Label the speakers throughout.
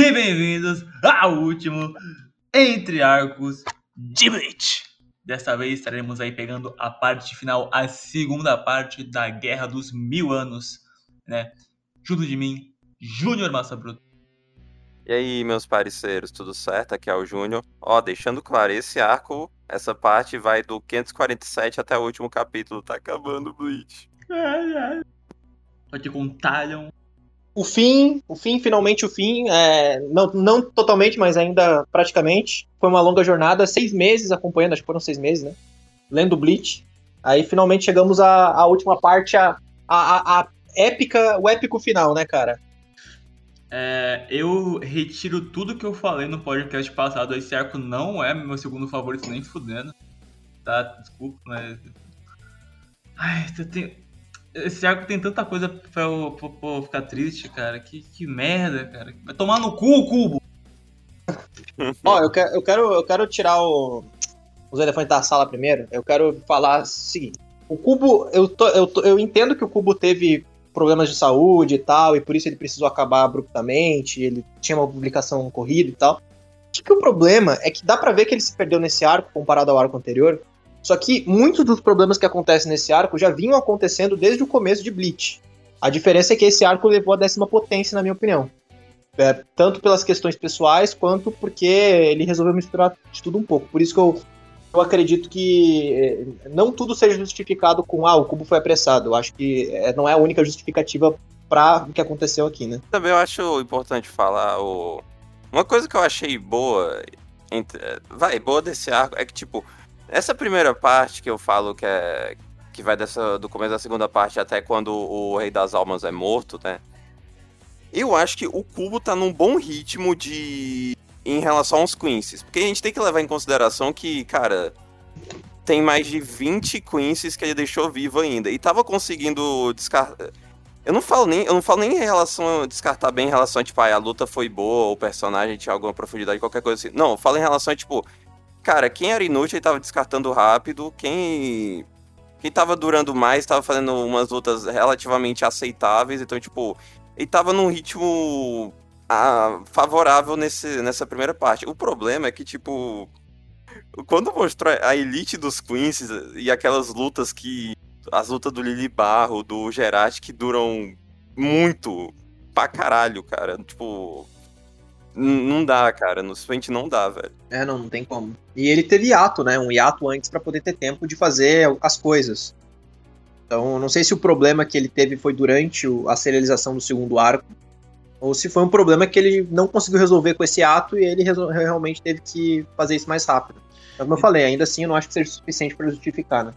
Speaker 1: e bem-vindos ao último Entre Arcos de Bleach. Desta vez estaremos aí pegando a parte final, a segunda parte da Guerra dos Mil Anos, né? Junto de mim, Júnior Massa Bruto.
Speaker 2: E aí, meus parceiros, tudo certo? Aqui é o Júnior. Ó, deixando claro, esse arco, essa parte vai do 547 até o último capítulo. Tá acabando Bleach.
Speaker 1: Ai, ai. Aqui com Talion,
Speaker 3: o fim, o fim, finalmente o fim, é, não, não totalmente, mas ainda praticamente. Foi uma longa jornada, seis meses acompanhando, acho que foram seis meses, né? Lendo Bleach. Aí finalmente chegamos à, à última parte, a, a, a, épica, o épico final, né, cara?
Speaker 1: É, eu retiro tudo que eu falei no podcast passado. Esse arco não é meu segundo favorito, nem fudendo. Tá? Desculpa, mas. Ai, eu tenho esse arco tem tanta coisa pra eu, pra, eu ficar triste, cara. Que, que merda, cara. Vai tomar no cu o cubo!
Speaker 3: Ó, eu quero, eu quero, eu quero tirar o, os elefantes da sala primeiro. Eu quero falar o seguinte. O cubo, eu, tô, eu, tô, eu entendo que o cubo teve problemas de saúde e tal, e por isso ele precisou acabar abruptamente, ele tinha uma publicação corrida e tal. Acho que o problema é que dá para ver que ele se perdeu nesse arco comparado ao arco anterior, só que muitos dos problemas que acontecem nesse arco já vinham acontecendo desde o começo de Bleach. A diferença é que esse arco levou a décima potência, na minha opinião. É, tanto pelas questões pessoais, quanto porque ele resolveu misturar de tudo um pouco. Por isso que eu, eu acredito que é, não tudo seja justificado com ah, o cubo foi apressado. Eu acho que é, não é a única justificativa para o que aconteceu aqui, né?
Speaker 2: Também eu acho importante falar o... uma coisa que eu achei boa, vai, boa desse arco é que tipo essa primeira parte que eu falo que é que vai dessa, do começo da segunda parte até quando o Rei das Almas é morto, né? Eu acho que o Cubo tá num bom ritmo de em relação aos Quincy's, porque a gente tem que levar em consideração que, cara, tem mais de 20 Quincy's que ele deixou vivo ainda e tava conseguindo descartar eu não falo nem, eu não falo nem em relação descartar bem em relação a, tipo, ah, a luta foi boa, o personagem tinha alguma profundidade, qualquer coisa assim. Não, eu falo em relação a, tipo, cara, quem era inútil ele tava descartando rápido, quem quem tava durando mais tava fazendo umas lutas relativamente aceitáveis, então, tipo, ele tava num ritmo ah, favorável nesse, nessa primeira parte. O problema é que, tipo, quando mostrou a elite dos Queens e aquelas lutas que. As lutas do Lili Barro, do Gerard, que duram muito pra caralho, cara. Tipo, não dá, cara. No simplesmente não dá, velho.
Speaker 3: É, não, não tem como. E ele teve hiato, né? Um hiato antes para poder ter tempo de fazer as coisas. Então, não sei se o problema que ele teve foi durante a serialização do segundo arco, ou se foi um problema que ele não conseguiu resolver com esse ato e ele realmente teve que fazer isso mais rápido. Então, como eu falei, ainda assim eu não acho que seja suficiente para justificar, né?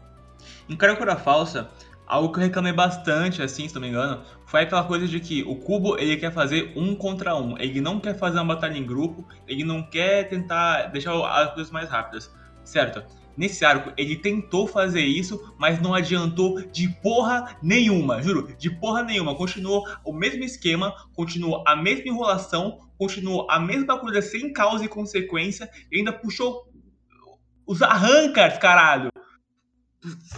Speaker 1: Em Karakura Falsa, algo que eu reclamei bastante, assim, se não me engano, foi aquela coisa de que o Cubo ele quer fazer um contra um. Ele não quer fazer uma batalha em grupo, ele não quer tentar deixar as coisas mais rápidas, certo? Nesse arco, ele tentou fazer isso, mas não adiantou de porra nenhuma, juro, de porra nenhuma. Continuou o mesmo esquema, continuou a mesma enrolação, continuou a mesma coisa sem causa e consequência, e ainda puxou os arrancas, caralho.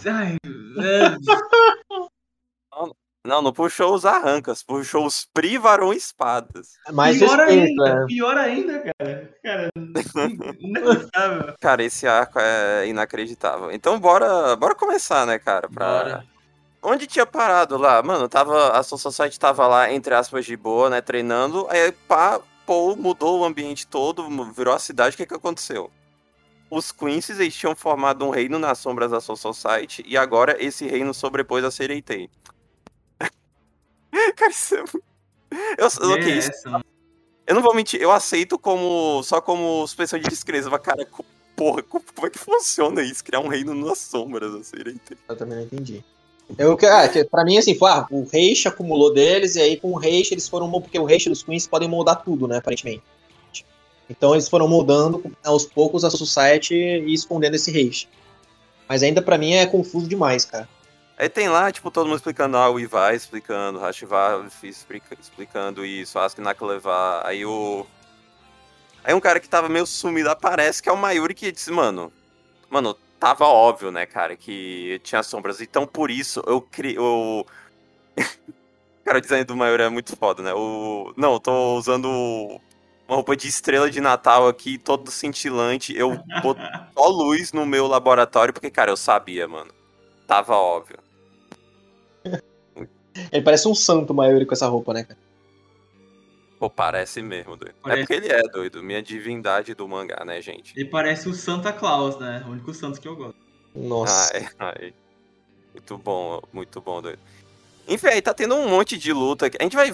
Speaker 1: Ai, é...
Speaker 2: Não, não puxou os arrancas, puxou os privaram espadas.
Speaker 1: Mas pior ainda, é. pior ainda, cara. Cara, inacreditável.
Speaker 2: cara, esse arco é inacreditável. Então bora, bora começar, né, cara? Pra... Bora. Onde tinha parado lá? Mano, tava, a Soul Society tava lá, entre aspas, de boa, né, treinando. Aí, pá, pô, mudou o ambiente todo, virou a cidade. O que que aconteceu? Os Quincy's, eles tinham formado um reino nas sombras da Soul Society, e agora esse reino sobrepôs a Sereitei. Cara, isso é muito... Eu, é okay, isso... eu não vou mentir, eu aceito como só como suspensão de descrença, mas cara, porra, como é que funciona isso? Criar um reino nas sombras, assim,
Speaker 3: Eu também não entendi. Eu, ah, pra mim, assim, foi, ah, o Reish acumulou deles, e aí com o Reish eles foram, porque o Reish dos Queens podem moldar tudo, né, aparentemente. Então eles foram moldando aos poucos a Society e escondendo esse Reish. Mas ainda para mim é confuso demais, cara.
Speaker 2: Aí tem lá, tipo, todo mundo explicando, ah, o Ivar explicando, Hashivar explicando isso, Ask levar aí o... Aí um cara que tava meio sumido aparece, que é o Mayuri, que disse, mano, mano, tava óbvio, né, cara, que tinha sombras, então por isso eu criei, o... cara, o design do Mayuri é muito foda, né, o... Não, eu tô usando uma roupa de estrela de Natal aqui, todo cintilante. Eu boto só luz no meu laboratório, porque, cara, eu sabia, mano. Tava óbvio.
Speaker 3: Ele parece um santo maior com essa roupa, né, cara?
Speaker 2: Pô, parece mesmo, doido. É
Speaker 1: Parece.
Speaker 2: porque ele é doido. Minha divindade do mangá, né, gente?
Speaker 1: Ele parece o Santa Claus, né? O único santo que eu gosto.
Speaker 3: Nossa.
Speaker 2: Ai, ai. Muito bom, muito bom, doido. Enfim, aí tá tendo um monte de luta. A gente vai.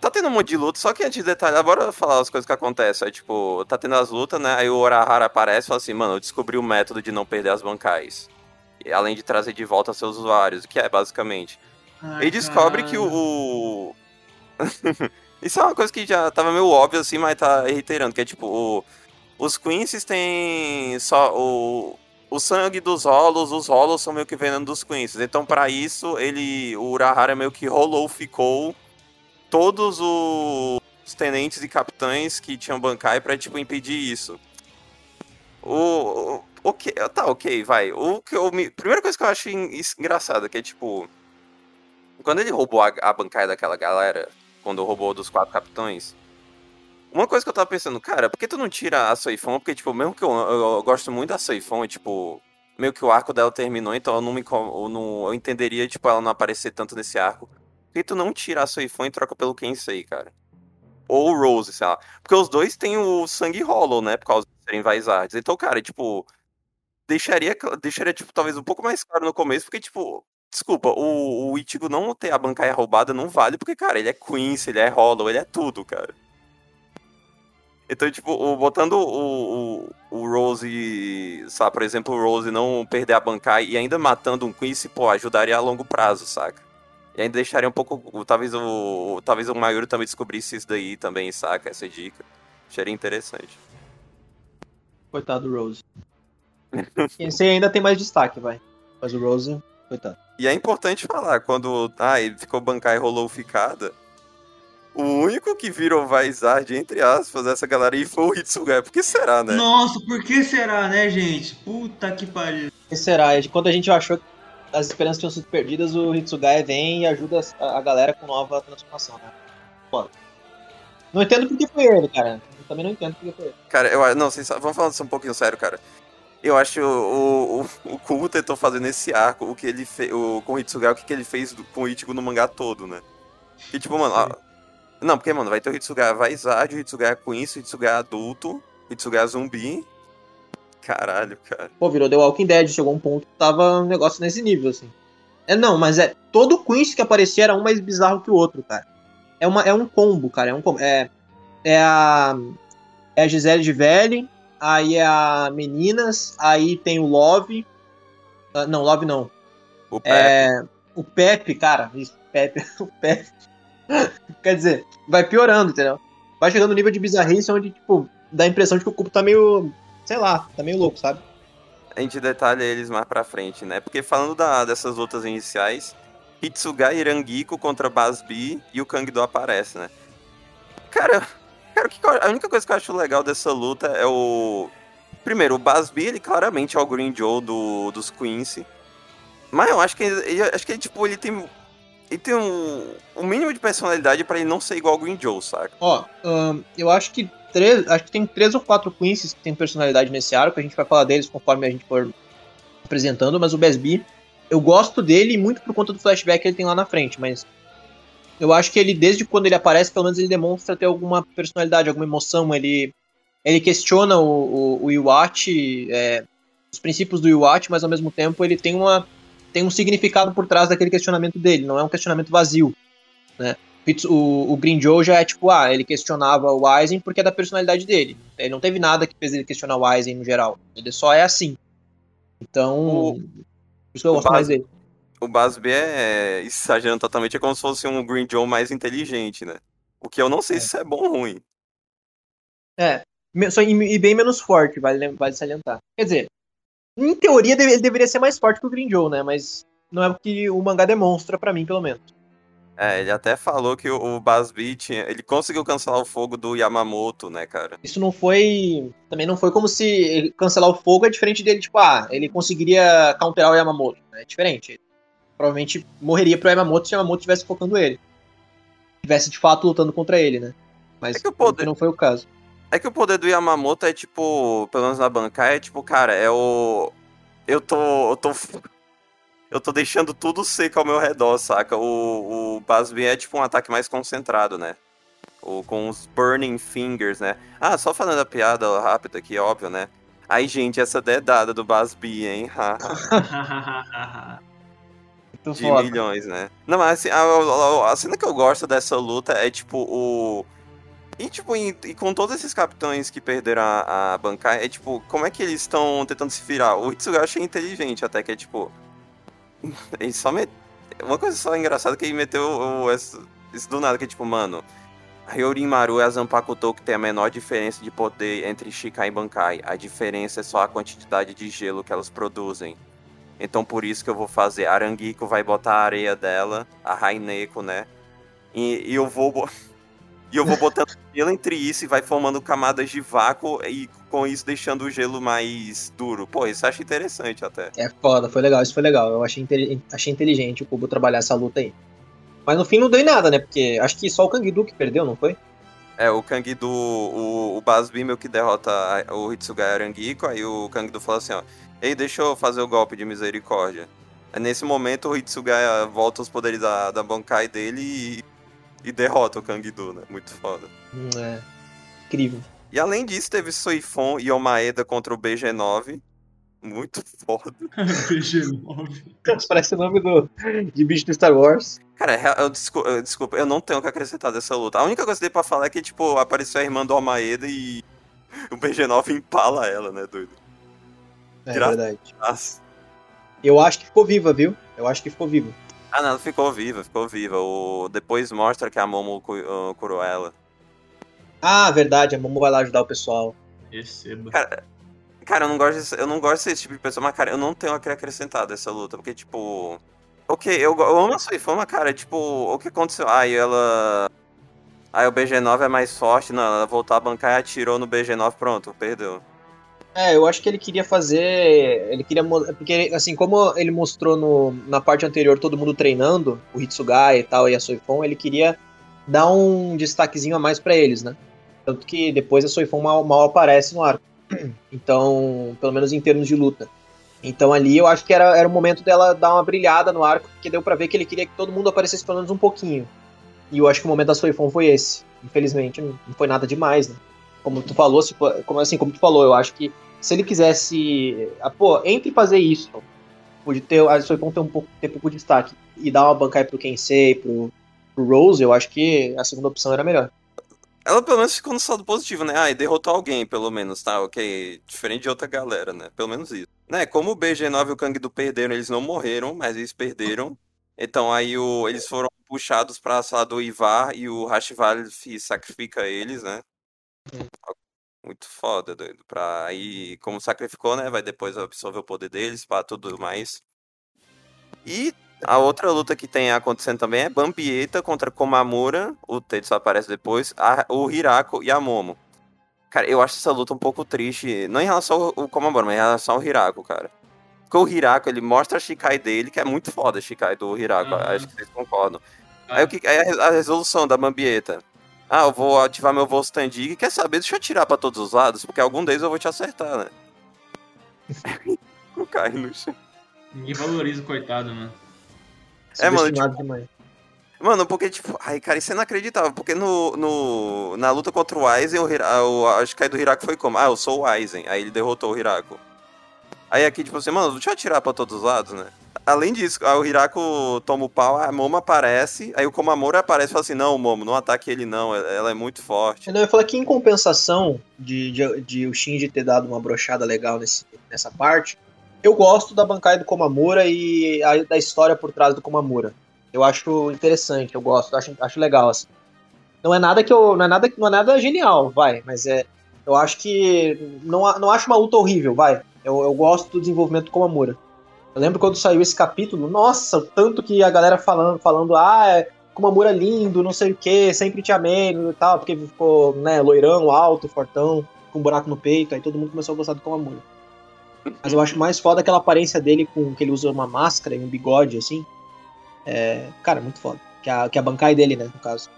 Speaker 2: Tá tendo um monte de luta, só que antes de detalhar, bora falar as coisas que acontecem. Aí, tipo, tá tendo as lutas, né? Aí o Orahara aparece e fala assim, mano, eu descobri o método de não perder as bancais. E, além de trazer de volta seus usuários, que é basicamente.
Speaker 1: Ai,
Speaker 2: Ele descobre que o. o- Isso é uma coisa que já tava meio óbvio assim, mas tá reiterando, que é tipo, o... os Quincy's têm só o. O sangue dos rolos, os rolos são meio que veneno dos Quincy's. Então, pra isso, ele. O Urahara meio que rolou, ficou todos os tenentes e capitães que tinham Bankai pra, tipo, impedir isso. O. o- Ok, tá, ok, vai. O que eu me... Primeira coisa que eu acho engraçada, que é tipo. Quando ele roubou a, a bancada daquela galera, quando roubou dos quatro capitães, uma coisa que eu tava pensando, cara, por que tu não tira a Soifon? Porque, tipo, mesmo que eu, eu, eu gosto muito da Soifon, e, tipo, meio que o arco dela terminou, então eu não me eu, não, eu entenderia, tipo, ela não aparecer tanto nesse arco. Por que tu não tira a Soifon e troca pelo Kensei, cara? Ou Rose, sei lá. Porque os dois têm o sangue hollow, né? Por causa de serem Vaisards. Então, cara, tipo, deixaria, deixaria, tipo, talvez um pouco mais claro no começo, porque, tipo, desculpa, o, o Ichigo não ter a bancaia roubada não vale, porque, cara, ele é Quincy, ele é Hollow, ele é tudo, cara. Então, tipo, o- botando o, o, o Rose, sabe, por exemplo, o Rose não perder a bancai e ainda matando um Quincy, pô, ajudaria a longo prazo, saca? E ainda deixaria um pouco, talvez o, talvez o Mayuri também descobrisse isso daí também, saca, essa dica. Acharia interessante.
Speaker 3: Coitado do Rose. Esse ainda tem mais destaque, vai. Mas o Rose, coitado.
Speaker 2: E é importante falar, quando ah, ele ficou bancar e rolou ficada, o único que virou Vaisard, entre aspas, essa galera aí foi o Hitsugai. Por que será, né?
Speaker 1: Nossa, por que será, né, gente? Puta que pariu.
Speaker 3: E será? E Quando a gente achou que as esperanças tinham sido perdidas, o Hitsugai vem e ajuda a, galera com nova transformação, né? Foda. Não entendo por que foi ele, cara. Eu também não entendo por que foi ele.
Speaker 2: Cara, eu não, vocês, vamos falar isso um pouquinho sério, cara. Eu acho o, o, o Kubo tentou fazer nesse arco o que ele fez com o Hitsugai, o que, que ele fez com o Ichigo no mangá todo, né? E tipo, mano, ah, não, porque, mano, vai ter o Hitsugai Vaisard, o Hitsugai Quincy, o Hitsugai adulto, o Hitsugai zumbi. Caralho, cara.
Speaker 3: Pô, virou The Walking Dead, chegou um ponto que tava um negócio nesse nível, assim. É, não, mas é. Todo Quincy que aparecia era um mais bizarro que o outro, cara. É, uma, é um combo, cara. É um combo. É, é a. É a Gisele de Velho, aí é a Meninas, aí tem o Love. ah, não, Love não.
Speaker 2: O Pepe.
Speaker 3: É, o Pepe, cara. Isso, Pepe. O Pepe. Quer dizer, vai piorando, entendeu? Vai chegando no nível de bizarrice onde, tipo, dá a impressão de que o cubo tá meio. Sei lá, tá meio louco, sabe?
Speaker 2: A gente detalha eles mais pra frente, né? Porque falando da- dessas lutas iniciais, Hitsugai e Irangiko contra Basbi e o Kangdo aparece, né? Cara, cara que a única coisa que eu acho legal dessa luta é o. Primeiro, o Basbi, ele claramente é o Green Joe do, dos Quincy. Mas eu acho que ele, acho que ele, tipo, ele tem. Ele tem um, um mínimo de personalidade pra ele não ser igual ao Green Joe, saca?
Speaker 3: Ó, ahn, eu acho que três, acho que tem três ou quatro Quincy's que tem personalidade nesse arco, a gente vai falar deles conforme a gente for apresentando, mas o Besby, eu gosto dele muito por conta do flashback que ele tem lá na frente, mas eu acho que ele, desde quando ele aparece, pelo menos ele demonstra ter alguma personalidade, alguma emoção, ele, ele questiona o, o, o Iwate, é, os princípios do Iwate, mas ao mesmo tempo ele tem uma tem um significado por trás daquele questionamento dele, não é um questionamento vazio, né? O, o Green Joe já é tipo, ah, ele questionava o Aizen porque é da personalidade dele. Ele não teve nada que fez ele questionar o Aizen no geral. Ele só é assim. Então,
Speaker 2: O-
Speaker 3: por isso que eu gosto mais dele.
Speaker 2: O Basbi é, exagerando totalmente, é como se fosse um Green Joe mais inteligente, né? O que eu não sei se isso é bom ou ruim.
Speaker 3: É, só, e, bem menos forte, vale, vale salientar. Quer dizer, em teoria ele deveria ser mais forte que o Green Joe, né? Mas não é o que o mangá demonstra pra mim, pelo menos.
Speaker 2: É, ele até falou que o, Basbi tinha, ele conseguiu cancelar o fogo do Yamamoto, né, cara?
Speaker 3: Isso não foi. Também não foi como se cancelar o fogo é diferente dele, tipo, ah, ele conseguiria counterar o Yamamoto. É diferente. Provavelmente morreria pro Yamamoto se o Yamamoto estivesse focando ele. Estivesse de fato lutando contra ele, né? Mas
Speaker 2: É que o poder-
Speaker 3: não foi o caso.
Speaker 2: É que o poder do Yamamoto é tipo, pelo menos na Bankai, é tipo, cara, é o. Eu tô. Eu tô. Eu tô deixando tudo seco ao meu redor, saca? O, o Basbi é tipo um ataque mais concentrado, né? O, com os Burning Fingers, né? Ah, só falando a piada rápida aqui, óbvio, né? Ai, gente, essa dedada do Basbi, hein?
Speaker 3: Muito
Speaker 2: de
Speaker 3: foda.
Speaker 2: milhões, né? Não, mas assim, a, a- a cena que eu gosto dessa luta é tipo o. E tipo, e, e com todos esses capitães que perderam a, a Bankai, é tipo, como é que eles estão tentando se virar? O Hitsuga eu achei inteligente até, que é tipo. Ele só met... Uma coisa só engraçada que ele meteu o, esse- isso do nada, que é tipo, mano. A Hyorin Maru e a Zanpakuto que tem a menor diferença de poder entre Shikai e Bankai. A diferença é só a quantidade de gelo que elas produzem. Então por isso que eu vou fazer. A Arangiko vai botar a areia dela, a Raineko, né? E, e eu vou. E eu vou botando gelo entre isso e vai formando camadas de vácuo e com isso deixando o gelo mais duro. Pô, isso eu acho interessante até.
Speaker 3: É foda, foi legal, isso foi legal. Eu achei, inte- achei inteligente o Kubo trabalhar essa luta aí. Mas no fim não deu em nada, né? Porque acho que só o Kangdu que perdeu, não foi?
Speaker 2: É, o Kang do. O, o Basbi meio que derrota o Hitsuga e a Arangiko, aí o Kang do fala assim, ó. Ei, deixa eu fazer o golpe de misericórdia. Aí, nesse momento o Hitsuga volta os poderes da, da Bankai dele e, e derrota o Kang-do, né? Muito foda.
Speaker 3: É. Incrível.
Speaker 2: E além disso, teve Soifon e Omaeda contra o BG9. Muito foda.
Speaker 1: PG9.
Speaker 3: Parece o nome do, de bicho do Star Wars.
Speaker 2: Cara, é- eu, descu- eu- desculpa, eu não tenho o que acrescentar dessa luta. A única coisa que dei pra falar é que, tipo, apareceu a irmã do Omaeda e o BG9 empala ela, né, doido?
Speaker 3: É
Speaker 2: Gra-
Speaker 3: verdade.
Speaker 2: Nossa.
Speaker 3: Eu acho que ficou viva, viu? Eu acho que ficou viva.
Speaker 2: Ah, não, ela ficou viva, ficou viva. O... Depois mostra que a Momo cu- ah, curou ela.
Speaker 3: Ah, verdade, a Momo vai lá ajudar o pessoal.
Speaker 1: Receba.
Speaker 2: Cara, eu não gosto desse, eu não gosto desse tipo de pessoa, mas, cara, eu não tenho o que acrescentar dessa luta, porque, tipo... Ok, eu, eu amo a Suifama, cara, tipo, o que aconteceu? Aí ela... Aí o BG9 é mais forte, não, ela voltou a bancar e atirou no BG9, pronto, perdeu.
Speaker 3: É, eu acho que ele queria fazer. Ele queria. Porque, assim, como ele mostrou no, na parte anterior todo mundo treinando, o Hitsugai e tal, e a Soifon, ele queria dar um destaquezinho a mais pra eles, né? Tanto que depois a Soifon mal, mal aparece no arco. Então, pelo menos em termos de luta. Então ali eu acho que era, era o momento dela dar uma brilhada no arco, porque deu pra ver que ele queria que todo mundo aparecesse pelo menos um pouquinho. E eu acho que o momento da Soifon foi esse. Infelizmente, não foi nada demais, né? Como tu falou, se como assim, como tu falou, eu acho que se ele quisesse. ah, Pô, entre fazer isso, pode ter, a Soifon ter um pouco, ter pouco de destaque e dar uma bancada pro Kensei, pro, pro Rose, eu acho que a segunda opção era melhor.
Speaker 2: Ela pelo menos ficou no saldo positivo, né? Ah, e derrotou alguém, pelo menos, tá? Ok. Diferente de outra galera, né? Pelo menos isso. Né? Como o BG9 e o Kang do perderam, eles não morreram, mas eles perderam. Então aí o, eles foram puxados pra sala do Ivar e o Hashvalif sacrifica eles, né? Muito foda, doido. Pra aí, como sacrificou, né? Vai depois absorver o poder deles, pra tudo mais. E a outra luta que tem acontecendo também é Bambieta contra Komamura. O Tetsu aparece depois. a- o Hirako e a Momo. Cara, eu acho essa luta um pouco triste. Não em relação ao, Komamura, mas em relação ao Hirako, cara. Porque o Hirako, ele mostra a Shikai dele, que é muito foda a Shikai do Hirako.
Speaker 1: Uhum.
Speaker 2: Acho que vocês concordam. Aí, o que, aí a resolução da Bambieta. Ah, eu vou ativar meu voo stand Quer saber? Deixa eu atirar pra todos os lados, porque algum deles eu vou te acertar, né? Cai no chão.
Speaker 1: Ninguém valoriza o coitado, mano.
Speaker 2: É, mano,
Speaker 3: demais.
Speaker 2: Mano, porque, tipo, ai, cara, isso é inacreditável. Porque no, no, na luta contra o Aizen, o, Hira, o, a Shikai do Hirako foi como? Ah, eu sou o Aizen. Aí ele derrotou o Hirako. Aí aqui, tipo assim, mano, deixa eu atirar pra todos os lados, né? Além disso, aí o Hirako toma o pau, a Momo aparece, aí o Komamura aparece e fala assim, não, Momo, não ataque ele não, ela ela é muito forte.
Speaker 3: Eu ia falar que em compensação de, de, de o Shinji ter dado uma brochada legal nesse, nessa parte, eu gosto da bancada do Komamura e a- da história por trás do Komamura. Eu acho interessante, eu gosto, acho, acho legal assim. Não é nada que eu, não é nada, não é nada genial, vai, mas é, eu acho que não, não acho uma luta horrível, vai. Eu, eu gosto do desenvolvimento do Komamura. Eu lembro quando saiu esse capítulo, nossa, o tanto que a galera falando, falando, ah, é, Komamura lindo, não sei o que, sempre te amei e tal, porque ficou, né, loirão, alto, fortão, com um buraco no peito, aí todo mundo começou a gostar do Komamura. Mas eu acho mais foda aquela aparência dele com que ele usa uma máscara e um bigode, assim. É, cara, muito foda. Que a, que a Bankai dele, né, no caso.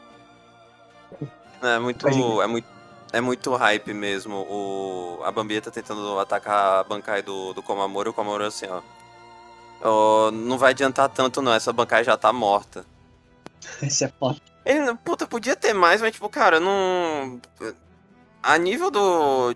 Speaker 2: É muito, é muito, é muito hype mesmo. O, a Bambieta tentando atacar a Bankai do, do Komamura, o Komamura assim, ó. Oh, não vai adiantar tanto não, essa Bankai já tá morta.
Speaker 3: Esse é foda.
Speaker 2: Ele, puta, podia ter mais, mas tipo, cara, não... A nível do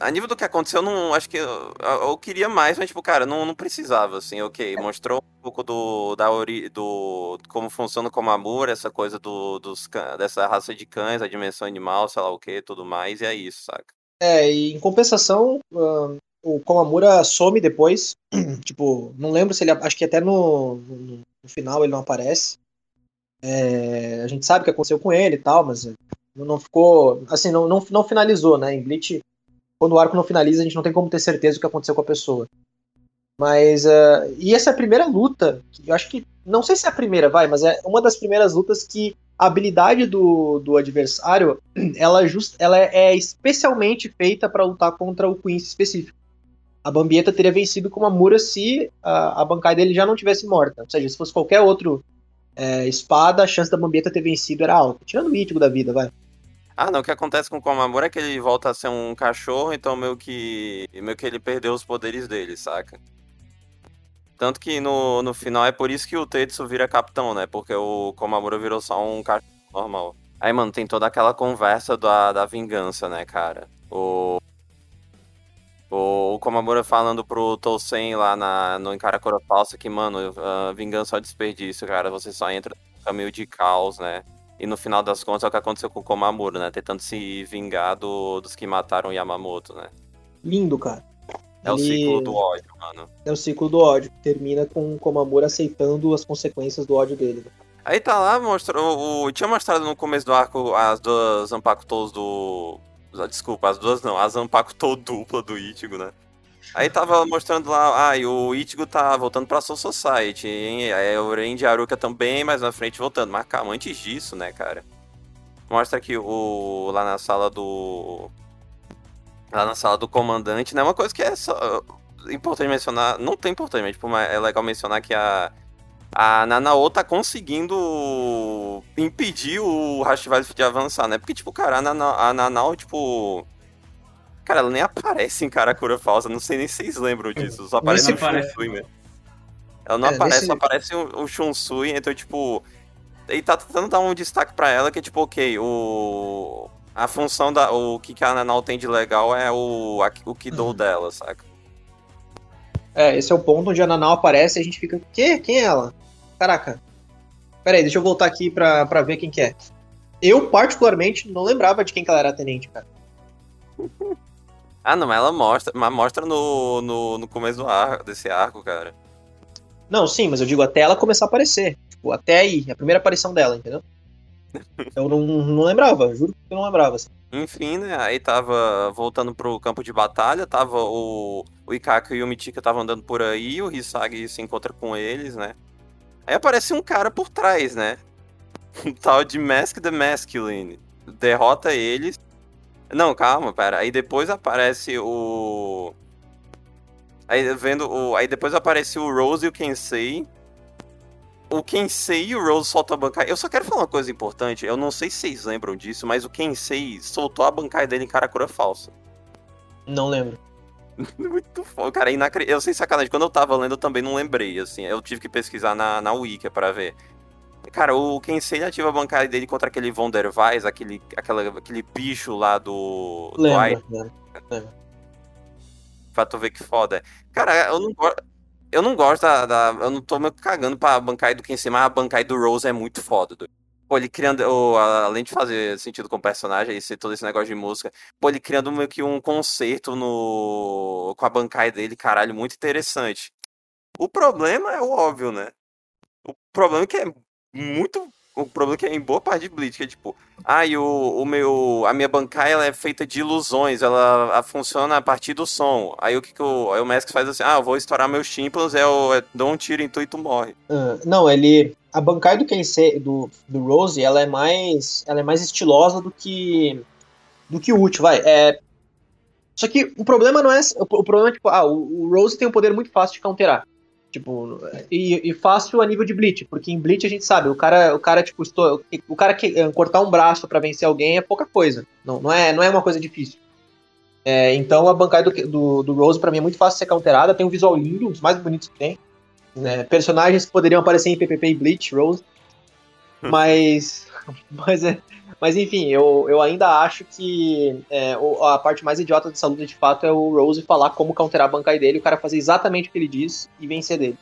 Speaker 2: a nível do que aconteceu, não acho que eu, eu, queria mais, mas tipo, cara, não, não precisava, assim, ok. Mostrou um pouco do da ori, do como funciona como amor, essa coisa do, dos dessa raça de cães, a dimensão animal, sei lá o que, tudo mais, e é isso, saca?
Speaker 3: É, e em compensação, uh, o Komamura some depois. tipo, não lembro se ele. Acho que até no, no, no final ele não aparece. É, a gente sabe o que aconteceu com ele e tal, mas não ficou. Assim, não, não, não finalizou, né? Em Bleach quando o arco não finaliza, a gente não tem como ter certeza do que aconteceu com a pessoa. Mas, uh, e essa é a primeira luta, eu acho que, não sei se é a primeira, vai, mas é uma das primeiras lutas que a habilidade do, do adversário, ela, just, ela é especialmente feita para lutar contra o Quincy específico. A Bambieta teria vencido com a Mura se a, a bancada dele já não tivesse morta. Ou seja, se fosse qualquer outro é, espada, a chance da Bambieta ter vencido era alta. Tirando o Ítigo da vida, vai.
Speaker 2: Ah, não, o que acontece com o Komamura é que ele volta a ser um cachorro, então meio que. meio que ele perdeu os poderes dele, saca? Tanto que no, no final é por isso que o Tetsu vira capitão, né? Porque o Komamura virou só um cachorro normal. Aí, mano, tem toda aquela conversa da, da vingança, né, cara? O. O, Komamura falando pro Tousen lá na, no Encaracora Falsa que, mano, uh, vingança é desperdício, cara. Você só entra no caminho de caos, né? E no final das contas é o que aconteceu com o Komamura, né? Tentando se vingar do, dos que mataram Yamamoto, né?
Speaker 3: Lindo, cara.
Speaker 2: É Ele... o ciclo do ódio, mano.
Speaker 3: É o ciclo do ódio. Termina com o Komamura aceitando as consequências do ódio dele. Né?
Speaker 2: Aí tá lá, mostrou. O, tinha mostrado no começo do arco as duas Zanpakutos do. Desculpa, as duas não, as Zanpakuto dupla do Ichigo, né? Aí tava mostrando lá, ah, o Ichigo tá voltando pra Soul Society, hein? Aí o Ren de Aruka também, mais na frente voltando. Mas calma, antes disso, né, cara? Mostra aqui o. lá na sala do. Lá na sala do comandante, né? Uma coisa que é só. Importante mencionar. Não tem importante, mas tipo, é legal mencionar que a. A Nanao tá conseguindo impedir o Hashivali de avançar, né? Porque, tipo, cara, a Nanao, a Nanao tipo Cara, ela nem aparece em Karakura Falsa, não sei nem se vocês lembram disso. Só aparece o Shunsui mesmo. Ela não é, aparece, só aparece o, o Shunsui, então, tipo. Ele tá tentando dar um destaque pra ela que, tipo, ok, o. A função da. O que, que a Nanau tem de legal é o, a, o Kido uhum. dela, saca?
Speaker 3: É, esse é o ponto onde a Nanau aparece e a gente fica. Que? Quem é ela? Caraca. Pera aí, deixa eu voltar aqui pra, pra ver quem que é. Eu, particularmente, não lembrava de quem que ela era tenente, cara.
Speaker 2: Ah, não, mas ela mostra, mas mostra no, no, no começo do arco, desse arco, cara.
Speaker 3: Não, sim, mas eu digo até ela começar a aparecer. Tipo, até aí, a primeira aparição dela, entendeu? eu não, não lembrava, juro que eu não lembrava. Assim.
Speaker 2: Enfim, né? Aí tava voltando pro campo de batalha, tava o, o Ikaka e o Mitika estavam andando por aí, o Hisagi se encontra com eles, né? Aí aparece um cara por trás, né? Um tal de Mask the Masculine. Derrota eles não, calma, pera. Aí depois aparece o. Aí vendo o. Aí depois aparece o Rose e o Kensei. O Kensei e o Rose soltam a bancada. Eu só quero falar uma coisa importante. Eu não sei se vocês lembram disso, mas o Kensei soltou a bancada dele em Karakura falsa.
Speaker 3: Não lembro.
Speaker 2: Muito foda, cara. Inacre... Eu sei sacanagem. Quando eu tava lendo, eu também não lembrei, assim. Eu tive que pesquisar na, na Wiki pra ver. Cara, o Kensei ativa a bancada dele contra aquele Von der Weiss, aquele, aquela, aquele bicho lá do.
Speaker 3: Lembra, do lembra, lembra.
Speaker 2: Pra tu ver que foda. Cara, eu não gosto. Eu não gosto da, da, Eu não tô meio cagando pra bancada do Kensei, mas a bancada do Rose é muito foda. Doido. Pô, ele criando. além de fazer sentido com o personagem e ser todo esse negócio de música, pô, ele criando meio que um concerto no, com a bancada dele, caralho, muito interessante. O problema é o óbvio, né? O problema é que é muito. O problema é que é em boa parte de Bleach, que é tipo, ah, e o, o meu. A minha bancada ela é feita de ilusões, ela, funciona a partir do som. Aí o que, que o, aí o Mask faz assim, ah, eu vou estourar meus tímpanos, é o. É, dou um tiro em tu e tu morre.
Speaker 3: Uh, não, ele. A bancada do Kensei, do, do Rose, ela é mais. Ela é mais estilosa do que. do que útil, vai. É, só que o problema não é. O, problema é tipo, ah, o, o Rose tem um poder muito fácil de counterar. Tipo, e, e, fácil a nível de Bleach, porque em Bleach a gente sabe, o cara, o cara tipo, estou, o cara que eh, cortar um braço para vencer alguém é pouca coisa. Não, não, é, não é uma coisa difícil. É, então a bancada do, do, do Rose para mim é muito fácil de ser counterada, tem um visual lindo, um dos mais bonitos que tem. Né? Personagens que poderiam aparecer em PPP e Bleach, Rose. Hum. Mas. Mas, é, mas enfim, eu, eu ainda acho que é, a parte mais idiota dessa luta de fato é o Rose falar como counterar a Bankai dele, o cara fazer exatamente o que ele diz e vencer dele.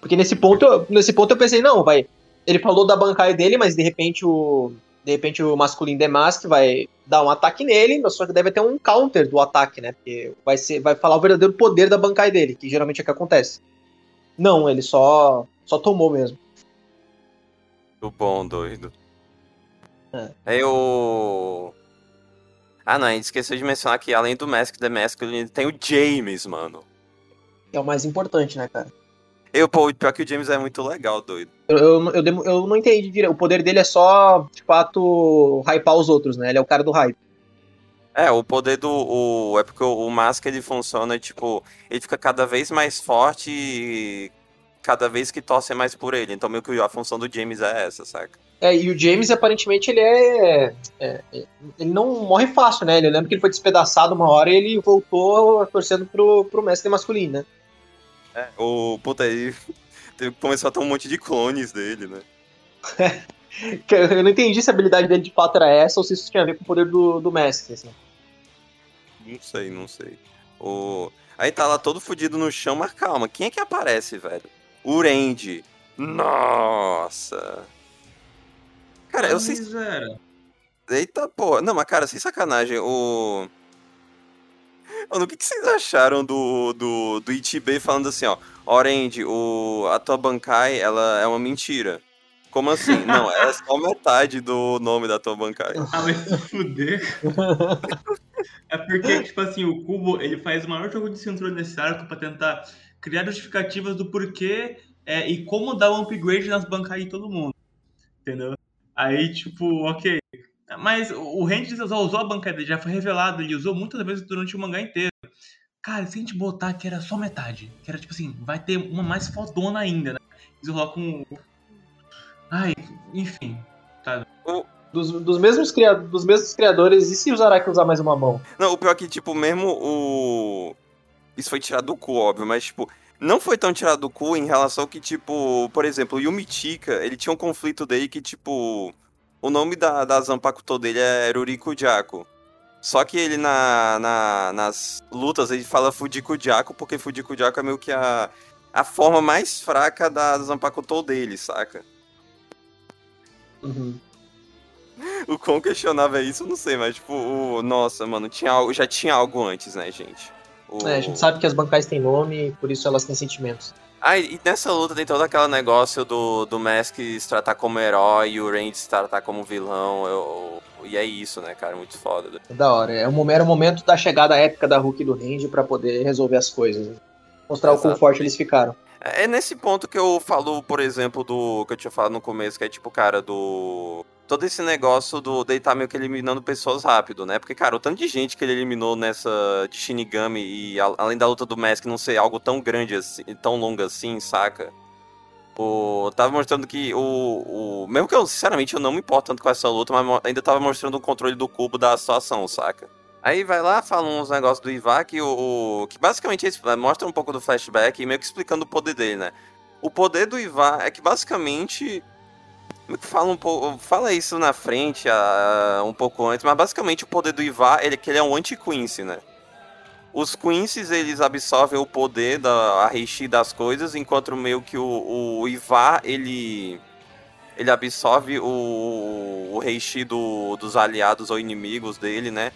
Speaker 3: Porque nesse ponto, nesse ponto eu pensei, não, vai. Ele falou da Bankai dele, mas de repente o. De repente o masculino Demask vai dar um ataque nele, só que deve ter um counter do ataque, né? Porque vai, ser, vai falar o verdadeiro poder da Bankai dele, que geralmente é o que acontece. Não, ele só, só tomou mesmo.
Speaker 2: Muito bom, doido. É. Eu. Ah, não, a gente esqueceu de mencionar que além do Mask The Masculine, tem o James, mano.
Speaker 3: É o mais importante, né, cara?
Speaker 2: Eu, pô, pior que o James é muito legal, doido.
Speaker 3: Eu, eu, eu, eu não entendi. O poder dele é só, de fato, hypar os outros, né? Ele é o cara do hype.
Speaker 2: É, o poder do. O, é porque o, o Mask ele funciona, tipo, ele fica cada vez mais forte e cada vez que torcem mais por ele. Então, meio que a função do James é essa, saca?
Speaker 3: É, e o James, aparentemente, ele é, é, Ele não morre fácil, né? Eu lembro que ele foi despedaçado uma hora e ele voltou torcendo pro, pro mestre masculino, né?
Speaker 2: É, o. Puta, ele começou a ter um monte de clones dele, né?
Speaker 3: eu não entendi se a habilidade dele de fato era essa ou se isso tinha a ver com o poder do, do mestre, assim.
Speaker 2: Não sei, não sei. O... Aí tá lá todo fudido no chão, mas calma, quem é que aparece, velho? O Randy. Nossa. Cara, eu sei. Eita, pô. Não, mas cara, sem sacanagem, o. Mano, o que, que vocês acharam do, do, do falando assim, ó, Orange, o, a tua Bankai, ela é uma mentira. Como assim? Não, é só metade do nome da tua Bankai.
Speaker 1: Ah, mas se fuder. é porque, tipo assim, o Cubo, ele faz o maior jogo de cintura nesse arco pra tentar criar justificativas do porquê é, e como dar um upgrade nas Bankai de todo mundo. Entendeu? Aí, tipo, ok. Mas o Randy já usou a bancada, já foi revelado, ele usou muitas vezes durante o mangá inteiro. Cara, se a gente botar que era só metade, que era tipo assim, vai ter uma mais fodona ainda, né? Eles colocam. Ai, enfim. Tá.
Speaker 3: Dos, dos, mesmos criadores, dos mesmos criadores, e se o Zaraki usar mais uma mão?
Speaker 2: Não, o pior é que, tipo, mesmo o. Isso foi tirado do cu, óbvio, mas, tipo, não foi tão tirado do cu em relação ao que, tipo, por exemplo, o Yumichika, ele tinha um conflito dele que, tipo, o nome da, da Zanpakuto dele é Ruriko Jaco. Só que ele na, na, nas lutas ele fala Fujiko Jaco, porque Fujiko Jaco é meio que a, a forma mais fraca da Zanpakuto dele, saca?
Speaker 3: Uhum.
Speaker 2: O quão questionável é isso, eu não sei, mas tipo, o, nossa, mano, tinha, já tinha algo antes, né, gente?
Speaker 3: O... É, a gente sabe que as bancais têm nome e por isso elas têm sentimentos.
Speaker 2: Ah, e nessa luta tem todo aquele negócio do, do Mask se tratar como herói e o Range se tratar como vilão. Eu, e é isso, né, cara? Muito foda.
Speaker 3: É da hora. É um, era o momento da chegada épica da Hulk e do Range para poder resolver as coisas. Né? Mostrar Exato. o quão forte eles ficaram.
Speaker 2: É, é nesse ponto que eu falo, por exemplo, do que eu tinha falado no começo, que é tipo, cara, do todo esse negócio do tá meio que eliminando pessoas rápido, né? Porque, cara, o tanto de gente que ele eliminou nessa de Shinigami e a, além da luta do Mask não ser algo tão grande assim, tão longa assim, saca? O, tava mostrando que o, o. Mesmo que eu, sinceramente, eu não me importo tanto com essa luta, mas ainda tava mostrando o controle do cubo da situação, saca? Aí vai lá, fala uns negócios do Ivak, o, o, que basicamente mostra um pouco do flashback e meio que explicando o poder dele, né? O poder do Ivar é que basicamente Fala um pouco, fala isso na frente, uh, um pouco antes, mas basicamente o poder do Ivar, ele que ele é um anti-Quincy, né? Os Quincy's, eles absorvem o poder da Reishi das coisas, enquanto meio que o, o Ivar, ele ele absorve o, o Reishi do, dos aliados ou inimigos dele, né?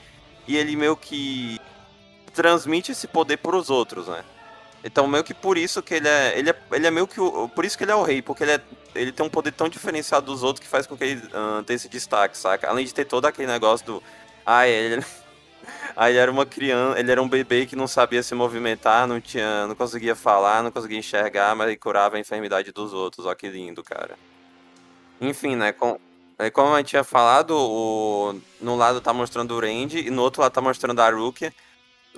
Speaker 2: E ele meio que transmite esse poder para os outros, né? Então, meio que por isso que ele é. Ele é, ele é meio que. O, por isso que ele é o rei, porque ele, é, ele tem um poder tão diferenciado dos outros que faz com que ele uh, tenha esse destaque, saca? Além de ter todo aquele negócio do. Ah, ele. Aí ele era uma criança, ele era um bebê que não sabia se movimentar, não tinha, não conseguia falar, não conseguia enxergar, mas ele curava a enfermidade dos outros. Ó que lindo, cara. Enfim, né, com, como a gente tinha falado, o, no lado tá mostrando o Randy e no outro lado tá mostrando a Rukia.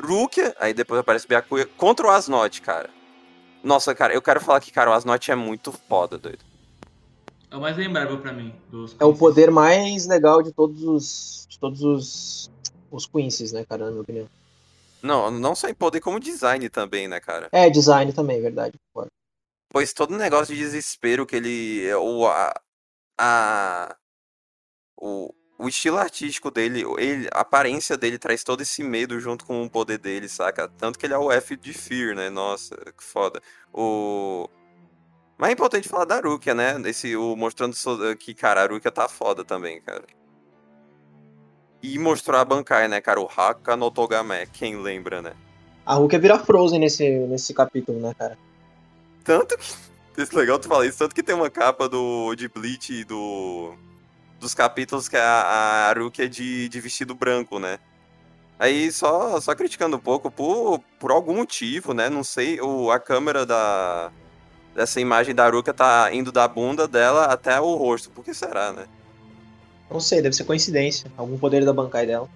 Speaker 2: Rukia, aí depois aparece Byakuya, contra o Asnot, cara. Nossa, cara, eu quero falar que, cara, o Asnot é muito foda, doido.
Speaker 1: É o mais lembrável pra mim. Dos
Speaker 3: É o poder mais legal de todos os. de todos os. os Quincy's, né, cara, na minha opinião.
Speaker 2: Não, não só em poder, como design também, né, cara?
Speaker 3: É, design também, verdade.
Speaker 2: Pois todo negócio de desespero que ele. O, a, a, o, o estilo artístico dele, ele, a aparência dele traz todo esse medo junto com o poder dele, saca? Tanto que ele é o F de Fear, né? Nossa, que foda. O. Mas é importante falar da Rukia, né? Esse, o, mostrando so- que, cara, a Rukia tá foda também, cara. E mostrou a Bankai, né, cara? O Haka no Togame, quem lembra, né?
Speaker 3: A Hulk vira Frozen nesse, nesse capítulo, né, cara?
Speaker 2: Tanto que. Esse legal tu falar isso, tanto que tem uma capa do, de Bleach e do. Dos capítulos que a, a Haruki é de, de vestido branco, né? Aí só, só criticando um pouco, por, por algum motivo, né? Não sei, o, a câmera da. Dessa imagem da Haruka tá indo da bunda dela até o rosto. Por que será, né?
Speaker 3: Não sei, deve ser coincidência. Algum poder da Bankai dela.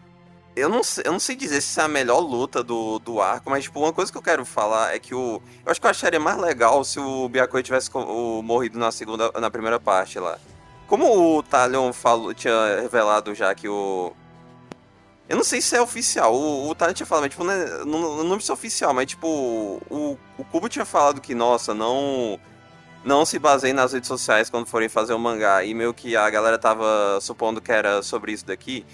Speaker 2: Eu não, sei, eu não sei dizer se é a melhor luta do, do arco, mas, tipo, uma coisa que eu quero falar é que o. Eu acho que eu acharia mais legal se o Byakuya tivesse o, morrido na segunda. na primeira parte lá. Como o Talion falou, tinha revelado já que o. Eu não sei se é oficial. O, o tinha falado, mas, tipo, não, é, não, não precisa oficial, mas, tipo, o, o tinha falado que, nossa, não. Não se baseiem nas redes sociais quando forem fazer o mangá. E meio que a galera tava supondo que era sobre isso daqui.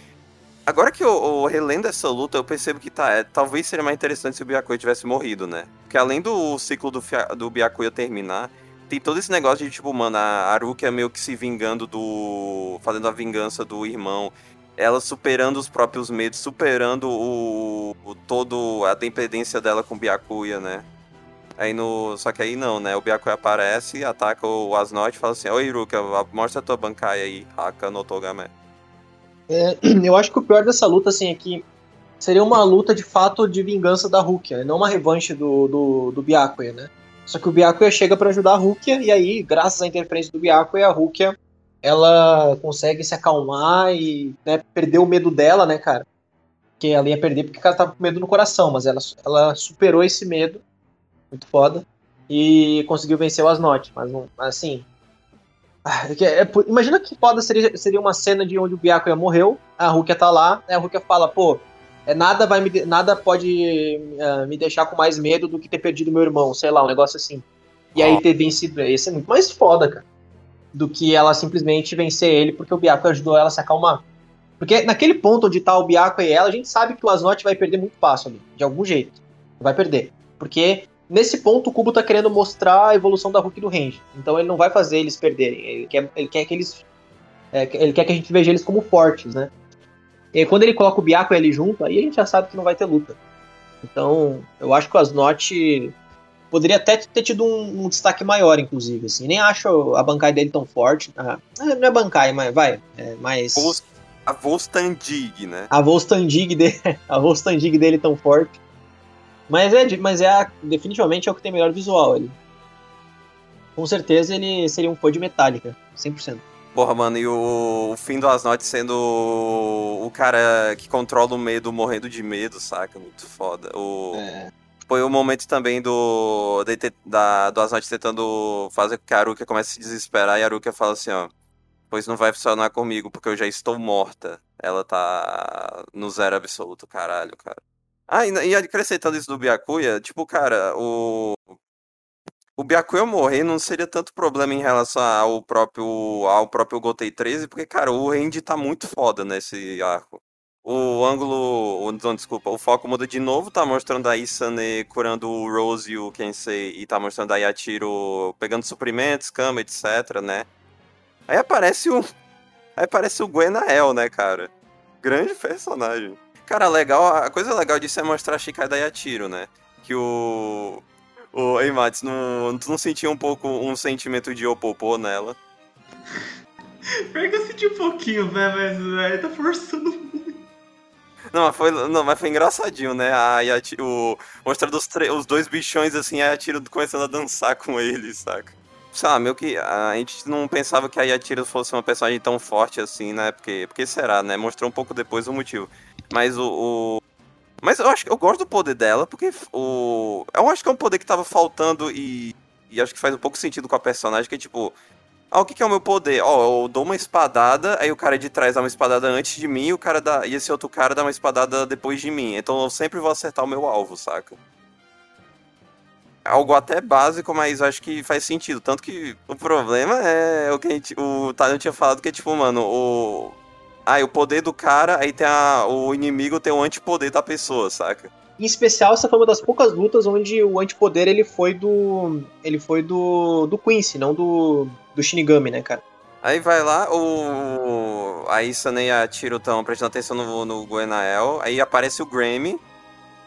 Speaker 2: Agora que eu, eu relendo essa luta, eu percebo que tá, é, talvez seria mais interessante se o Byakuya tivesse morrido, né? Porque além do ciclo do, do Byakuya terminar, tem todo esse negócio de, tipo, mano, a é meio que se vingando do... fazendo a vingança do irmão. Ela superando os próprios medos, superando o, o todo a dependência dela com o Byakuya, né? Aí no... Só que aí não, né? O Byakuya aparece, ataca o Asnot e fala assim, Oi, Haruka, mostra a tua Bankai aí, Haka no Togame.
Speaker 3: É, eu acho que o pior dessa luta, assim, é que seria uma luta de fato de vingança da Rukia, e não uma revanche do, do, do Byakuya, né? Só que o Byakuya chega pra ajudar a Rukia, e aí, graças à interferência do Byakuya, a Rukia ela consegue se acalmar e né, perder o medo dela, né, cara? Que ela ia perder porque ela tava com medo no coração, mas ela, ela superou esse medo, muito foda, e conseguiu vencer o Asnot. Mas, não- assim, ah, é é imagina que foda seria, seria uma cena de onde o Byakuya morreu, a Rukia tá lá, a Rukia fala, pô, é, nada, vai me nada pode ah, me deixar com mais medo do que ter perdido meu irmão, sei lá, um negócio assim. E aí ter vencido, isso é muito mais foda, cara, do que ela simplesmente vencer ele porque o Byakuya ajudou ela a se acalmar. Porque naquele ponto onde tá o Byakuya e ela, a gente sabe que o Asnot vai perder muito fácil ali, de algum jeito. Vai perder. Porque nesse ponto o Kubo tá querendo mostrar a evolução da Hulk e do Range. Então ele não vai fazer eles perderem. Ele quer, ele quer que eles. é, ele quer que a gente veja eles como fortes, né? E quando ele coloca o Byakuya ali junto, aí a gente já sabe que não vai ter luta. Então, eu acho que o Asnot poderia até ter tido um, um destaque maior, inclusive. Assim. Nem acho a bancada dele tão forte. Ah, não é bancada, mas vai. É mais.
Speaker 2: Vost- A Vostandig, né?
Speaker 3: A Volstandig dele, a Volstandig dele tão forte. Mas é, mas é a- definitivamente é o que tem melhor visual ali. Com certeza ele seria um fã de Metallica, 100%.
Speaker 2: Porra, mano, e o, o fim do Asnot sendo o, o cara que controla o medo morrendo de medo, saca? Muito foda. O,
Speaker 3: É.
Speaker 2: Foi o momento também do, de da, do Asnot tentando fazer com que a Aruka comece a se desesperar e a Aruka fala assim, ó. Pois não vai funcionar comigo, porque eu já estou morta. Ela tá no zero absoluto, caralho, cara. Ah, e, e acrescentando isso do Byakuya, tipo, cara, o. O Byakuya morrer não seria tanto problema em relação ao próprio ao próprio Gotei 13, porque, cara, o Randy tá muito foda nesse arco. O ângulo, não, desculpa, o foco muda de novo, tá mostrando a Isane curando o Rose e o Kensei, e tá mostrando a Yatiro pegando suprimentos, cama, etc, né? Aí aparece o... Aí aparece o Gwenael, né, cara? Grande personagem. Cara, legal, a coisa legal disso é mostrar a Shikai da Yatiro, né? Que o... O, ei, Mats, não, tu não sentia um pouco um sentimento de opopô nela?
Speaker 1: Pior que eu senti um pouquinho, velho, mas velho, tá forçando.
Speaker 2: Não, mas foi, não, mas foi engraçadinho, né? A Yatiro, o, mostrando os, os dois bichões assim, a Yatiro começando a dançar com eles, saca? Lá, meio que a gente não pensava que a Yatiro fosse uma personagem tão forte assim, né? Porque, porque será, né? Mostrou um pouco depois o motivo. Mas o, o, Mas eu acho que eu gosto do poder dela, porque o. Eu acho que é um poder que tava faltando e. E acho que faz um pouco sentido com a personagem, que é tipo. Ah, o que, que é o meu poder? Ó, oh, eu dou uma espadada, aí o cara de trás dá uma espadada antes de mim, e o cara dá. E esse outro cara dá uma espadada depois de mim. Então eu sempre vou acertar o meu alvo, saca? Algo até básico, mas acho que faz sentido. Tanto que o problema é o que gente, o Talion tinha falado, que é tipo, mano, o. Ah, o poder do cara, aí tem a. O inimigo tem o antipoder da pessoa, saca?
Speaker 3: Em especial, essa foi uma das poucas lutas onde o antipoder ele foi do. Ele foi do. do Quincy, não do. do Shinigami, né, cara?
Speaker 2: Aí vai lá, o. A Isane e a Tiro estão prestando atenção no, no Guenael. Aí aparece o Grammy.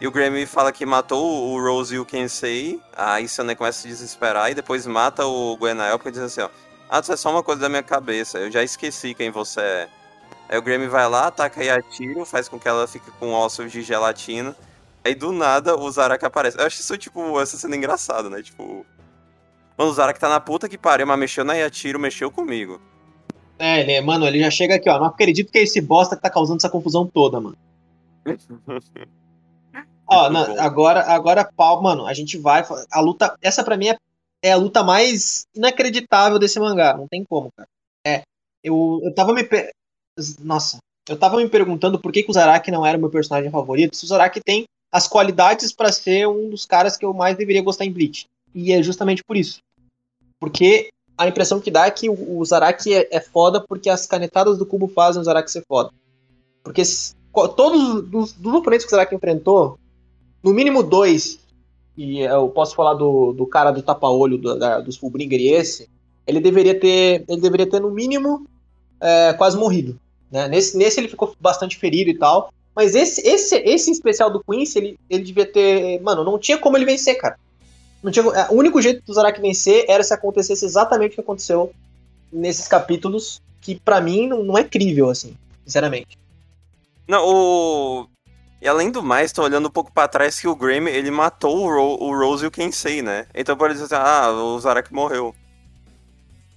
Speaker 2: E o Grammy fala que matou o Rose e o Kensei. A Isane começa a se desesperar e depois mata o Guenael porque diz assim, ó. Ah, isso é só uma coisa da minha cabeça. Eu já esqueci quem você é. Aí o Grammy vai lá, ataca e atira, faz com que ela fique com ossos de gelatina. Aí do nada o Zaraki aparece. Eu acho isso, tipo, essa cena engraçada, né? Tipo. Mano, o Zaraki tá na puta que pariu, mas mexeu na Yatiro, mexeu comigo.
Speaker 3: É, ele, mano, ele já chega aqui, ó. Não acredito que é esse bosta que tá causando essa confusão toda, mano. ó, não, agora, agora, pau, mano, a gente vai. A luta. Essa pra mim é, é a luta mais inacreditável desse mangá. Não tem como, cara. É. Eu, eu tava me. Nossa, eu tava me perguntando por que, que o Zaraki não era o meu personagem favorito, se o Zaraki tem as qualidades para ser um dos caras que eu mais deveria gostar em Bleach. E é justamente por isso. Porque a impressão que dá é que o, Zaraki é, é, foda porque as canetadas do cubo fazem o Zaraki ser foda. Porque todos os, dos oponentes que o Zaraki enfrentou, no mínimo dois, e eu posso falar do, do cara do tapa-olho, do, da, dos Fullbringer e esse, ele deveria ter, ele deveria ter no mínimo é, quase morrido. Né? Nesse, nesse ele ficou bastante ferido e tal. Mas esse, esse, esse especial do Quincy, ele, ele devia ter. Mano, não tinha como ele vencer, cara. Não tinha, é, o único jeito do Zaraki vencer era se acontecesse exatamente o que aconteceu nesses capítulos, que para mim não, não é crível, assim, sinceramente.
Speaker 2: Não, o. E além do mais, tô olhando um pouco para trás que o Grammy, ele matou o, Ro o Rose e o Kensei, né? Então pode dizer assim, ah, o Zaraki morreu.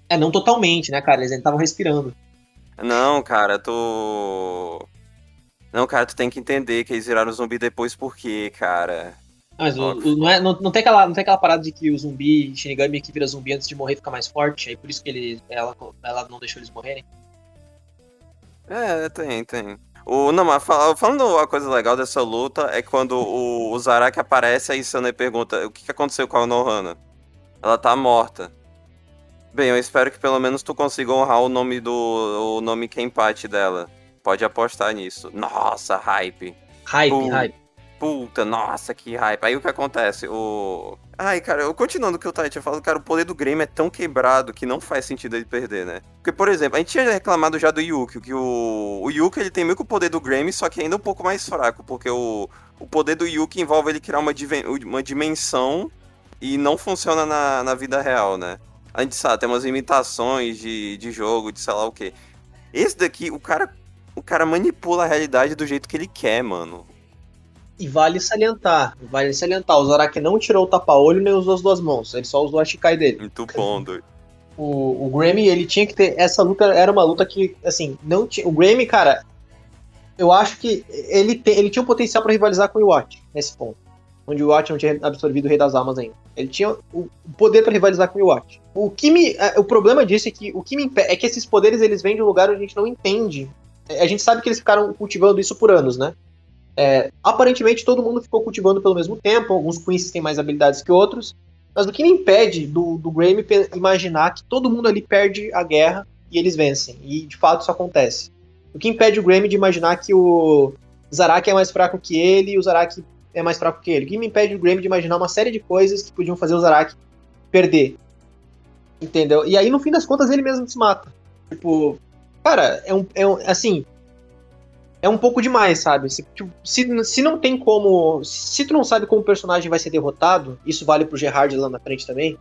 Speaker 3: É, não totalmente, né, cara? Eles ainda estavam respirando.
Speaker 2: Não, cara, tô. Não, cara, tu tem que entender que eles viraram zumbi depois por quê, cara.
Speaker 3: Mas o, o, não, é, não, não, tem aquela, não tem aquela parada de que o zumbi, Shinigami que vira zumbi antes de morrer fica mais forte, aí por isso que ele, ela, ela não deixou eles morrerem?
Speaker 2: É, tem, tem. O, não, mas falando uma coisa legal dessa luta é quando o, o Zaraki aparece, aí Sunny pergunta o que, que aconteceu com a Nohana. Ela tá morta. Bem, eu espero que pelo menos tu consiga honrar o nome do. o nome Kenpachi dela. Pode apostar nisso. Nossa, hype.
Speaker 3: Hype, Puta, hype.
Speaker 2: Puta, nossa, que hype. Aí o que acontece? O. Ai, cara, eu continuando o que o Tati tinha falado, cara, o poder do Grêmio é tão quebrado que não faz sentido ele perder, né? Porque, por exemplo, a gente tinha reclamado já do Yuki, que o, o Yuki ele tem meio que o poder do Grêmio, só que ainda um pouco mais fraco, porque o, o poder do Yuki envolve ele criar uma, uma dimensão e não funciona na, na vida real, né? A gente sabe, tem umas imitações de, de jogo, de sei lá o que. Esse daqui, o cara, o cara manipula a realidade do jeito que ele quer, mano.
Speaker 3: E vale salientar, vale salientar, o Zaraki não tirou o tapa-olho nem usou as duas mãos, ele só usou a Shikai dele.
Speaker 2: Muito bom, doido.
Speaker 3: O, o Grammy, ele tinha que ter. Essa luta era uma luta que, assim, não tinha. O Grammy, cara, eu acho que ele, te, ele tinha o potencial para rivalizar com o Iwate nesse ponto onde o Watt não tinha absorvido o Rei das Almas ainda. Ele tinha o poder para rivalizar com o Watt. O que me, é, o problema disso é que o que me é que esses poderes eles vêm de um lugar onde a gente não entende. É, a gente sabe que eles ficaram cultivando isso por anos, né? É, aparentemente todo mundo ficou cultivando pelo mesmo tempo. Alguns Queens têm mais habilidades que outros. Mas o que me impede do, do Grammy imaginar que todo mundo ali perde a guerra e eles vencem. E de fato isso acontece. O que impede o Grammy de imaginar que o Zaraki é mais fraco que ele e o Zaraki é mais fraco que ele. O que me impede o Graham de imaginar uma série de coisas que podiam fazer o Zaraki perder. Entendeu? E aí, no fim das contas, ele mesmo se mata. Tipo, cara, é um. É um assim. É um pouco demais, sabe? Se, tipo, se, se não tem como. Se tu não sabe como o personagem vai ser derrotado, isso vale pro Gerard lá na frente também.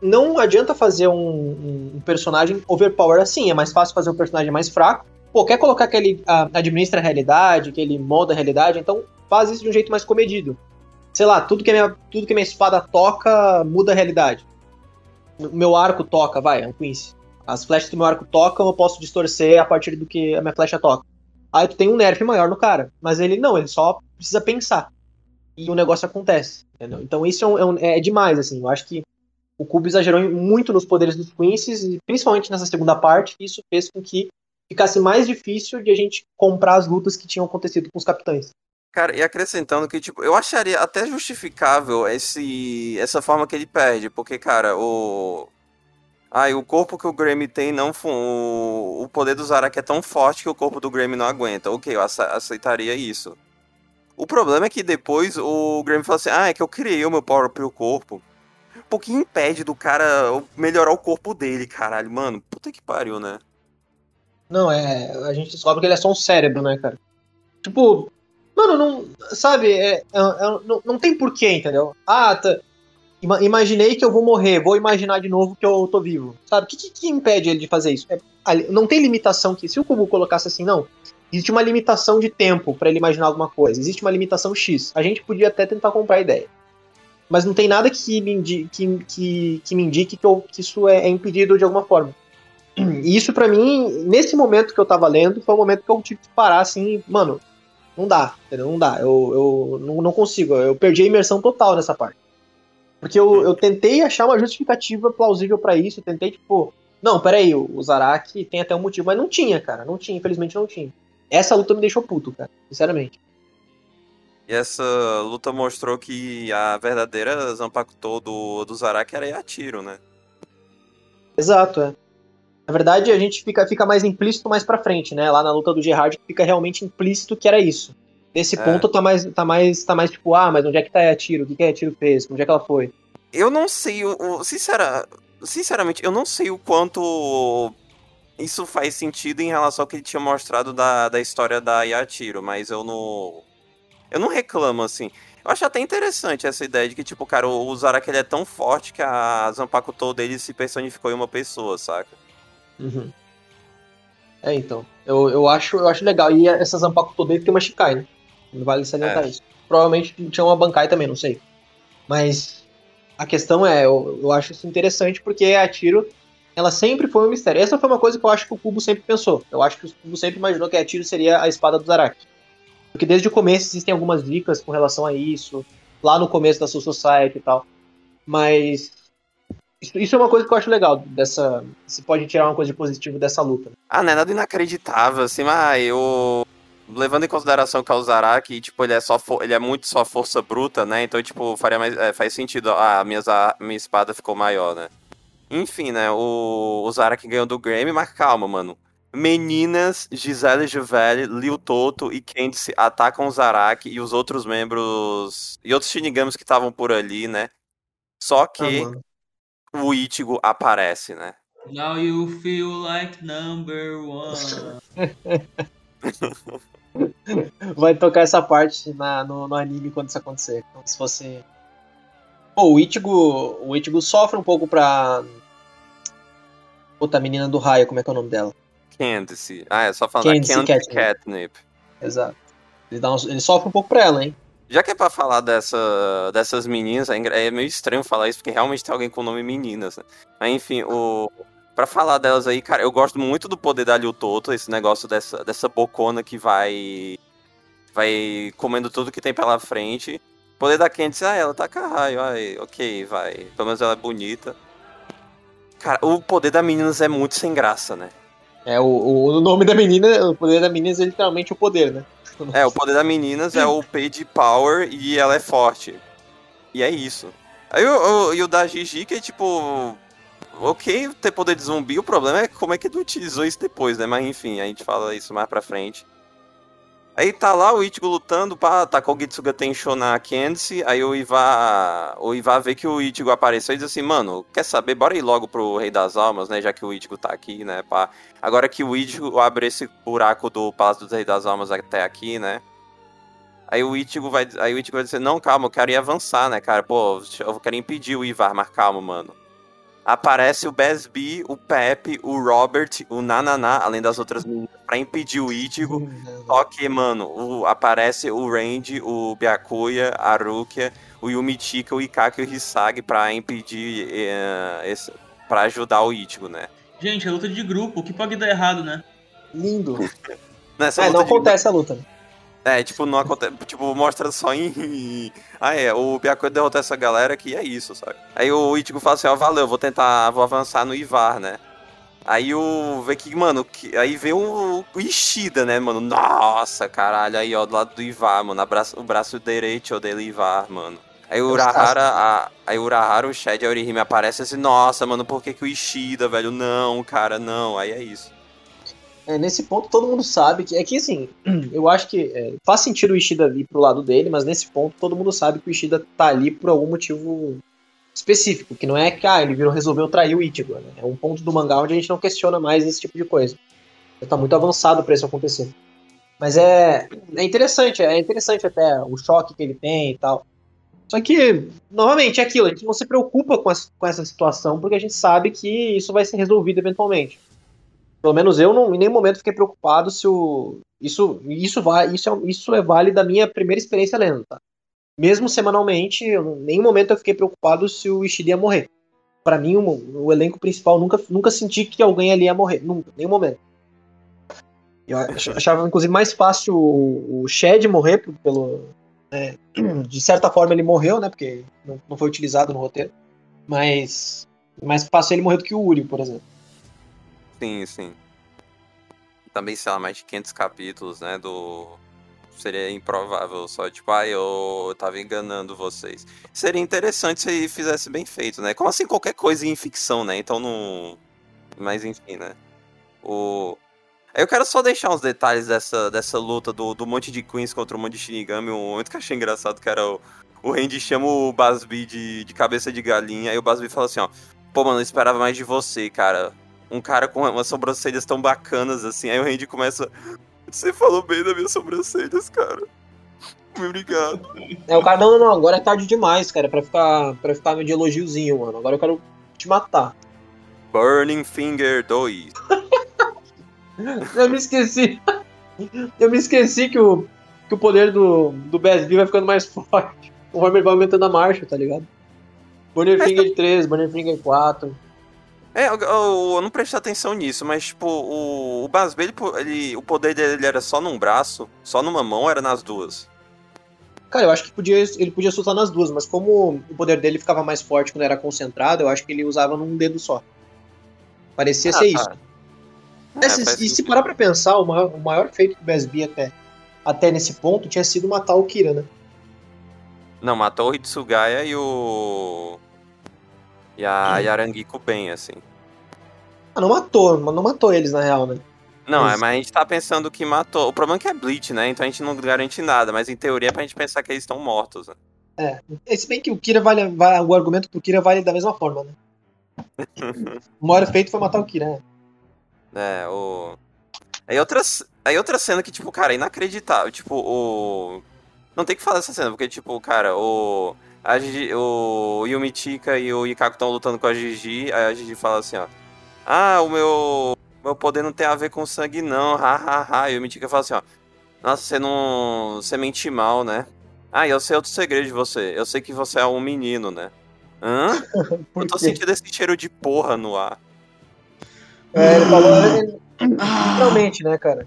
Speaker 3: Não adianta fazer um, um, personagem overpower assim. É mais fácil fazer um personagem mais fraco. Pô, quer colocar que ele a, administra a realidade, que ele molda a realidade, então faz isso de um jeito mais comedido. Sei lá, tudo que a minha, tudo que minha espada toca muda a realidade. O meu arco toca, vai, é um Quincy. As flechas do meu arco tocam, eu posso distorcer a partir do que a minha flecha toca. aí tu tem um nerf maior no cara. Mas ele não, ele só precisa pensar. E o negócio acontece, entendeu? Então isso é, um, é, um, é demais, assim. Eu acho que o Cubo exagerou muito nos poderes dos Quincy's, e principalmente nessa segunda parte, isso fez com que ficasse mais difícil de a gente comprar as lutas que tinham acontecido com os capitães.
Speaker 2: Cara, e acrescentando que, tipo, eu acharia até justificável esse, essa forma que ele perde, porque, cara, o. Ai, o corpo que o Grammy tem não. O, o poder do Zarak é tão forte que o corpo do Grammy não aguenta. Ok, eu aceitaria isso. O problema é que depois o Grammy fala assim: ah, é que eu criei o meu próprio corpo. Pô, que impede do cara melhorar o corpo dele, caralho, mano. Puta que pariu, né?
Speaker 3: Não, é. A gente descobre que ele é só um cérebro, né, cara? Tipo, Mano, não. Sabe, é, é, é, não, não tem porquê, entendeu? Ah, tá. Imaginei que eu vou morrer, vou imaginar de novo que eu tô vivo. Sabe? O que, que, que impede ele de fazer isso? É, não tem limitação que. Se o Kubu colocasse assim, não. Existe uma limitação de tempo para ele imaginar alguma coisa. Existe uma limitação X. A gente podia até tentar comprar a ideia. Mas não tem nada que me indique que, que, que, me indique que, eu, que isso é, é impedido de alguma forma. E isso para mim, nesse momento que eu tava lendo, foi o momento que eu tive que parar assim, mano, não dá, entendeu? Não dá. Eu, eu não, não consigo. Eu perdi a imersão total nessa parte. Porque eu, eu tentei achar uma justificativa plausível para isso. Eu tentei, tipo, não, peraí, o Zaraki tem até um motivo, mas não tinha, cara. Não tinha, infelizmente não tinha. Essa luta me deixou puto, cara, sinceramente.
Speaker 2: E essa luta mostrou que a verdadeira Zanpakuto do, do Zaraki era Yatiro, né?
Speaker 3: Exato, é. Na verdade, a gente fica, fica mais implícito mais pra frente, né? Lá na luta do Gerard fica realmente implícito que era isso. Nesse é. ponto tá mais, tá mais, tá mais tipo, ah, mas onde é que tá a Tiro? O que, que a Tiro fez? Onde é que ela foi?
Speaker 2: Eu não sei, o, sincera, sinceramente, eu não sei o quanto isso faz sentido em relação ao que ele tinha mostrado da, da história da Yatiro, mas eu não. Eu não reclamo, assim. Eu acho até interessante essa ideia de que, tipo, cara, o Zaraki ele é tão forte que a Zanpakuto dele se personificou em uma pessoa, saca?
Speaker 3: Uhum. É, então. Eu, eu, acho, eu acho legal. E essa Zanpakuto dele tem uma Shikai, né? Não vale salientar é. isso. Provavelmente tinha uma Bankai também, não sei. Mas a questão é, eu, eu acho isso interessante porque a Tiro, ela sempre foi um mistério. Essa foi uma coisa que eu acho que o Cubo sempre pensou. Eu acho que o Cubo sempre imaginou que a Tiro seria a espada do Zaraki. Porque desde o começo existem algumas dicas com relação a isso, lá no começo da Soul Society e tal. Mas isso, isso, é uma coisa que eu acho legal dessa. Se pode tirar uma coisa de positivo dessa luta.
Speaker 2: Ah, não é nada inacreditável, assim, mas eu. Levando em consideração que é o Zaraki, tipo, ele é só ele é muito só força bruta, né? Então, tipo, faria mais, é, faz sentido. Ah, a minha, a minha espada ficou maior, né? Enfim, né? O, o Zaraki ganhou do Grammy, mas calma, mano. Meninas, Gisele Juvelli, Liu Toto e Candice atacam o Zaraki e os outros membros e outros Shinigamis que estavam por ali, né? Só que ah, o Ichigo aparece, né?
Speaker 1: Now you feel like number one.
Speaker 3: Vai tocar essa parte na, no, no, anime quando isso acontecer. Como se fosse. Pô, o Ichigo. O Ichigo sofre um pouco pra. Puta, a menina do raio, como é que é o nome dela?
Speaker 2: Candice. Ah, é só falar Candice, Candice Catnip. Catnip.
Speaker 3: Exato. Ele, um, ele sofre um pouco pra ela, hein?
Speaker 2: Já que é pra falar dessa, dessas meninas, é, é meio estranho falar isso, porque realmente tem alguém com o nome meninas, né? Mas enfim, o. Pra falar delas aí, cara, eu gosto muito do poder da Liu Toto, esse negócio dessa, dessa bocona que vai. Vai comendo tudo que tem pela frente. O poder da Candice, ah, ela tá caralho, ai, ok, vai. Pelo menos ela é bonita. Cara, o poder da meninas é muito sem graça, né?
Speaker 3: É, o, o nome da menina, o poder da menina é literalmente o poder, né?
Speaker 2: É, o poder da meninas é o Page Power e ela é forte. E é isso. Aí o, o, e o da Gigi, que é tipo. Ok, ter poder de zumbi, o problema é como é que ele utilizou isso depois, né? Mas enfim, a gente fala isso mais pra frente. Aí tá lá o Ichigo lutando, pá, tá com o Gitsuga Tensho na Candice, aí o Iva, o Iva vê que o Ichigo apareceu e diz assim, mano, quer saber, bora ir logo pro Rei das Almas, né, já que o Ichigo tá aqui, né, pá. Agora que o Ichigo abre esse buraco do Palácio dos Reis das Almas até aqui, né, aí o Ichigo vai, aí o Ichigo vai dizer, não, calma, eu quero ir avançar, né, cara, pô, eu quero impedir o Ivar, mas calma, mano aparece o Besby, o Pepe, o Robert, o Nananá, além das outras meninas, pra impedir o Ichigo. Só que, mano, o, aparece o Randy, o Byakuya, a Rukia, o Yumichika, o Ikaki e o Hisagi pra impedir, uh, esse, pra ajudar o Ichigo, né?
Speaker 1: Gente, é luta de grupo, o que pode dar errado, né?
Speaker 3: Lindo.
Speaker 2: Nessa
Speaker 3: É,
Speaker 2: luta
Speaker 3: não acontece a luta.
Speaker 2: É, tipo, não acontece. Tipo, mostra só em. Ah, é, o Byakuya derrotou essa galera que é isso, sabe? Aí o Ichigo fala assim, ó, valeu, vou tentar, vou avançar no Ivar, né? Aí o. Vê que, mano, que, aí vê o, o Ishida, né, mano? Nossa, caralho, aí, ó, do lado do Ivar, mano. Abraço, o braço direito dele, Ivar, mano. Aí o Urahara, a, aí o Urahara, o Shed e a Orihime aparecem assim, nossa, mano, por que, que o Ishida, velho? Não, cara, não. Aí é isso.
Speaker 3: É, nesse ponto todo mundo sabe que. É que assim, eu acho que é, faz sentido o Ishida vir pro lado dele, mas nesse ponto todo mundo sabe que o Ishida tá ali por algum motivo específico, que não é que ah, ele virou, resolveu trair o Ichigo. Né? É um ponto do mangá onde a gente não questiona mais esse tipo de coisa. Já tá muito avançado pra isso acontecer. Mas é, é interessante, é interessante até o choque que ele tem e tal. Só que, novamente, é aquilo, a gente não se preocupa com, essa- com essa situação porque a gente sabe que isso vai ser resolvido eventualmente. Pelo menos eu não, em nenhum momento fiquei preocupado se o. Isso, isso, vai, isso, é, isso é vale da minha primeira experiência lendo, tá? Mesmo semanalmente, em nenhum momento eu fiquei preocupado se o Ishida ia morrer. Pra mim, o, o elenco principal nunca, nunca senti que alguém ali ia morrer. Nunca, em nenhum momento. Eu ach- achava, inclusive, mais fácil o, o Shed morrer pelo. né, de certa forma ele morreu, né? Porque não, não foi utilizado no roteiro. Mas. Mais fácil ele morrer do que o Uri, por exemplo.
Speaker 2: Sim, sim. Também, sei lá, mais de 500 capítulos, né, do... Seria improvável só, tipo, ah, eu tava enganando vocês. Seria interessante se fizesse bem feito, né? Como assim qualquer coisa em ficção, né? Então não... Mas enfim, né? O... Eu quero só deixar uns detalhes dessa, dessa luta do, do monte de Queens contra o monte de Shinigami. Um momento que eu achei engraçado que era o... O Randy chama o Basbi de, de cabeça de galinha, aí o Basbi fala assim, ó... Pô, mano, eu esperava mais de você, cara um cara com umas sobrancelhas tão bacanas assim. Aí o Randy começa. Você falou bem das minhas sobrancelhas, cara. Muito obrigado.
Speaker 3: É, o cara, não, não, não, agora é tarde demais, cara, pra ficar, pra ficar de elogiozinho, mano. Agora eu quero te matar.
Speaker 2: Burning Finger 2.
Speaker 3: Eu me esqueci. Eu me esqueci que o, que o poder do, do BSB vai ficando mais forte. O Homer vai aumentando a marcha, tá ligado? Burner Finger 3, Burner Finger 4.
Speaker 2: É, eu, eu- eu não prestei atenção nisso, mas, tipo, o, o Basbe, ele, ele- o poder dele era só num braço, só numa mão, era nas duas?
Speaker 3: Cara, eu acho que podia, ele podia soltar nas duas, mas como o poder dele ficava mais forte quando era concentrado, eu acho que ele usava num dedo só. Parecia
Speaker 2: Ah,
Speaker 3: ser
Speaker 2: tá.
Speaker 3: isso.
Speaker 2: É,
Speaker 3: É, se- e se parar pra pensar, o maior, o maior feito do BSB até, até nesse ponto tinha sido matar o Kira, né?
Speaker 2: Não, matou o Hitsugaya e o. E a Yarangiko bem, assim.
Speaker 3: Ah, não matou, mas não matou eles na real, né?
Speaker 2: Não,
Speaker 3: Mas-
Speaker 2: é, mas a gente tá pensando que matou. O problema é que é Bleach, né? Então a gente não garante nada, mas em teoria é pra gente pensar que eles estão mortos. Né?
Speaker 3: É, se bem que o Kira vale, o argumento pro Kira vale da mesma forma, né? O maior feito foi matar o Kira, né?
Speaker 2: É, o. Aí outra, aí outra cena que, tipo, cara, é inacreditável. Tipo, o. Não tem que falar dessa cena, porque, tipo, cara, o. A Gigi, o Yumichika e o Ikaku estão lutando com a Gigi, aí a Gigi fala assim, ó. Ah, o meu. Meu poder não tem a ver com sangue, não. Ha, ha, ha. E o Yumichika fala assim, ó. Nossa, você não. Você mente mal, né? Ah, eu sei outro segredo de você. Eu sei que você é um menino, né? Hã? Eu tô sentindo esse cheiro de porra no ar.
Speaker 3: É, ele falou ele- literalmente, né, cara?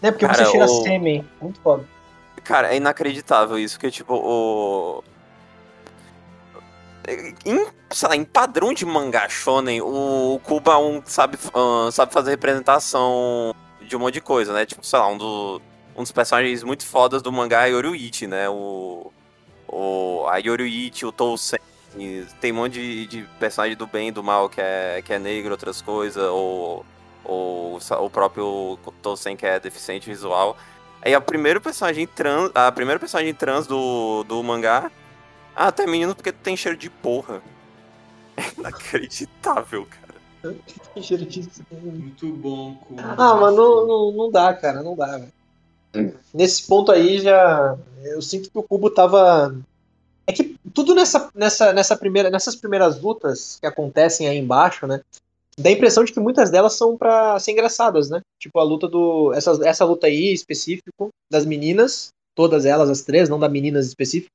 Speaker 3: Né, porque
Speaker 2: Cara,
Speaker 3: você cheira
Speaker 2: o-
Speaker 3: sêmen. Muito foda.
Speaker 2: Cara, é inacreditável isso, porque, tipo, o. Em, sei lá, em padrão de mangá shonen, o Kuba um sabe, ah, sabe fazer representação de um monte de coisa, né? Tipo, sei lá, um, do, um dos personagens muito fodas do mangá é Yoruichi, né? O, o, a Yoruichi, o Tousen, tem um monte de, de personagem do bem e do mal que é, que é negro, outras coisas, ou, ou o próprio Tousen que é deficiente visual. Aí a primeira personagem trans, a primeira personagem trans do, do mangá, ah, até menino porque tem cheiro de porra. É inacreditável, cara.
Speaker 3: Cheiro de.
Speaker 1: Muito bom, cu.
Speaker 3: Ah, mas não, não, não dá, cara, não dá, velho. Nesse ponto aí já. Eu sinto que o Cubo tava. É que tudo nessa, nessa, nessa primeira, nessas primeiras lutas que acontecem aí embaixo, né? Dá a impressão de que muitas delas são pra ser engraçadas, né? Tipo a luta do. Essa, essa luta aí específico das meninas, todas elas, as três, não da meninas específico.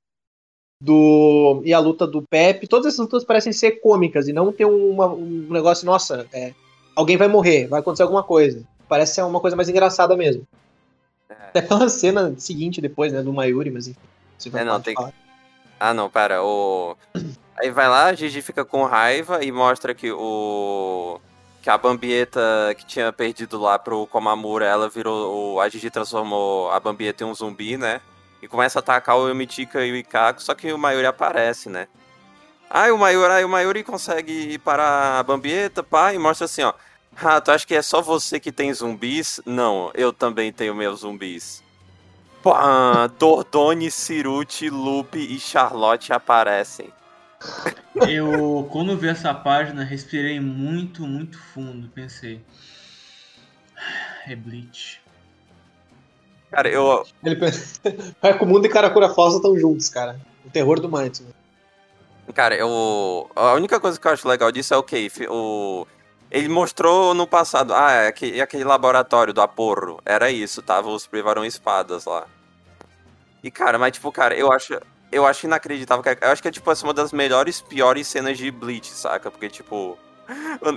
Speaker 3: Do, e a luta do Pepe, todas essas lutas parecem ser cômicas e não ter uma- um negócio, nossa, é, alguém vai morrer, vai acontecer alguma coisa. Parece ser uma coisa mais engraçada mesmo. Até pela cena seguinte depois, né, do Mayuri, mas enfim. Você vai
Speaker 2: É, não, tem-
Speaker 3: falar.
Speaker 2: Ah, não, pera. O... Aí vai lá, a Gigi fica com raiva e mostra que o. Que a Bambieta que tinha perdido lá pro Komamura, ela virou. o- A Gigi transformou a Bambieta em um zumbi, né? E começa a atacar o Yomitika e o Ikako, só que o Mayuri aparece, né? Aí o Mayuri, aí o Mayuri consegue parar a Bambieta, pá, e mostra assim, ó. Ah, tu acha que é só você que tem zumbis? Não, eu também tenho meus zumbis. Pá, Dordone, Ciruti, Lupe e Charlotte aparecem.
Speaker 1: Eu, quando vi essa página, respirei muito, muito fundo. Pensei. É Bleach.
Speaker 2: Cara, eu.
Speaker 3: Ele pensa. Vai Mundo e Karakura Falsa estão juntos, cara. O terror do Might.
Speaker 2: Cara, eu. A única coisa que eu acho legal disso é o que o. Ele mostrou no passado, ah, é aquele, aquele laboratório do Aporro. Era isso, tava os privaram espadas lá. E, cara, mas tipo, cara, eu acho. Eu acho inacreditável. cara. Eu acho que é, tipo, essa é uma das melhores, piores cenas de Bleach, saca? Porque, tipo.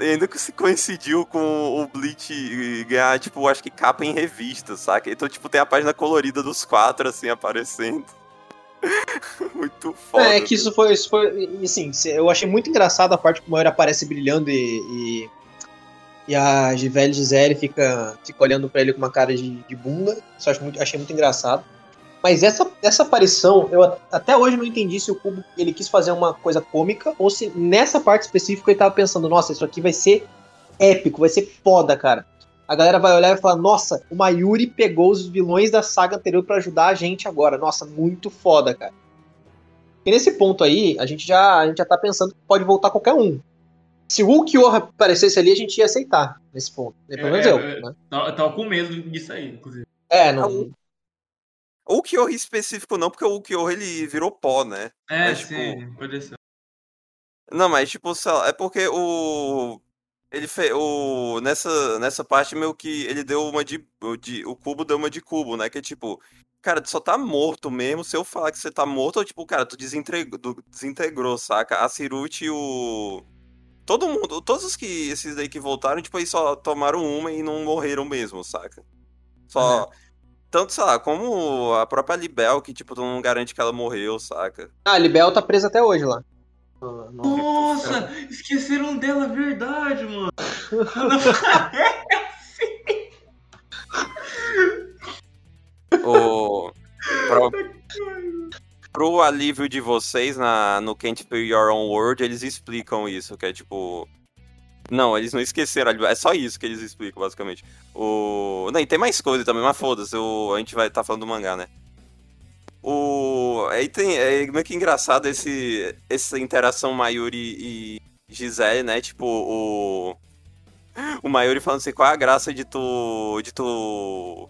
Speaker 2: Ainda que se coincidiu com o Bleach ganhar, tipo, acho que capa em revista, saca? Então, tipo, tem a página colorida dos quatro, assim, aparecendo. Muito foda.
Speaker 3: É, que isso foi, isso foi. e, Assim, eu achei muito engraçado a parte que o Mayuri aparece brilhando e. e, e a Gisele Gisele fica, fica olhando pra ele com uma cara de, de bunda. Isso acho muito, achei muito engraçado. Mas essa, essa aparição, eu até hoje não entendi se o Cubo ele quis fazer uma coisa cômica ou se nessa parte específica ele tava pensando, nossa, isso aqui vai ser épico, vai ser foda, cara. A galera vai olhar e falar, nossa, o Mayuri pegou os vilões da saga anterior pra ajudar a gente agora. Nossa, muito foda, cara. E nesse ponto aí, a gente já, a gente já tá pensando que pode voltar qualquer um. Se o Ulquiorra aparecesse ali, a gente ia aceitar nesse ponto. Pelo menos
Speaker 1: É,
Speaker 3: eu,
Speaker 1: é,
Speaker 3: né?
Speaker 1: Tava, tava com medo disso aí, inclusive.
Speaker 3: É, não.
Speaker 2: O Kyohi específico não, porque o Kyohi ele virou pó, né?
Speaker 1: É,
Speaker 2: Mas, tipo,
Speaker 1: sim, pode ser.
Speaker 2: Não, mas tipo, sei lá, é porque o. Ele fez. O... Nessa, nessa parte, meio que ele deu uma de, de. O cubo deu uma de cubo, né? Que é tipo. Cara, tu só tá morto mesmo. Se eu falar que você tá morto, tipo, cara, tu desintegrou, desintegrou saca? A Ciruti e o. Todo mundo, todos os que. Esses daí que voltaram, tipo, aí só tomaram uma e não morreram mesmo, saca? Só. Tanto, sei lá, como a própria Libel, que, tipo, tu não garante que ela morreu, saca?
Speaker 3: Ah, a Libel tá presa até hoje lá. No- no-
Speaker 1: Nossa, esqueceram dela, verdade, mano.
Speaker 2: O... Pro... Pro alívio de vocês na... no Can't Feel Your Own World, eles explicam isso, que é tipo. Não, eles não esqueceram, é só isso que eles explicam, basicamente. O... Não, e tem mais coisa também, mas foda-se, o... a gente vai estar tá falando do mangá, né? O... Aí tem. É meio que engraçado esse... essa interação Mayuri e Gisele, né? Tipo, o. O Mayuri falando assim, qual é a graça de tu. de tu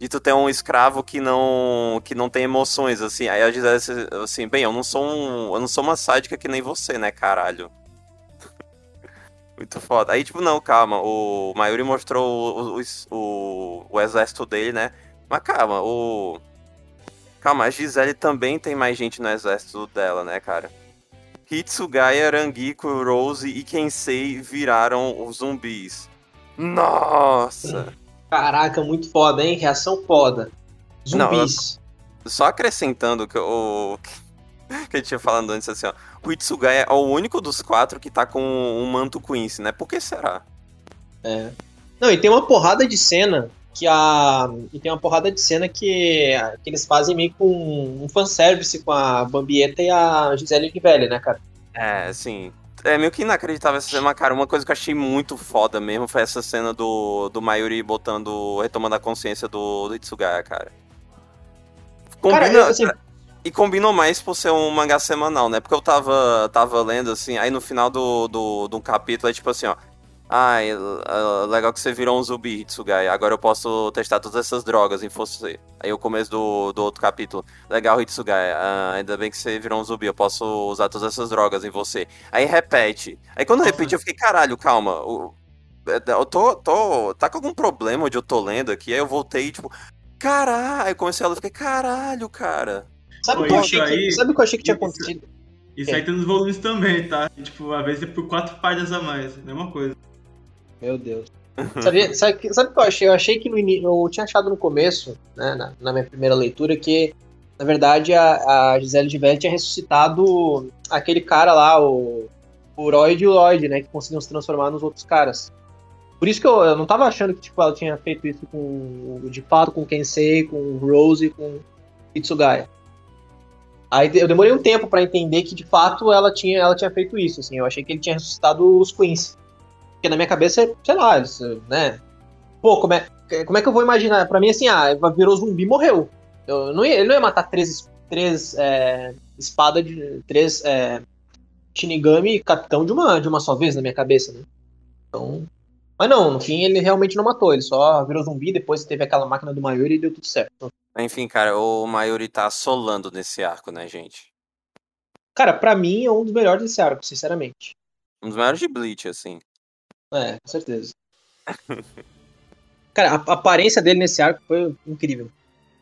Speaker 2: de tu ter um escravo que não que não tem emoções assim. Aí a Gisele assim, bem, eu não sou um, eu não sou uma sádica que nem você, né, caralho. Muito foda. Aí tipo, não, calma, o Mayuri mostrou o, o, o, exército dele, né? Mas calma, o Calma, a Gisele também tem mais gente no exército dela, né, cara? Hitsugaya, Rangiko, Rose e Kensei viraram os zumbis. Nossa!
Speaker 3: Caraca, muito foda, hein? Reação foda. Zumbis.
Speaker 2: Só acrescentando que o que eu tinha falando antes assim, ó. O Itsugaya é o único dos quatro que tá com um manto Quincy, né? Por que será?
Speaker 3: É. Não, e tem uma porrada de cena que a. E tem uma porrada de cena que, que eles fazem meio com um fanservice com a Bambieta e a Gisele Rivelli, né, cara?
Speaker 2: É, assim. É meio que inacreditável essa cena, cara. Uma coisa que eu achei muito foda mesmo foi essa cena do, do Mayuri botando. retomando a consciência do, do Itsugaya, cara. Combina,
Speaker 3: Cara, assim,
Speaker 2: E combinou mais por ser um mangá semanal, né? Porque eu tava, tava lendo, assim, aí no final do, do, do capítulo é tipo assim, ó. Ai, ah, legal que você virou um zumbi, Hitsugai. Agora eu posso testar todas essas drogas em você. Aí o começo do, do outro capítulo. Legal, Hitsugai. ah, ainda bem que você virou um zumbi. Eu posso usar todas essas drogas em você. Aí repete. Aí quando repete, eu fiquei, caralho, calma. o- Eu tô, tô. Tá com algum problema onde eu tô lendo aqui? Aí eu voltei, tipo. Caralho, comecei a ler, eu fiquei, caralho, cara.
Speaker 3: Sabe o que eu
Speaker 1: isso
Speaker 3: achei que,
Speaker 1: aí-
Speaker 3: sabe o que eu achei que tinha
Speaker 1: isso-
Speaker 3: acontecido?
Speaker 1: Isso aí tem nos volumes também, tá? Tipo, às vezes é por quatro páginas a mais. Mesma coisa.
Speaker 3: Meu Deus. Sabe, sabe, sabe o que eu achei? Eu achei que no início, eu tinha achado no começo, né, na, na minha primeira leitura, que na verdade a, a Gisele de Velli tinha ressuscitado aquele cara lá, o, o Royd e o Lloyd, né, que conseguiam se transformar nos outros caras. Por isso que eu, eu não tava achando que tipo, ela tinha feito isso com, de fato com Kensei, com Rose e com Itsugaya. Aí eu demorei um tempo para entender que de fato ela tinha, ela tinha feito isso, assim. Eu achei que ele tinha ressuscitado os Queens. Porque na minha cabeça, sei lá, eles, né? Pô, como é, como é que eu vou imaginar? Pra mim, assim, ah, virou zumbi morreu. Eu não ia, ele não ia matar três, três é, espadas de. três é, Shinigami capitão de uma, de uma só vez na minha cabeça, né? Então. Mas não, no fim ele realmente não matou, ele só virou zumbi, depois teve aquela máquina do Mayuri e deu tudo certo.
Speaker 2: Enfim, cara, o Mayuri tá assolando nesse arco, né, gente?
Speaker 3: Cara, pra mim é um dos melhores desse arco, sinceramente.
Speaker 2: Um dos melhores de Bleach, assim.
Speaker 3: É, com certeza. cara, a, a aparência dele nesse arco foi incrível.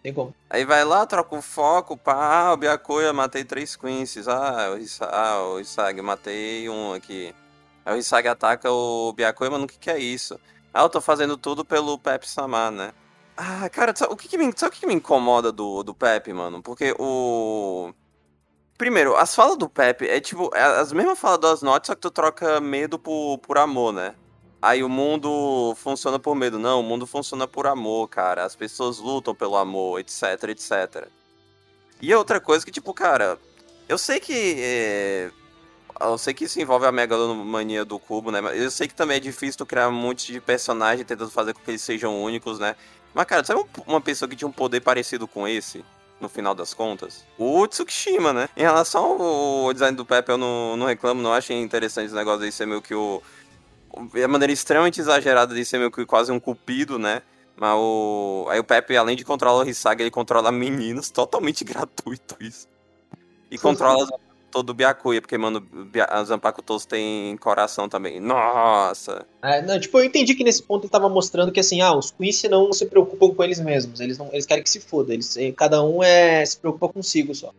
Speaker 3: Tem como.
Speaker 2: Aí vai lá, troca o foco, pá, ah, o Byakuya, matei três Quincy's. Ah, o, ah, o Isagi, matei um aqui. Aí o Isagi ataca o Byakuya, mano, o que que é isso? Ah, eu tô fazendo tudo pelo Pep Samar, né? Ah, cara, sabe o que, que me, sabe o que, que me incomoda do, do Pepe, mano? Porque o. Primeiro, as falas do Pepe é tipo, é as mesmas falas das notas, só que tu troca medo por, por amor, né? Aí o mundo funciona por medo. Não, o mundo funciona por amor, cara. As pessoas lutam pelo amor, etc, etc. E outra coisa que, tipo, cara, eu sei que. É... Eu sei que isso envolve a megalomania do cubo, né? Mas eu sei que também é difícil tu criar um monte de personagens tentando fazer com que eles sejam únicos, né? Mas, cara, sabe uma pessoa que tinha um poder parecido com esse? No final das contas? O Tsukishima, né? Em relação ao design do Pepe, eu não, não reclamo, não achei interessante esse negócio de ser meio que o. A maneira extremamente exagerada de ser meio que quase um cupido, né? Mas o. Aí o Pepe, além de controlar o Hisaga, ele controla meninos, totalmente gratuito isso. E controla todo o Byakuya, porque, mano, Zanpakutos tem coração também. Nossa!
Speaker 3: É, não, tipo, eu entendi que nesse ponto ele tava mostrando que, assim, ah, os Quincy não se preocupam com eles mesmos, eles, não, eles querem que se foda, eles, eh, cada um é, se preocupa consigo só.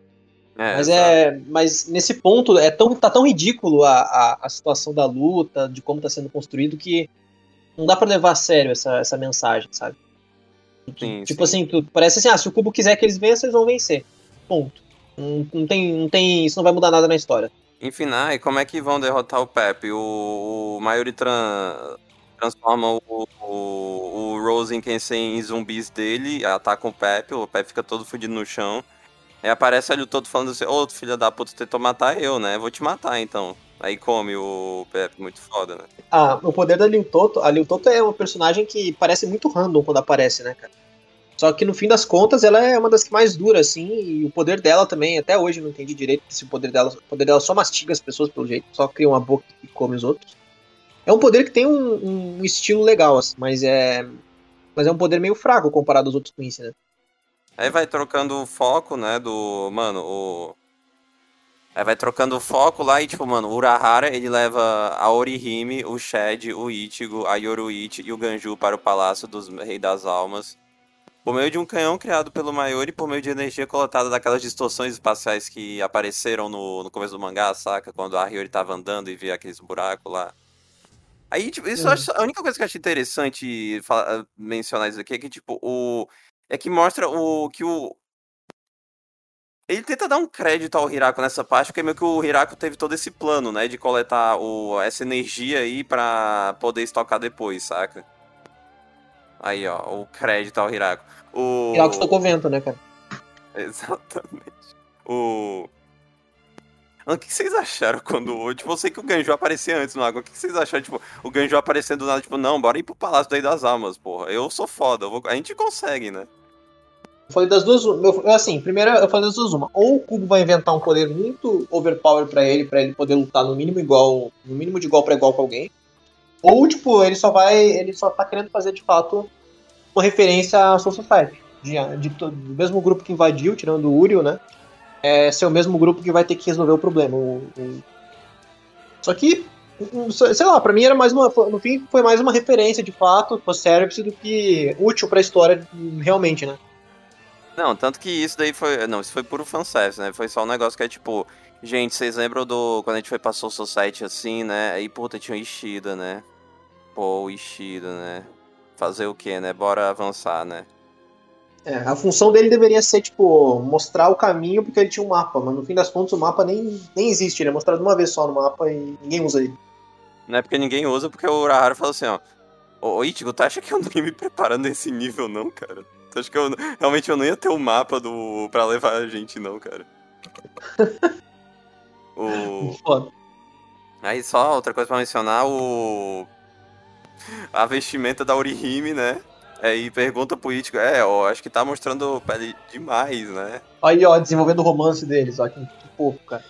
Speaker 3: É, mas, é, mas nesse ponto é tão, tá tão ridículo a, a, a, situação da luta, de como tá sendo construído, que não dá para levar a sério essa, essa mensagem, sabe? Sim, tipo sim. assim, tu, parece assim, ah, se o Cubo quiser que eles vençam, eles vão vencer. Ponto. Não, não, tem, não tem. Isso não vai mudar nada na história.
Speaker 2: Enfim, e como é que vão derrotar o Pepe? O, o Mayuri tran, transforma o, o, o Rose em quem em zumbis dele, ataca o Pepe, o Pepe fica todo fudido no chão. Aí aparece ali o todo falando assim, ô filho da puta, tentou matar eu, né? Vou te matar então. Aí come o Pepe, muito foda, né?
Speaker 3: Ah, o poder da Liu Toto, a Liu Toto é uma personagem que parece muito random quando aparece, né, cara? Só que no fim das contas, ela é uma das que mais dura, assim, e o poder dela também, até hoje não entendi direito se o poder dela, o poder dela só mastiga as pessoas pelo jeito, só cria uma boca e come os outros. É um poder que tem um, um estilo legal, assim, mas é. Mas é um poder meio fraco comparado aos outros Quincy, né?
Speaker 2: Aí vai trocando o foco, né, do. Mano, o. Aí vai trocando o foco lá e, tipo, mano, o Urahara, ele leva a Orihime, o Shed, o Ichigo, a Yoruichi e o Ganju para o Palácio dos Rei das Almas por meio de um canhão criado pelo Mayuri por meio de energia coletada daquelas distorções espaciais que apareceram no, no começo do mangá, saca? Quando a Ryori tava andando e via aqueles buracos lá. Aí, tipo, isso uhum. acho, a única coisa que eu achei interessante falar, mencionar isso aqui é que, tipo, o. É que mostra o. que o. Ele tenta dar um crédito ao Hirako nessa parte, porque meio que o Hirako teve todo esse plano, né? De coletar o, essa energia aí pra poder estocar depois, saca? Aí, ó, o crédito ao Hirako. O...
Speaker 3: Hirako estocou vento, né, cara?
Speaker 2: Exatamente. O... O que vocês acharam quando. Tipo, eu sei que o Ganjo aparecia antes no água. O que vocês acharam, tipo, o Ganjo aparecendo do nada, tipo, não, bora ir pro Palácio daí das Almas, porra. Eu sou foda, eu vou... a gente consegue, né?
Speaker 3: Eu falei das duas. Eu, assim, primeiro eu falei das duas uma. Ou o Cubo vai inventar um poder muito overpower para ele, para ele poder lutar no mínimo igual. No mínimo de igual para igual com alguém. Ou, tipo, ele só vai. Ele só tá querendo fazer de fato uma referência à Soul Society. De, de, do mesmo grupo que invadiu, tirando o Uriel, né? É ser o mesmo grupo que vai ter que resolver o problema. O, o... Só que, sei lá, pra mim era mais uma. No fim, foi mais uma referência de fato, pro service do que útil pra história realmente, né?
Speaker 2: Não, tanto que isso daí foi. Não, isso foi puro fanservice, né? Foi só um negócio que é tipo. Gente, vocês lembram do. Quando a gente foi pra Soul Society assim, né? Aí, puta, tinha o Ishida, né? Pô, o Ishida, né? Fazer o quê, né? Bora avançar, né?
Speaker 3: É, a função dele deveria ser, tipo, mostrar o caminho porque ele tinha um mapa, mas no fim das contas o mapa nem, nem existe, ele é mostrado uma vez só no mapa e ninguém usa ele.
Speaker 2: Não é porque ninguém usa, porque o Urahara falou assim, ó. Ô, Ichigo, tu acha que eu não ia me preparando nesse nível, não, cara? Tu acha que eu realmente eu não ia ter o um mapa do pra levar a gente, não, cara? o...
Speaker 3: Foda.
Speaker 2: Aí só outra coisa pra mencionar, o... A vestimenta da Orihime, né? Aí pergunta pro Ichigo, é, ó, acho que tá mostrando pele demais, né?
Speaker 3: Aí, ó, desenvolvendo o romance deles, ó, que, que fofo, cara.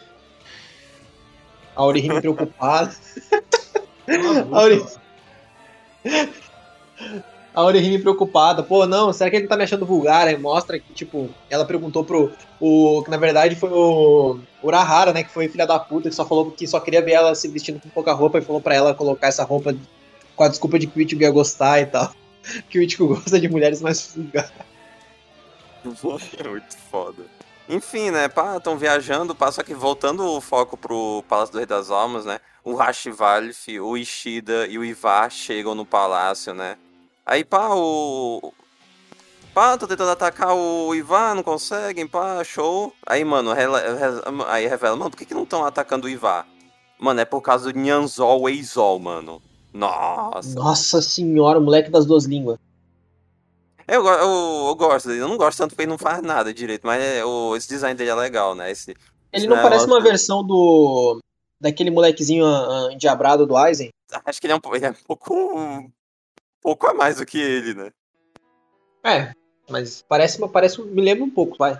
Speaker 3: A Orihime preocupada. a Orihime... A Orihime preocupada, pô, não, será que ele tá me achando vulgar? Aí mostra que, tipo, ela perguntou pro. O, que na verdade foi o Urahara, né? Que foi filha da puta, que só falou que só queria ver ela se vestindo com pouca roupa e falou pra ela colocar essa roupa com a desculpa de que o Ichigo ia gostar e tal. Que o Ichigo gosta de mulheres mais vulgares.
Speaker 2: É muito foda. Enfim, né, pá, tão viajando, pá, só que voltando o foco pro Palácio do Rei das Almas, né? O Hashivalif, o Ishida e o Ivar chegam no palácio, né? Aí, pá, o. Pá, tô tentando atacar o Ivar, não conseguem, pá, show. Aí, mano, aí revela, mano, por que, que não estão atacando o Ivar? Mano, é por causa do Nyanzol Eizol, mano. Nossa.
Speaker 3: Nossa senhora, moleque das duas línguas.
Speaker 2: Eu, eu, eu gosto dele, eu não gosto tanto porque ele não faz nada direito, mas é, o, esse design dele é legal, né? Esse,
Speaker 3: ele não parece uma versão do. daquele molequezinho uh, endiabrado do Aizen?
Speaker 2: Acho que ele é um, ele é um pouco. Um pouco a mais do que ele, né?
Speaker 3: É, mas parece, parece me lembra um pouco, vai.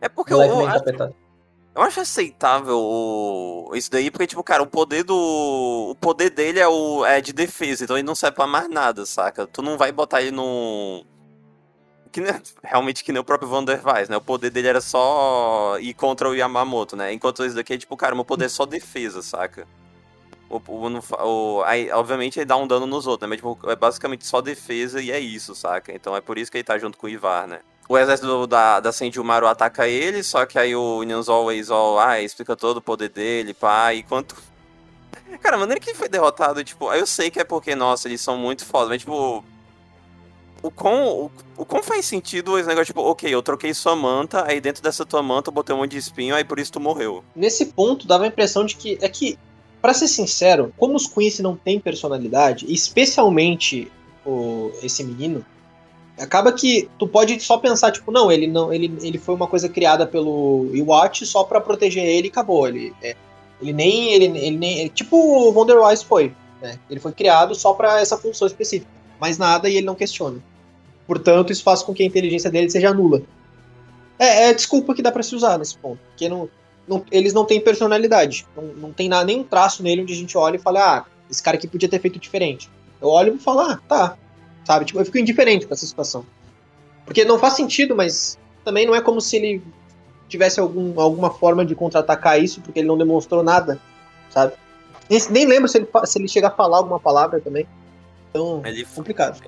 Speaker 2: É porque eu, eu, acho, eu acho aceitável isso daí, porque, tipo, cara, o poder do. O poder dele é, o, é de defesa, então ele não serve pra mais nada, saca? Tu não vai botar ele no. Que nem, realmente que nem o próprio Vander Weiss, né? O poder dele era só ir contra o Yamamoto, né? Enquanto esse daqui é tipo, cara, meu poder é só defesa, saca? O, o, o, aí, obviamente ele dá um dano nos outros, né? Mas tipo, é basicamente só defesa e é isso, saca? Então é por isso que ele tá junto com o Ivar, né? O exército da, da Senjumaru ataca ele, só que aí o Nyanzol Eizol, ah, explica todo o poder dele, pá, e quanto... Cara, a maneira que foi derrotado, tipo, eu sei que é porque, nossa, eles são muito foda, mas tipo... O quão, o, o quão faz sentido esse negócio, tipo, ok, eu troquei sua manta, aí dentro dessa tua manta eu botei um monte de espinho, aí por isso tu morreu.
Speaker 3: Nesse ponto, dava a impressão de que. É que para ser sincero, como os Quincy não têm personalidade, especialmente o, esse menino, acaba que tu pode só pensar, tipo, não, ele não, ele, ele foi uma coisa criada pelo Iwatch só para proteger ele e acabou. Ele, é, ele nem. Ele, ele nem. Ele, tipo o Wonderwise foi. Né? Ele foi criado só para essa função específica. Mais nada e ele não questiona. Portanto, isso faz com que a inteligência dele seja nula. É, é desculpa que dá para se usar nesse ponto. Porque não, não, eles não têm personalidade. Não, não tem nada, nenhum traço nele onde a gente olha e fala, ah, esse cara aqui podia ter feito diferente. Eu olho e falo, ah, tá. Sabe? Tipo, eu fico indiferente com essa situação. Porque não faz sentido, mas também não é como se ele tivesse algum, alguma forma de contra-atacar isso, porque ele não demonstrou nada, sabe? Nem, nem lembro se ele, se ele chega a falar alguma palavra também. Então, ele, complicado.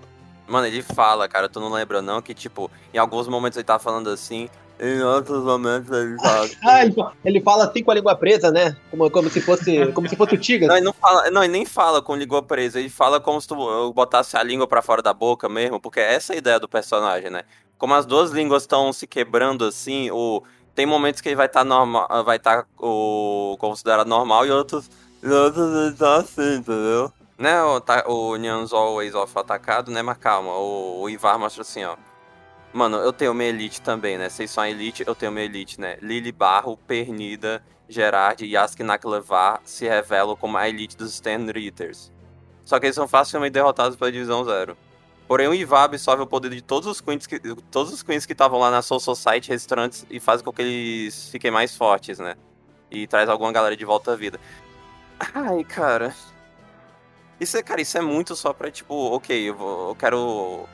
Speaker 2: Mano, ele fala, cara, tu não lembra não, que tipo, em alguns momentos ele tá falando assim, em outros momentos ele fala.
Speaker 3: ah, ele, ele fala assim com a língua presa, né? Como, como se fosse. Como se fosse o Tigas.
Speaker 2: Não, ele não fala. Não, ele nem fala com língua presa, ele fala como se tu botasse a língua para fora da boca mesmo, porque é essa a ideia do personagem, né? Como as duas línguas estão se quebrando assim, o. Tem momentos que ele vai estar tá normal. Vai estar tá, o. considerado normal e outros. E outros ele tá assim, entendeu? Né, o, tá, o Nyanzol, o Ace atacado, né? Mas calma, o, o Ivar mostra assim, ó. Mano, eu tenho minha elite também, né? Vocês são a elite, eu tenho minha elite, né? Lily Barro, Pernida, Gerard e Yasuki Naklevar se revelam como a elite dos Stand Eaters. Só que eles são facilmente derrotados pela Divisão Zero. Porém, o Ivar absorve o poder de todos os queens que todos os queens que estavam lá na Soul Society restaurantes e faz com que eles fiquem mais fortes, né? E traz alguma galera de volta à vida. Ai, cara. Isso é, cara, isso é muito só pra, tipo, ok, eu, vou, eu quero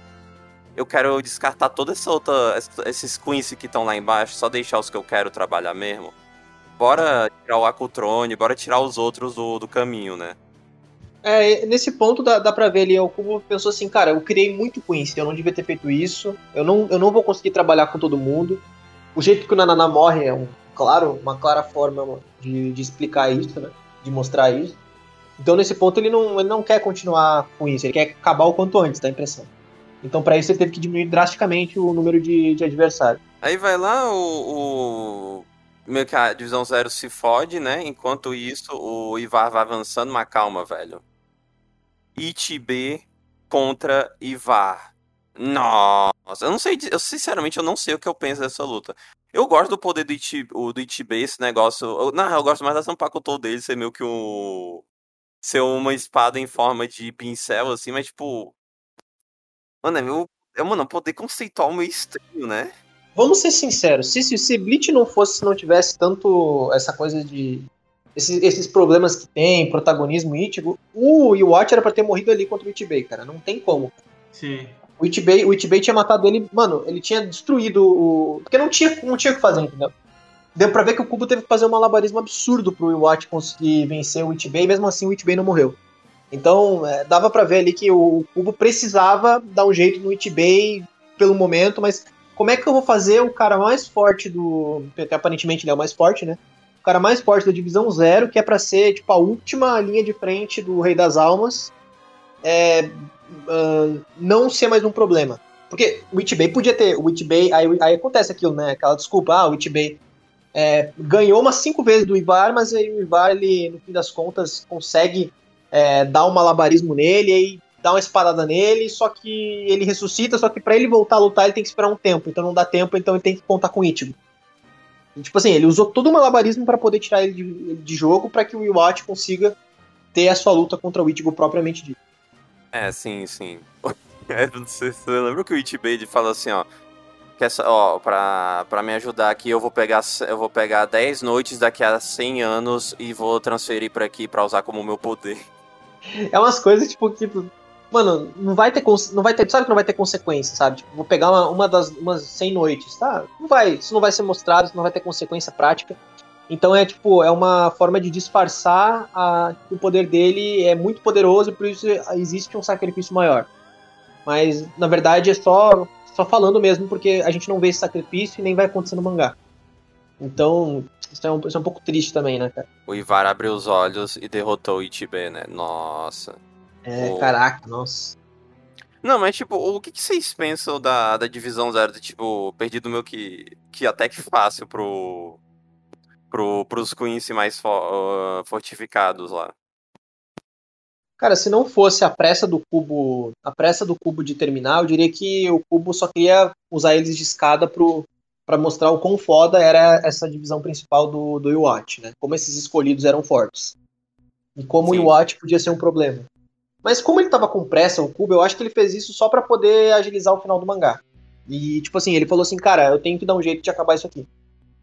Speaker 2: eu quero descartar toda essa outra. esses queens que estão lá embaixo, só deixar os que eu quero trabalhar mesmo. Bora tirar o Acutrone, bora tirar os outros do, do caminho, né?
Speaker 3: É, nesse ponto dá, dá pra ver ali, o Kubo pensou assim, cara, eu criei muito Quincy, eu não devia ter feito isso, eu não, eu não vou conseguir trabalhar com todo mundo. O jeito que o Nananá morre é um, claro, uma clara forma de, de explicar isso, né? De mostrar isso. Então, nesse ponto, ele não, ele não quer continuar com isso, ele quer acabar o quanto antes, dá a impressão. Então, para isso, ele teve que diminuir drasticamente o número de, de adversários.
Speaker 2: Aí vai lá o, o. Meio que a divisão zero se fode, né? Enquanto isso, o Ivar vai avançando, mas calma, velho. ITB contra Ivar. Nossa, eu não sei, eu sinceramente eu não sei o que eu penso dessa luta. Eu gosto do poder do Itibê, do esse negócio. Eu, não, eu gosto mais da Sampakutou dele ser meio que um ser uma espada em forma de pincel assim, mas tipo, mano, é meu, é mano, poder conceitual meio estranho, né?
Speaker 3: Vamos ser sinceros, se, se, se Bleach não fosse, se não tivesse tanto essa coisa de esses, esses problemas que tem, protagonismo Ichigo, o Iwatch era pra ter morrido ali contra o Ichibei, cara. Não tem como.
Speaker 1: Sim.
Speaker 3: O Ichibei, o Ichibei tinha matado ele, mano, ele tinha destruído o. Porque não tinha, não tinha o que fazer, entendeu? Deu pra ver que o Kubo teve que fazer um malabarismo absurdo pro Iwatch conseguir vencer o Ichibei, e mesmo assim o Ichibei não morreu. Então, é, dava para ver ali que o Kubo precisava dar um jeito no Ichibei pelo momento, mas como é que eu vou fazer o cara mais forte do. que aparentemente ele é o mais forte, né? O cara mais forte da divisão zero, que é para ser, tipo, a última linha de frente do Rei das Almas. É, uh, não ser mais um problema. Porque o Itibay podia ter. O Itibay. Aí, aí acontece aquilo, né? Aquela desculpa, ah, o Itibay é, ganhou umas cinco vezes do Ivar, mas aí o Ivar, ele, no fim das contas, consegue é, dar um malabarismo nele e dá uma espadada nele, só que ele ressuscita, só que para ele voltar a lutar ele tem que esperar um tempo, então não dá tempo, então ele tem que contar com o Ichigo. Tipo assim, ele usou todo o malabarismo para poder tirar ele de, de jogo para que o Iwatch consiga ter a sua luta contra o Ichigo propriamente dito.
Speaker 2: É, sim, sim. É, você lembra que o Itibade fala assim, ó. Que essa, ó, pra, pra me ajudar aqui, eu vou pegar eu vou pegar 10 noites daqui a 100 anos e vou transferir para aqui para usar como meu poder.
Speaker 3: É umas coisas, tipo, que. Mano, não vai ter. Não vai ter. Sabe que não vai ter consequência, sabe? Tipo, vou pegar uma, uma das umas 100 noites, tá? Não vai. Isso não vai ser mostrado, isso não vai ter consequência prática. Então é tipo, é uma forma de disfarçar a, que o poder dele é muito poderoso e por isso existe um sacrifício maior. Mas na verdade é só, só falando mesmo, porque a gente não vê esse sacrifício e nem vai acontecer no mangá. Então, isso é um, isso é um pouco triste também, né, cara?
Speaker 2: O Ivar abriu os olhos e derrotou o Ichibe, né? Nossa.
Speaker 3: É, o... caraca, nossa.
Speaker 2: Não, mas tipo, o que, que vocês pensam da, da divisão zero? De, tipo, perdido meu que, que até que fácil pro, pro, pros Queens mais for, uh, fortificados lá.
Speaker 3: Cara, se não fosse a pressa do cubo, a pressa do cubo de terminar, eu diria que o cubo só queria usar eles de escada pro para mostrar o quão foda era essa divisão principal do, do Iwatch, né? Como esses escolhidos eram fortes. E como Sim. o Iwatch podia ser um problema. Mas como ele tava com pressa, o Cubo, eu acho que ele fez isso só para poder agilizar o final do mangá. E, tipo assim, ele falou assim, cara, eu tenho que dar um jeito de acabar isso aqui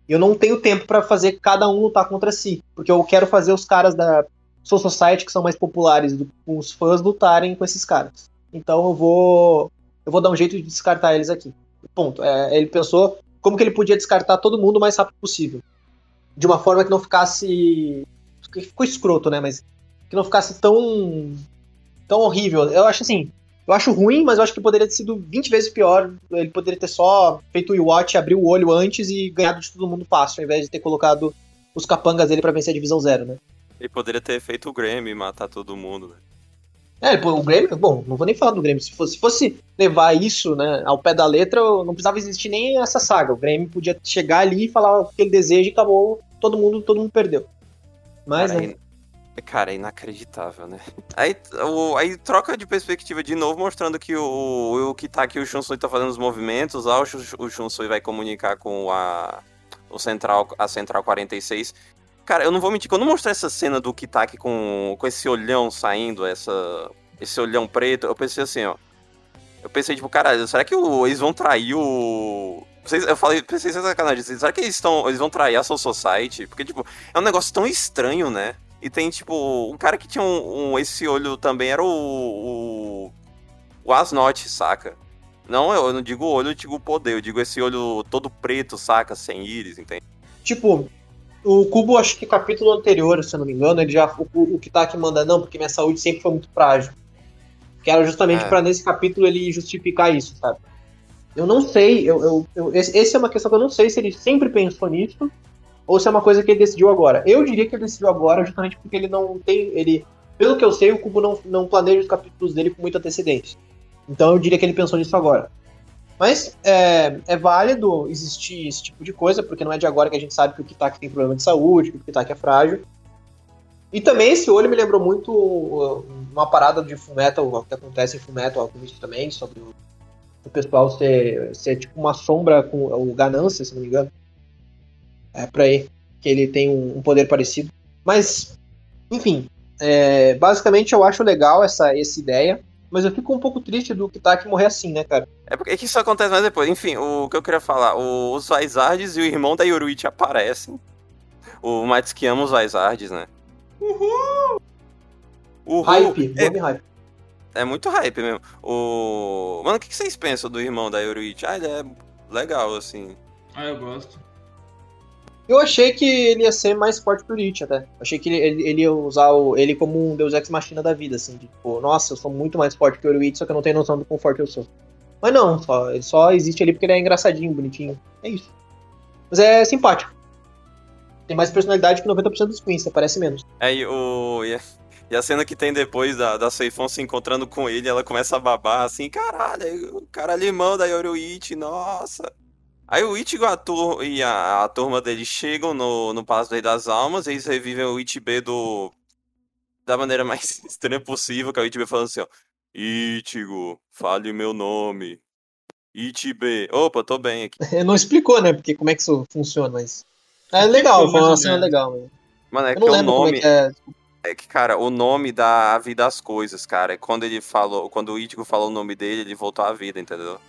Speaker 3: eu não tenho tempo para fazer cada um lutar contra si, porque eu quero fazer os caras da Soul Society que são mais populares, do, os fãs lutarem com esses caras. Então eu vou eu vou dar um jeito de descartar eles aqui. Ponto. É, ele pensou como que ele podia descartar todo mundo o mais rápido possível, de uma forma que não ficasse ficou escroto, né, mas que não ficasse tão tão horrível. Eu acho assim, eu acho ruim, mas eu acho que poderia ter sido 20 vezes pior. Ele poderia ter só feito o Iwatch, abrir o olho antes e ganhado de todo mundo fácil, ao invés de ter colocado os capangas dele para vencer a divisão zero, né?
Speaker 2: Ele poderia ter feito o Grammy matar todo mundo, né?
Speaker 3: É, o Grêmio, bom, não vou nem falar do Grêmio. Se fosse, se fosse levar isso né, ao pé da letra, não precisava existir nem essa saga. O Grêmio podia chegar ali e falar o que ele deseja e acabou, todo mundo, todo mundo perdeu. Mas,
Speaker 2: Cara, né? Cara, é inacreditável, né? Aí, o, aí troca de perspectiva de novo, mostrando que o, o que tá aqui, o Shunsui tá fazendo os movimentos, lá o, o Shunsui vai comunicar com a, o central, a Central 46. Cara, eu não vou mentir, quando mostrou essa cena do Kitaki com, com esse olhão saindo, essa, esse olhão preto, eu pensei assim, ó. Eu pensei, tipo, caralho, será que o, eles vão trair o. Eu falei, pensei sem sacanagem, será que eles, estão, eles vão trair a Soul Society? Porque, tipo, é um negócio tão estranho, né? E tem, tipo, um cara que tinha um, um esse olho também era o. O, o Asnot, saca? Não, eu não digo olho, eu digo poder, eu digo esse olho todo preto, saca? Sem íris, entende?
Speaker 3: Tipo, o Cubo, acho que capítulo anterior, se eu não me engano, ele já. O, o que tá aqui manda, não, porque minha saúde sempre foi muito frágil. Que era justamente é. para nesse capítulo ele justificar isso, sabe? Eu não sei, eu, eu, eu, esse é uma questão que eu não sei se ele sempre pensou nisso, ou se é uma coisa que ele decidiu agora. Eu diria que ele decidiu agora justamente porque ele não tem. Ele pelo que eu sei, o Kubo não, não planeja os capítulos dele com muita antecedência. Então eu diria que ele pensou nisso agora. Mas é, é válido existir esse tipo de coisa, porque não é de agora que a gente sabe que o Kitaki tem problema de saúde, que o Kitaki é frágil. E também esse olho me lembrou muito uh, uma parada de Fullmetal, que acontece em Fullmetal Alchemist também, sobre o, o pessoal ser, ser tipo uma sombra com o Ganância, se não me engano. É por aí, que ele tem um, um poder parecido. Mas, enfim, é, basicamente eu acho legal essa, essa ideia mas eu fico um pouco triste do Kitaki morrer assim, né, cara?
Speaker 2: É porque isso acontece mais depois. Enfim, o que eu queria falar, os Vaisards e o irmão da Yoruichi aparecem. O Matsuki ama os Vaisards, né?
Speaker 3: Uhul! Uhul! Hype, é, hype.
Speaker 2: É muito hype mesmo. O... Mano, o que vocês pensam do irmão da Yoruichi? Ah, ele é legal, assim.
Speaker 1: Ah, eu gosto.
Speaker 3: Eu achei que ele ia ser mais forte que o Lich até. Achei que ele, ele, ia usar o, ele como um Deus Ex Machina da vida, assim. Tipo, nossa, eu sou muito mais forte que o Lich, só que eu não tenho noção do quão forte eu sou. Mas não, só, ele só existe ali porque ele é engraçadinho, bonitinho. É isso. Mas é simpático. Tem mais personalidade que 90% dos Queens, parece menos.
Speaker 2: É, e, o, e, a, cena que tem depois da, da Seifon se encontrando com ele, ela começa a babar assim, caralho, o cara limão da Yoruichi, nossa. Aí o Ichigo a tur e a, a, turma dele chegam no, no Palácio do Rei das Almas, eles revivem o Ichibe do... da maneira mais estranha possível, que é o Ichibe falando assim, ó. Ichigo, fale meu nome. Ichibe. Opa, tô bem aqui.
Speaker 3: Não explicou, né? Porque como é que isso funciona, mas... É legal, foi uma cena legal. Mano,
Speaker 2: mano é que o é nome... É, é, é que, cara, o nome dá a vida às coisas, cara. Quando ele falou, quando o Ichigo falou o nome dele, ele voltou à vida, entendeu?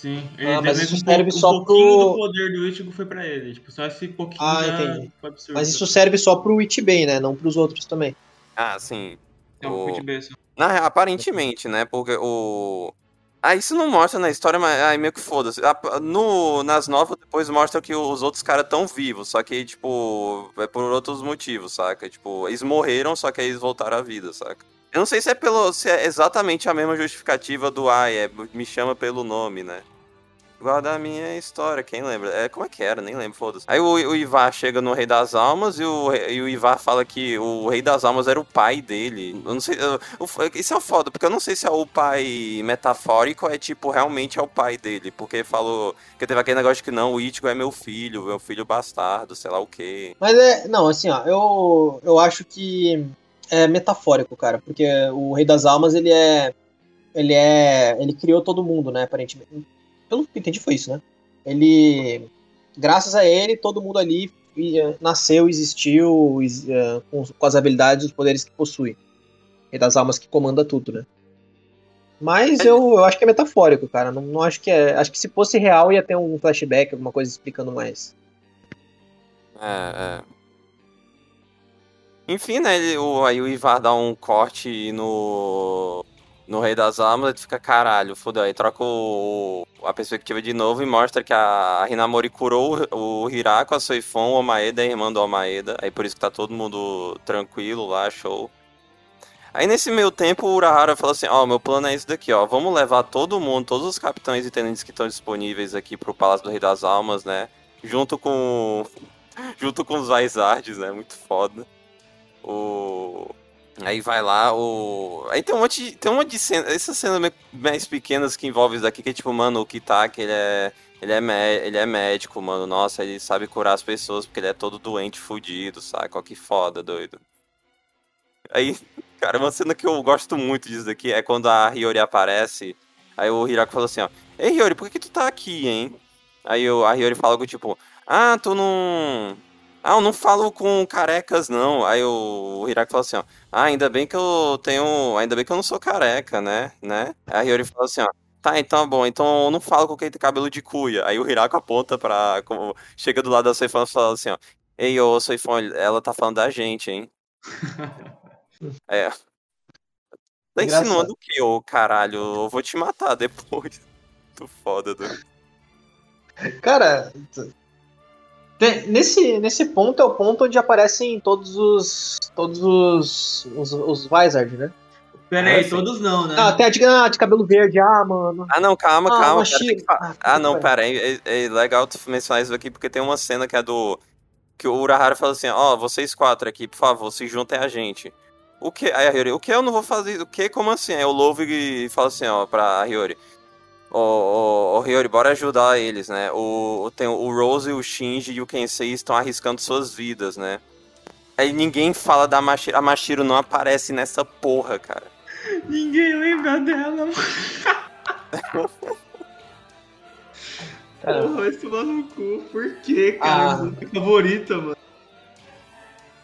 Speaker 1: Sim, ele ah, mas isso um serve só um pro. do poder do Ichigo foi pra ele. Tipo, só esse pouquinho. Ah, entendi.
Speaker 3: Absurdo. Mas isso serve só pro Ichibei, né? Não pros outros também.
Speaker 2: Ah, sim. É o... Ichibei. Na, aparentemente, né? Porque o. Ah, isso não mostra na história, mas aí meio que foda-se. No, nas novas, depois mostra que os outros caras estão vivos, só que, tipo, é por outros motivos, saca? Tipo, eles morreram, só que aí eles voltaram à vida, saca? Eu não sei se é pelo se é exatamente a mesma justificativa do ai, é, me chama pelo nome, né? Igual da minha história, quem lembra? É, como é que era? Nem lembro, foda-se. Aí o, o Ivar chega no Rei das Almas e o, e o Ivar fala que o Rei das Almas era o pai dele. Eu não sei. Eu, isso é foda, porque eu não sei se é o pai metafórico é tipo, realmente é o pai dele. Porque falou. Que teve aquele negócio que não, o Ichigo é meu filho, meu filho bastardo, sei lá o quê.
Speaker 3: Mas é. Não, assim, ó, eu, eu acho que é metafórico, cara, porque o Rei das Almas, ele é. Ele é. Ele criou todo mundo, né, aparentemente. Pelo que entendi, foi isso, né? Ele. Graças a ele, todo mundo ali nasceu, existiu é, com, com as habilidades e os poderes que possui. Rei das Almas que comanda tudo, né? Mas eu, eu acho que é metafórico, cara. Não, não acho que é. Acho que se fosse real ia ter um flashback, alguma coisa explicando mais.
Speaker 2: É, é. Enfim, né? Ele, o, aí o Ivar dá um corte no. No Rei das Almas, ele fica caralho, fodeu. Aí troca o, a perspectiva de novo e mostra que a, Hinamori curou o, o Hirako, a Soifon, o Omaeda, a irmã do Omaeda. Aí por isso que tá todo mundo tranquilo lá, show. Aí nesse meio tempo o Urahara falou assim, ó, oh, meu plano é esse daqui, ó, vamos levar todo mundo, todos os capitães e tenentes que estão disponíveis aqui pro Palácio do Rei das Almas, né, junto com junto com os Vaisardes, né, muito foda. O. Aí vai lá, o. Aí tem um monte de. Tem um monte de cena. Essas cenas mais pequenas que envolvem isso daqui, que é tipo, mano, o Kitaki, ele é. Ele é, ele é médico, mano. Nossa, ele sabe curar as pessoas porque ele é todo doente, fudido, sabe? Qual que foda, doido. Aí, cara, uma cena que eu gosto muito disso daqui é quando a Hiyori aparece. Aí o Hirako fala assim, ó. Ei, Hiyori, por que, que tu tá aqui, hein? Aí a Hiyori fala algo tipo, ah, tu não. Ah, eu não falo com carecas, não. Aí o, Hirako fala assim, ó. Ah, ainda bem que eu tenho. Ainda bem que eu não sou careca, né? né? Aí a Hiyori fala assim, ó. Tá, então bom, então eu não falo com quem tem cabelo de cuia. Aí o Hirako aponta pra. Como, chega do lado da Soifon e fala assim, ó. Ei, ô Soifon, ela tá falando da gente, hein? é. Tá insinuando o que, ô caralho? Eu vou te matar depois. Muito foda, doido.
Speaker 3: Cara, Nesse, nesse ponto é o ponto onde aparecem todos os. Todos os. Os, os Vizard, né?
Speaker 1: Pera aí, assim. todos não, né?
Speaker 3: Ah, tem a de, ah, de cabelo verde, ah, mano.
Speaker 2: Ah, não, calma, ah, calma. Que... Ah, ah, não, pera aí. É, é, legal tu mencionar isso aqui, porque tem uma cena que é do. Que o Urahara fala assim: Ó, oh, vocês quatro aqui, por favor, se juntem a gente. o que? Aí a Hiyori, o que eu não vou fazer? O que? Como assim? Aí o Love fala assim, ó, pra Hiyori. Ô Hiyori, bora ajudar eles, né? O, tem o Rose, o Shinji e o Kensei estão arriscando suas vidas, né? Aí ninguém fala da Mashiro. A Mashiro não aparece nessa porra, cara.
Speaker 1: Ninguém lembra dela. Porra, vai se no cu. Por quê, cara? Ah. É favorita, mano.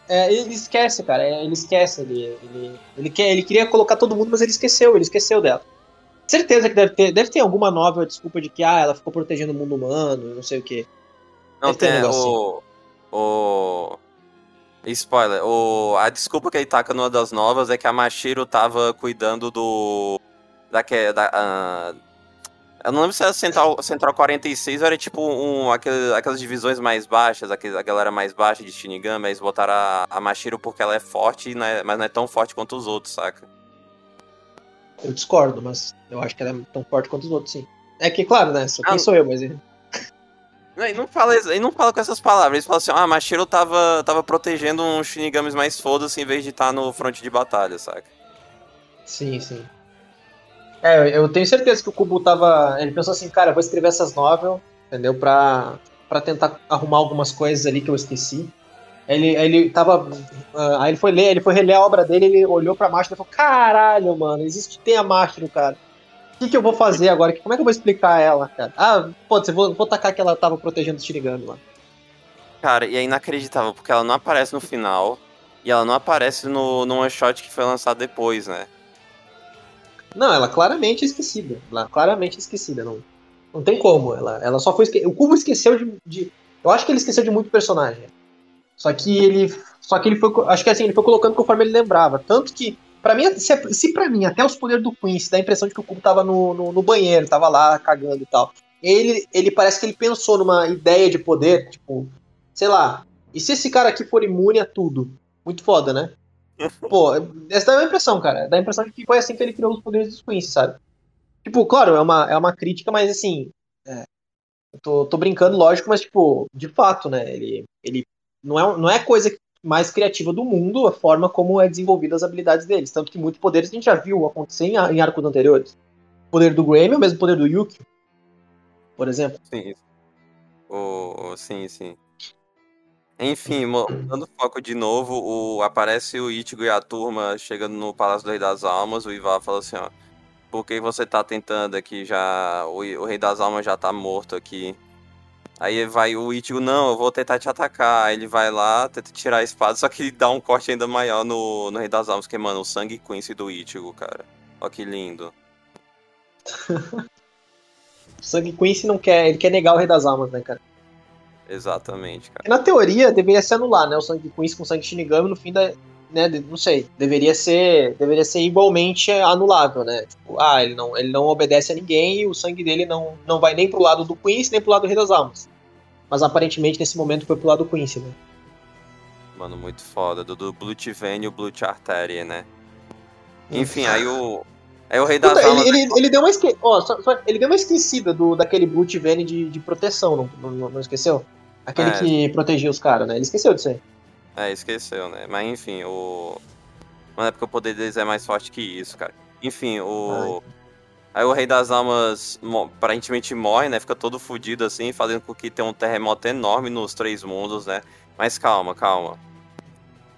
Speaker 3: É, ele esquece, cara. É, ele esquece. Ele, ele, ele, quer, ele queria colocar todo mundo, mas ele esqueceu. Ele esqueceu dela. Certeza que deve ter, deve ter alguma nova desculpa de que ah, ela ficou protegendo o mundo humano, não sei o que.
Speaker 2: Não deve tem um o, o. Spoiler. O, a desculpa que ele taca numa das novas é que a Mashiro tava cuidando do. Da, da, uh, eu não lembro se era Central, Central 46 ou era tipo um, aquele, aquelas divisões mais baixas, aqueles, a galera mais baixa de Shinigami, eles botaram a, a Mashiro porque ela é forte, é, mas não é tão forte quanto os outros, saca?
Speaker 3: Eu discordo, mas eu acho que ela é tão forte quanto os outros, sim. É que, claro, né? Só quem ah, sou eu, mas.
Speaker 2: Ele não, fala, ele não fala com essas palavras, ele fala assim, ah, Mashiro tava, tava protegendo uns Shinigamis mais foda-se em vez de estar tá no fronte de batalha, saca?
Speaker 3: Sim, sim. É, eu tenho certeza que o Kubo tava. Ele pensou assim, cara, vou escrever essas novelas, entendeu? Pra, pra tentar arrumar algumas coisas ali que eu esqueci. Ele, ele tava. Uh, aí ele foi ler, ele foi reler a obra dele, ele olhou pra Mastro e falou: Caralho, mano, existe, tem a Mastro, cara. O que, que eu vou fazer agora? Como é que eu vou explicar ela, cara? Ah, pô, você vou, vou tacar que ela tava protegendo o Shinigami lá.
Speaker 2: Cara, e é inacreditável, porque ela não aparece no final. E ela não aparece no, no one shot que foi lançado depois, né?
Speaker 3: Não, ela claramente é esquecida. Ela claramente é esquecida. Não, não tem como. Ela, ela só foi esque... O Cubo esqueceu de, de, Eu acho que ele esqueceu de muito personagem. Só que ele. Só que ele foi. Acho que assim, ele foi colocando conforme ele lembrava. Tanto que. Pra mim, se, se pra mim, até os poderes do Quincy dá a impressão de que o Cubo tava no, no, no, banheiro, tava lá cagando e tal. Ele, ele parece que ele pensou numa ideia de poder, tipo, sei lá. E se esse cara aqui for imune a tudo? Muito foda, né? Pô, essa dá a impressão, cara. Dá a impressão de que foi assim que ele criou os poderes dos Quincy, sabe? Tipo, claro, é uma, é uma crítica, mas assim. É, tô, tô brincando, lógico, mas, tipo, de fato, né? Ele, ele não, é, não é coisa mais criativa do mundo a forma como é desenvolvida as habilidades deles. Tanto que muitos poderes a gente já viu acontecer em, em arcos anteriores. O poder do Grammy é o mesmo poder do Yuki, por exemplo.
Speaker 2: Sim. Oh, sim, sim. Enfim, mudando foco de novo, o, aparece o Ichigo e a turma chegando no Palácio do Rei das Almas, o Ivar fala assim, ó, por que você tá tentando aqui já, o, o Rei das Almas já tá morto aqui. Aí vai o Ichigo, não, eu vou tentar te atacar. Aí ele vai lá, tenta tirar a espada, só que ele dá um corte ainda maior no, no Rei das Almas, que, mano, o sangue Quincy do Ichigo, cara. Ó que lindo.
Speaker 3: o sangue Quincy não quer, ele quer negar o Rei das Almas, né, cara?
Speaker 2: Exatamente, cara.
Speaker 3: Na teoria, deveria se anular, né? O sangue com isso com sangue Shinigami no fim da. Né, não sei, deveria ser deveria ser igualmente anulável, né? Tipo, ah, ele não, ele não obedece a ninguém e o sangue dele não, não vai nem pro lado do Quincy nem pro lado do Rei das Almas. Mas aparentemente nesse momento foi pro lado do Quincy, né?
Speaker 2: Mano, muito foda. Do, do Blood Vein e o Blood Artery, né? Enfim, aí o. Aí o Rei das
Speaker 3: Puta, Almas. Ele, ele, ele, deu uma esque... oh, só, só, ele deu uma esquecida do, daquele Blood Vein de, de proteção, não, não, não esqueceu? Aquele é. que protegia os caras, né? Ele esqueceu disso aí.
Speaker 2: É, esqueceu, né? Mas enfim, o. Mano, é porque o poder deles é mais forte que isso, cara. Enfim, o. Ai. Aí o Rei das Almas aparentemente morre, né? Fica todo fudido assim, fazendo com que tenha um terremoto enorme nos três mundos, né? Mas calma, calma.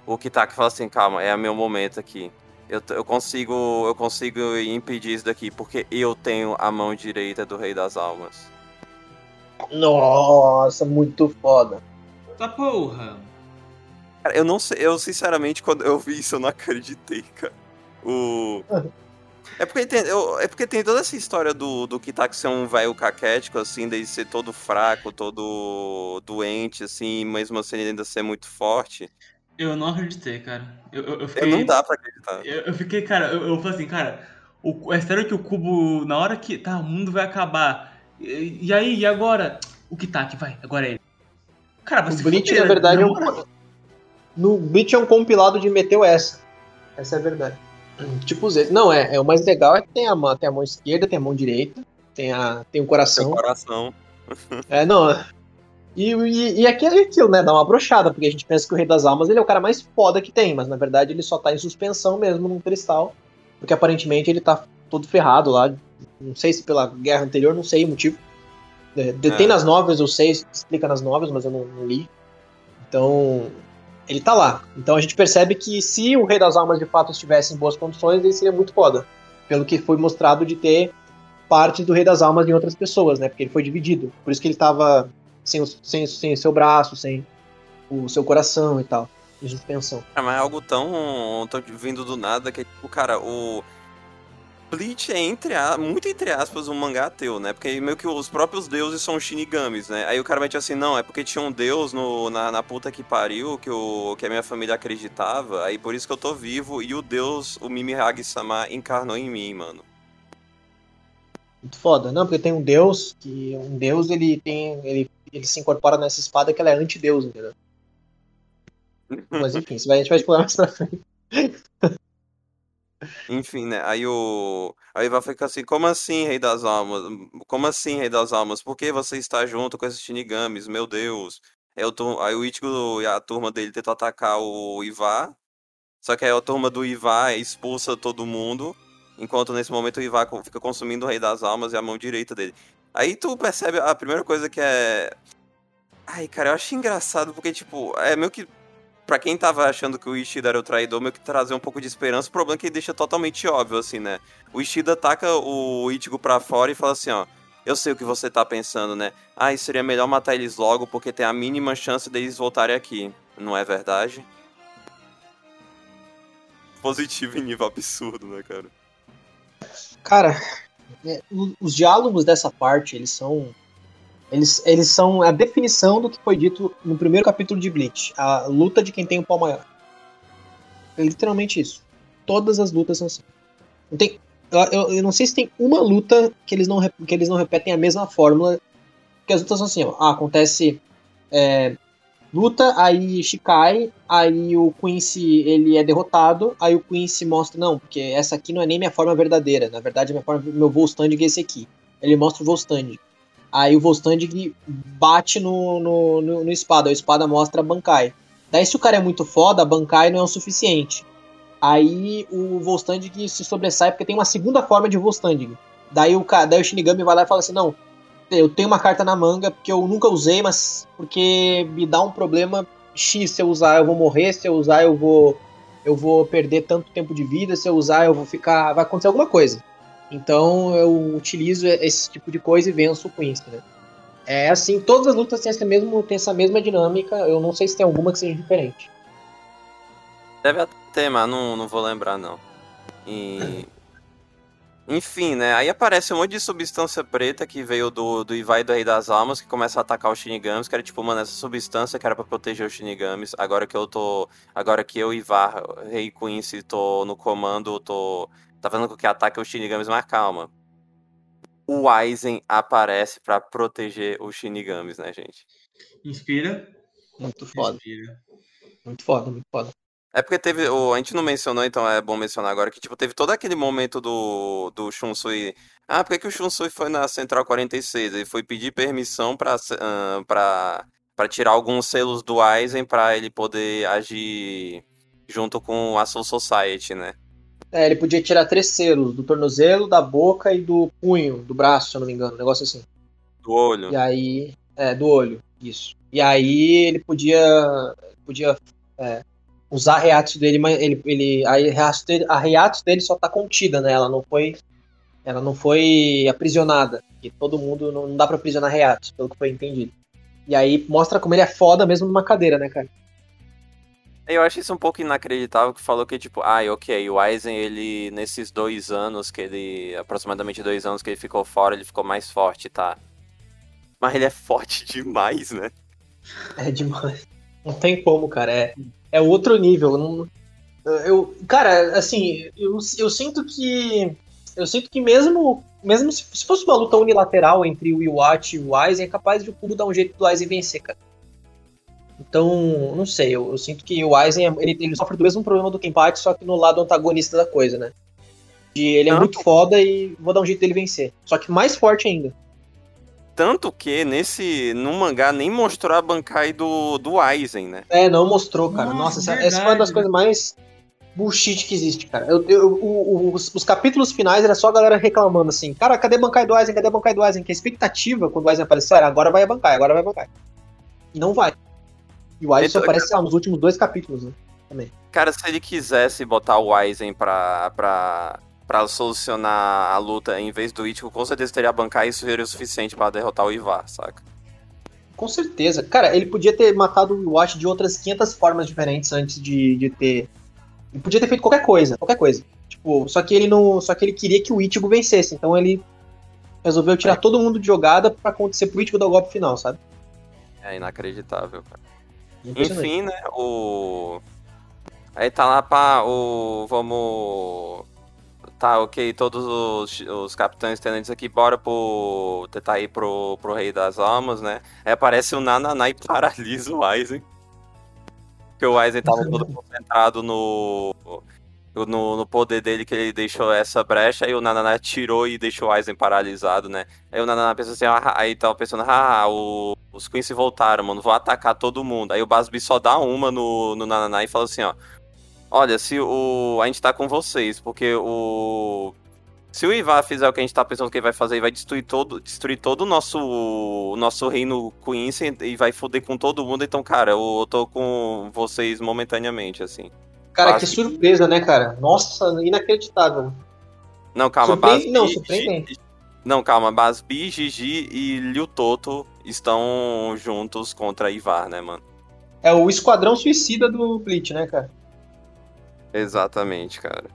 Speaker 2: O Kitaki fala assim, calma, é o meu momento aqui. Eu, eu consigo eu consigo impedir isso daqui, porque eu tenho a mão direita do Rei das Almas.
Speaker 3: Nossa, muito foda.
Speaker 1: Tá porra.
Speaker 2: Cara, eu não sei, eu sinceramente, quando eu vi isso, eu não acreditei, cara. O. É porque, tem, eu, é porque tem toda essa história do, do Kitaki ser um velho caquético, assim, de ser todo fraco, todo doente, assim, mesmo assim ele ainda ser muito forte.
Speaker 1: Eu não acreditei, cara. Eu, eu, eu fiquei,
Speaker 2: não dá pra acreditar.
Speaker 1: Eu, eu fiquei, cara, eu, eu falei assim, cara, o, é sério que o cubo, na hora que tá, o mundo vai acabar, e, e aí, e agora? O que tá vai, agora é ele.
Speaker 3: Cara, você o Bleach, na verdade, é um, no Bleach é um compilado de meteu essa. Essa é a verdade. Tipo Z. Não, é, é o mais legal é que tem a, mão, tem a mão esquerda, tem a mão direita, tem, a, tem o coração. Tem o
Speaker 2: coração.
Speaker 3: é, não. E, e, e aqui é aquilo, né? Dá uma brochada, porque a gente pensa que o Rei das Almas ele é o cara mais foda que tem, mas na verdade ele só tá em suspensão mesmo num cristal, porque aparentemente ele tá todo ferrado lá. Não sei se pela guerra anterior, não sei o motivo. É, tem é. nas novelas, eu sei, explica nas novelas, mas eu não, não li. Então, ele tá lá. Então a gente percebe que se o Rei das Almas de fato estivesse em boas condições, ele seria muito foda. Pelo que foi mostrado de ter partes do Rei das Almas em outras pessoas, né? Porque ele foi dividido. Por isso que ele tava sem o, sem, sem seu braço, sem o seu coração e tal. Em suspensão.
Speaker 2: É, mas é algo tão, tão vindo do nada que, tipo, cara, o Bleach é entre a, muito entre aspas um mangá ateu, né? Porque meio que os próprios deuses são shinigamis, né? Aí o cara mete assim, não, é porque tinha um deus no, na, na puta que pariu, que, o, que a minha família acreditava, aí por isso que eu tô vivo, e o deus, o Mimihagi-sama, encarnou em mim, mano.
Speaker 3: Muito foda, não, porque tem um deus, que um deus, ele tem, ele, ele se incorpora nessa espada que ela é anti-deus, entendeu? Mas enfim, a gente vai explorar mais pra frente.
Speaker 2: Enfim, né? Aí o. Aí vai ficar assim, como assim, Rei das Almas? Como assim, Rei das Almas? Por que você está junto com esses Shinigamis? Meu Deus. Aí o, aí o Ichigo e a turma dele tentam atacar o Ivar. Só que aí a turma do Ivar expulsa todo mundo. Enquanto nesse momento o Ivar fica consumindo o Rei das Almas e a mão direita dele. Aí tu percebe a primeira coisa que é. Ai, cara, eu acho engraçado porque, tipo, é meio que para quem tava achando que o Ishida era o traidor, meio que trazer um pouco de esperança, o problema é que ele deixa totalmente óbvio, assim, né? O Ishida ataca o Ichigo pra fora e fala assim, ó, eu sei o que você tá pensando, né? Ah, seria melhor matar eles logo porque tem a mínima chance deles voltarem aqui. Não é verdade? Positivo em nível absurdo, né, cara?
Speaker 3: Cara, é, os diálogos dessa parte, eles são eles, eles são a definição do que foi dito no primeiro capítulo de Bleach. A luta de quem tem o pau maior. É literalmente isso. Todas as lutas são assim. Não tem, eu, eu, não sei se tem uma luta que eles não, que eles não repetem a mesma fórmula. Porque as lutas são assim, ó. Ah, acontece é, luta, aí Shikai, aí o Quincy ele é derrotado, aí o Quincy mostra, não, porque essa aqui não é nem minha forma verdadeira, na verdade minha forma, meu Volstanding é esse aqui. Ele mostra o Volstanding. Aí o Volstanding bate no, no, no, no espada, a espada mostra a Bankai. Daí se o cara é muito foda, a Bankai não é o suficiente. Aí o Volstanding se sobressai porque tem uma segunda forma de Volstanding. Daí o, daí o Shinigami vai lá e fala assim, não, eu tenho uma carta na manga porque eu nunca usei, mas porque me dá um problema X, se eu usar eu vou morrer, se eu usar eu vou eu vou perder tanto tempo de vida, se eu usar eu vou ficar, vai acontecer alguma coisa. Então eu utilizo esse tipo de coisa e venço o Quincy, né? É assim, todas as lutas têm essa, mesmo, têm essa mesma dinâmica, eu não sei se tem alguma que seja diferente.
Speaker 2: Deve ter, mas não, não vou lembrar não. E... Enfim, né? Aí aparece um monte de substância preta que veio do, do Ivai do Rei das Almas, que começa a atacar os Shinigamis, que era tipo, mano, essa substância que era pra proteger os Shinigamis. Agora que eu tô. Agora que eu, Ivar, Rei Quincy, tô no comando, tô tá fazendo com que ataque os Shinigamis, mas calma. O Aizen aparece para proteger os Shinigamis, né, gente?
Speaker 1: Inspira.
Speaker 3: Muito foda. Inspira. Muito foda, muito foda.
Speaker 2: É porque teve. O, a gente não mencionou, então é bom mencionar agora que, tipo, teve todo aquele momento do, do Shunsui. Ah, por que, que o Shunsui foi na Central 46? Ele foi pedir permissão pra, uh, pra, pra tirar alguns selos do Aizen pra ele poder agir junto com a Soul Society, né?
Speaker 3: É, ele podia tirar três selos, do tornozelo, da boca e do punho, do braço, se eu não me engano, um negócio assim.
Speaker 2: Do olho.
Speaker 3: E aí. É, do olho, isso. E aí ele podia. Podia é, usar reatos dele, mas ele. ele a, reatos dele, a reatos dele só tá contida, né? Ela não foi. Ela não foi aprisionada. E todo mundo. Não, não dá pra aprisionar reatos, pelo que foi entendido. E aí mostra como ele é foda mesmo numa cadeira, né, cara?
Speaker 2: Eu acho isso um pouco inacreditável que falou que, tipo, ah, ok, o Aizen, ele, nesses dois anos que ele, aproximadamente dois anos que ele ficou fora, ele ficou mais forte, tá? Mas ele é forte demais, né?
Speaker 3: É demais. Não tem como, cara. É, é outro nível. Eu, cara, assim, eu, eu sinto que. Eu sinto que mesmo. Mesmo se, se fosse uma luta unilateral entre o Iwate e o Aizen, é capaz de o Kubo dar um jeito do Aizen vencer, cara. Então, não sei, eu, eu sinto que o Aizen ele, ele, sofre do mesmo problema do Kenpachi, só que no lado antagonista da coisa, né? De ele é muito foda e vou dar um jeito dele vencer. Só que mais forte ainda.
Speaker 2: Tanto que nesse. No mangá nem mostrou a Bankai do, do Aizen, né?
Speaker 3: É, não mostrou, cara. Nossa, Nossa essa, essa, foi uma das coisas mais bullshit que existe, cara. Eu, eu, o, os, os, capítulos finais era só a galera reclamando assim, cara, cadê Bankai do Aizen? Cadê Bankai do Aizen? Que a expectativa quando o Aizen apareceu era agora vai a Bankai, agora vai a Bankai. E não vai. E o Aizen só então, aparece lá, nos últimos dois capítulos, né? Também.
Speaker 2: Cara, se ele quisesse botar o Aizen pra, pra, pra solucionar a luta em vez do Ichigo, com certeza teria bancar isso seria o suficiente para derrotar o Ivar, saca?
Speaker 3: Com certeza. Cara, ele podia ter matado o Watch de outras 500 formas diferentes antes de, de ter. Ele podia ter feito qualquer coisa, qualquer coisa. Tipo, só que ele não. Só que ele queria que o Ichigo vencesse. Então ele resolveu tirar é. todo mundo de jogada para acontecer pro Ichigo dar o golpe final, sabe?
Speaker 2: É inacreditável, cara. Enfim, né? O. Aí tá lá pra o. Vamos. Tá, ok, todos os, os capitães tenentes aqui, bora pro. tentar ir pro, pro Rei das Almas, né? Aí aparece o Nananá e paralisa o Aizen. Porque o Aizen tava todo concentrado no, no, no, poder dele que ele deixou essa brecha, aí o Nananá tirou e deixou o Aizen paralisado, né? Aí o Nananá pensou assim, ah, aí tava pensando, ah, o, os Quincy voltaram, mano, vou atacar todo mundo. Aí o Basbi só dá uma no, no Nananá e fala assim, ó, Olha, se o. A gente tá com vocês, porque o. Se o Ivar fizer o que a gente tá pensando que ele vai fazer, ele vai destruir todo, destruir todo o nosso, o nosso reino Quincy e vai foder com todo mundo. Então, cara, eu, eu tô com vocês momentaneamente, assim.
Speaker 3: Cara, que surpresa, né, cara? Nossa, inacreditável.
Speaker 2: Não, calma, Basbi,
Speaker 3: Não, surpreendente.
Speaker 2: Não, calma, Basbi, Gigi e Liu Toto estão juntos contra Ivar, né, mano?
Speaker 3: É o esquadrão suicida do Bleach, né, cara?
Speaker 2: Exatamente, cara.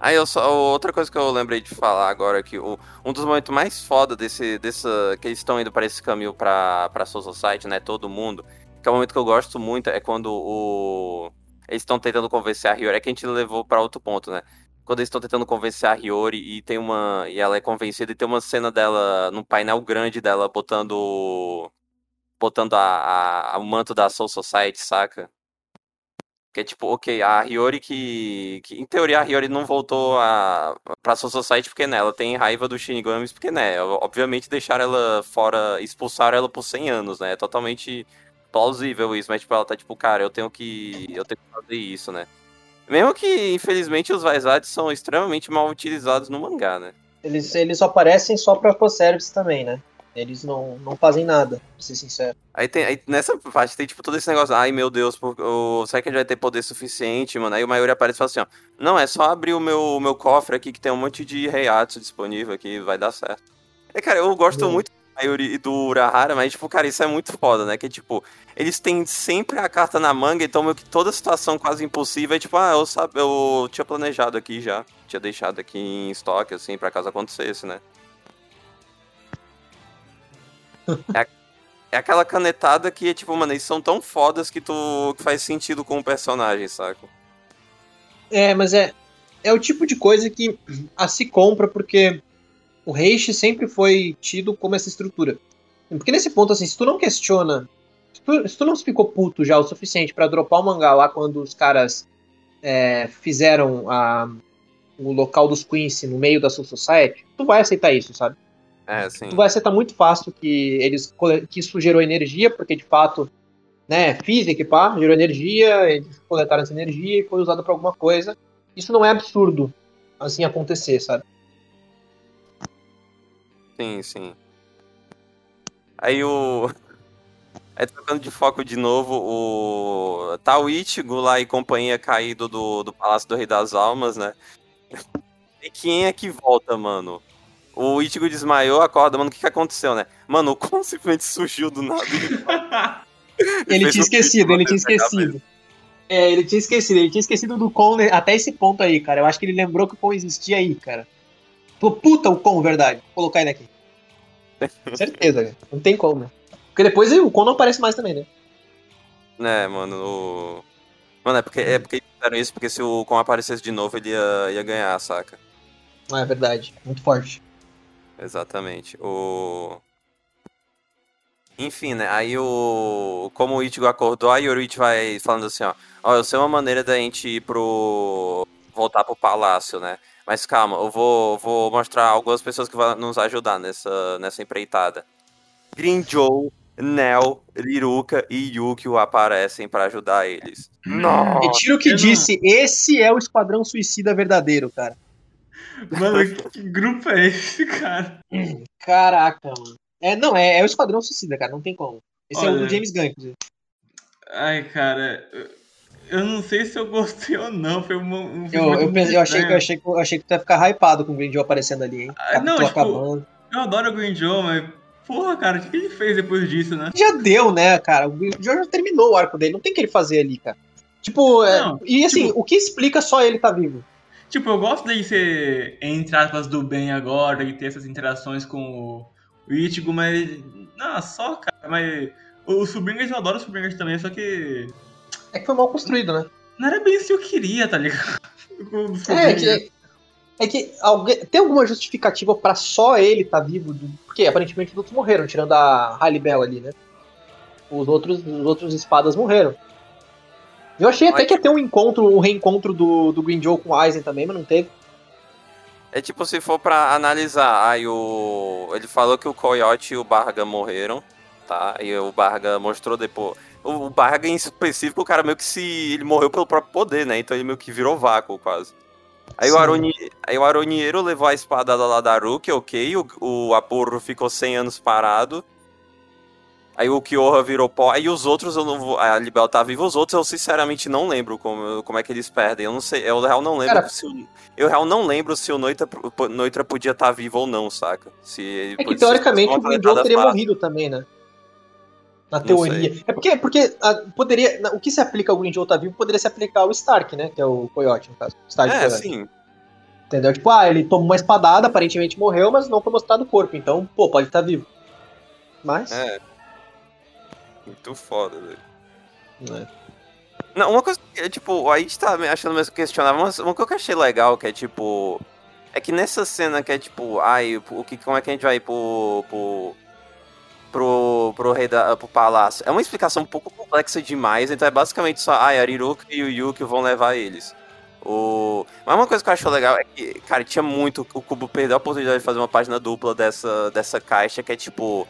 Speaker 2: Aí eu só. Outra coisa que eu lembrei de falar agora é que o, um dos momentos mais foda desse, dessa. que eles estão indo para esse caminho pra, pra Soul Society, né? Todo mundo. Que é um momento que eu gosto muito, é quando o. Eles estão tentando convencer a Hiyori. É que a gente levou para outro ponto, né? Quando eles estão tentando convencer a Hiyori e tem uma. E ela é convencida e tem uma cena dela num painel grande dela botando. Botando a, a, o manto da Soul Society, saca? Que é tipo, ok, a Hiyori que, que. Em teoria, a Hiyori não voltou a, pra Soul Society porque né, ela tem raiva dos Shinigamis, porque né, obviamente deixaram ela fora, expulsaram ela por 100 anos, né? É totalmente plausível isso, mas tipo, ela tá tipo, cara, eu tenho que. Eu tenho que fazer isso, né? Mesmo que, infelizmente, os Vaisades são extremamente mal utilizados no mangá, né?
Speaker 3: Eles, eles aparecem só pra fanservice também, né? Eles não, não fazem nada, pra ser sincero.
Speaker 2: Aí, tem, aí nessa parte tem tipo todo esse negócio, ai meu Deus, o, será que a gente vai ter poder suficiente, mano? Aí o Mayuri aparece e fala assim, ó, não, é só abrir o meu, meu cofre aqui que tem um monte de Reiatsu disponível aqui, vai dar certo. É, cara, eu gosto muito do Mayuri e do Urahara, mas tipo, cara, isso é muito foda, né? Que tipo, eles têm sempre a carta na manga, então meio que toda situação quase impossível é tipo, ah, eu, sabe, eu tinha planejado aqui já, tinha deixado aqui em estoque, assim, pra caso acontecesse, né? É, é aquela canetada que, tipo, mano, eles são tão fodas que tu que faz sentido com o personagem, saca?
Speaker 3: É, mas é, é o tipo de coisa que a se compra porque o Reishi sempre foi tido como essa estrutura. Porque nesse ponto, assim, se tu não questiona. Se tu, se tu não ficou puto já o suficiente para dropar o mangá lá quando os caras é, fizeram a, o local dos Quincy no meio da Soul Society, tu vai aceitar isso, sabe?
Speaker 2: É, sim.
Speaker 3: vai ser tá muito fácil que eles que isso gerou energia, porque de fato, né, física, pá, gerou energia, eles coletaram essa energia e foi usada para alguma coisa. Isso não é absurdo assim acontecer, sabe?
Speaker 2: Sim, sim. Aí o Aí trocando de foco de novo, o tá o Ichigo lá e companhia caído do, do Palácio do Rei das Almas, né? E quem é que volta, mano? O Ichigo desmaiou, acorda, mano, o que, que aconteceu, né? Mano, o Kon simplesmente surgiu do nada.
Speaker 3: ele tinha esquecido, ele tinha esquecido. É, ele tinha esquecido, ele tinha esquecido do Kon até esse ponto aí, cara. Eu acho que ele lembrou que o Kon existia aí, cara. Puta, o Kon, verdade. Vou colocar ele aqui. Certeza, cara. Não tem como, né? Porque depois o Kon não aparece mais também, né?
Speaker 2: É, mano, o... Mano, é porque, é porque fizeram isso porque se o Kon aparecesse de novo, ele ia, ia ganhar, saca?
Speaker 3: Ah, é verdade. Muito forte.
Speaker 2: Exatamente. O... Enfim, né? Aí o. Como o Ichigo acordou, aí o Ichigo vai falando assim, ó. Ó, eu sei uma maneira da gente ir pro. voltar pro palácio, né? Mas calma, eu vou, vou mostrar algumas pessoas que vão nos ajudar nessa, nessa empreitada. Grinjou, Nel, Riruka e Yukio aparecem pra ajudar eles. Nossa!
Speaker 3: Retiro o que
Speaker 1: eu não-
Speaker 3: disse, esse é o Esquadrão Suicida verdadeiro, cara.
Speaker 1: Mano, que, que grupo é esse, cara?
Speaker 3: Caraca, mano. É, não, é, é o Esquadrão Suicida, cara, não tem como. Esse é o
Speaker 1: Olha.
Speaker 3: do James Gunn, inclusive.
Speaker 1: Ai, cara, eu- não sei se eu gostei ou não. Foi um, um
Speaker 3: Eu, eu, pensei- eu achei, que, eu, achei que, eu achei que tu ia ficar hypado com o Green Joe aparecendo ali, hein?
Speaker 1: Ah, não,
Speaker 3: Capítulo
Speaker 1: tipo,
Speaker 3: acabando.
Speaker 1: Eu adoro o Green Joe, mas. Porra, cara, o que ele fez depois disso, né?
Speaker 3: Já deu, né, cara? O Green Joe já terminou o arco dele, não tem o que ele fazer ali, cara. Tipo, é-
Speaker 1: Não,
Speaker 3: e assim,
Speaker 1: tipo-
Speaker 3: o que explica só ele tá vivo?
Speaker 1: Tipo, eu gosto dele ser, entre aspas, do bem agora, e ter essas interações com o Ichigo, mas. Não, só, cara, mas. Os Subringers eu adoro os Subringers também, só que.
Speaker 3: É que foi mal construído, né?
Speaker 1: Não era bem isso que eu queria, tá ligado?
Speaker 3: É que, é que alguém, tem alguma justificativa pra só ele tá vivo? Do- Porque aparentemente os outros morreram, tirando a Halle Bell ali, né? Os outros, os outros espadas morreram. Eu achei até
Speaker 2: Mas-
Speaker 3: que ia ter um encontro, um reencontro do, do Green Joe com o Aizen também, mas não teve.
Speaker 2: É tipo, se for pra analisar, aí o. Ele falou que o Coyote e o Barga morreram, tá? E o Barga mostrou depois. O o Barga em específico, o cara meio que se. Ele morreu pelo próprio poder, né? Então ele meio que virou vácuo quase. Aí o,
Speaker 3: Sim.
Speaker 2: Aroni... aí o Aronieiro levou a espada da Ruki, ok. O, o Aporro ficou 100 anos parado. Aí o Kyoha virou pó. Aí os outros eu não vou. A Libel tá viva, os outros eu sinceramente não lembro como, como é que eles perdem. Eu não sei. Eu real não lembro
Speaker 3: Cara-
Speaker 2: se o. Eu real não lembro se o Noitra, o Noitra podia estar vivo ou não, saca? Se
Speaker 3: É que teoricamente o
Speaker 2: fosse
Speaker 3: teria
Speaker 2: uma
Speaker 3: morrido também, né? Na
Speaker 2: Não
Speaker 3: teoria. É porque, porque ah, poderia. O que se aplica ao Green Joe tá vivo poderia se aplicar ao Stark, né? Que é o Coyote, no caso. Stark
Speaker 2: É, sim.
Speaker 3: Entendeu? Tipo, ah, ele tomou uma espadada, aparentemente morreu, mas não foi mostrado o corpo. Então, pô, pode estar vivo. Mas.
Speaker 2: É. Muito foda, velho.
Speaker 3: né?
Speaker 2: Não, uma coisa que, tipo, a gente tá achando mesmo questionável, mas uma coisa que eu achei legal, que é tipo. É que nessa cena que é tipo, ai, o que, como é que a gente vai pro. pro. Pro, pro, rei da, pro palácio? É uma explicação um pouco complexa demais, então é basicamente só, ai, a Riruka e o Yuki vão levar eles. O... Mas uma coisa que eu acho legal é que, cara, tinha muito. O Cubo perdeu a oportunidade de fazer uma página dupla dessa, dessa caixa, que é tipo.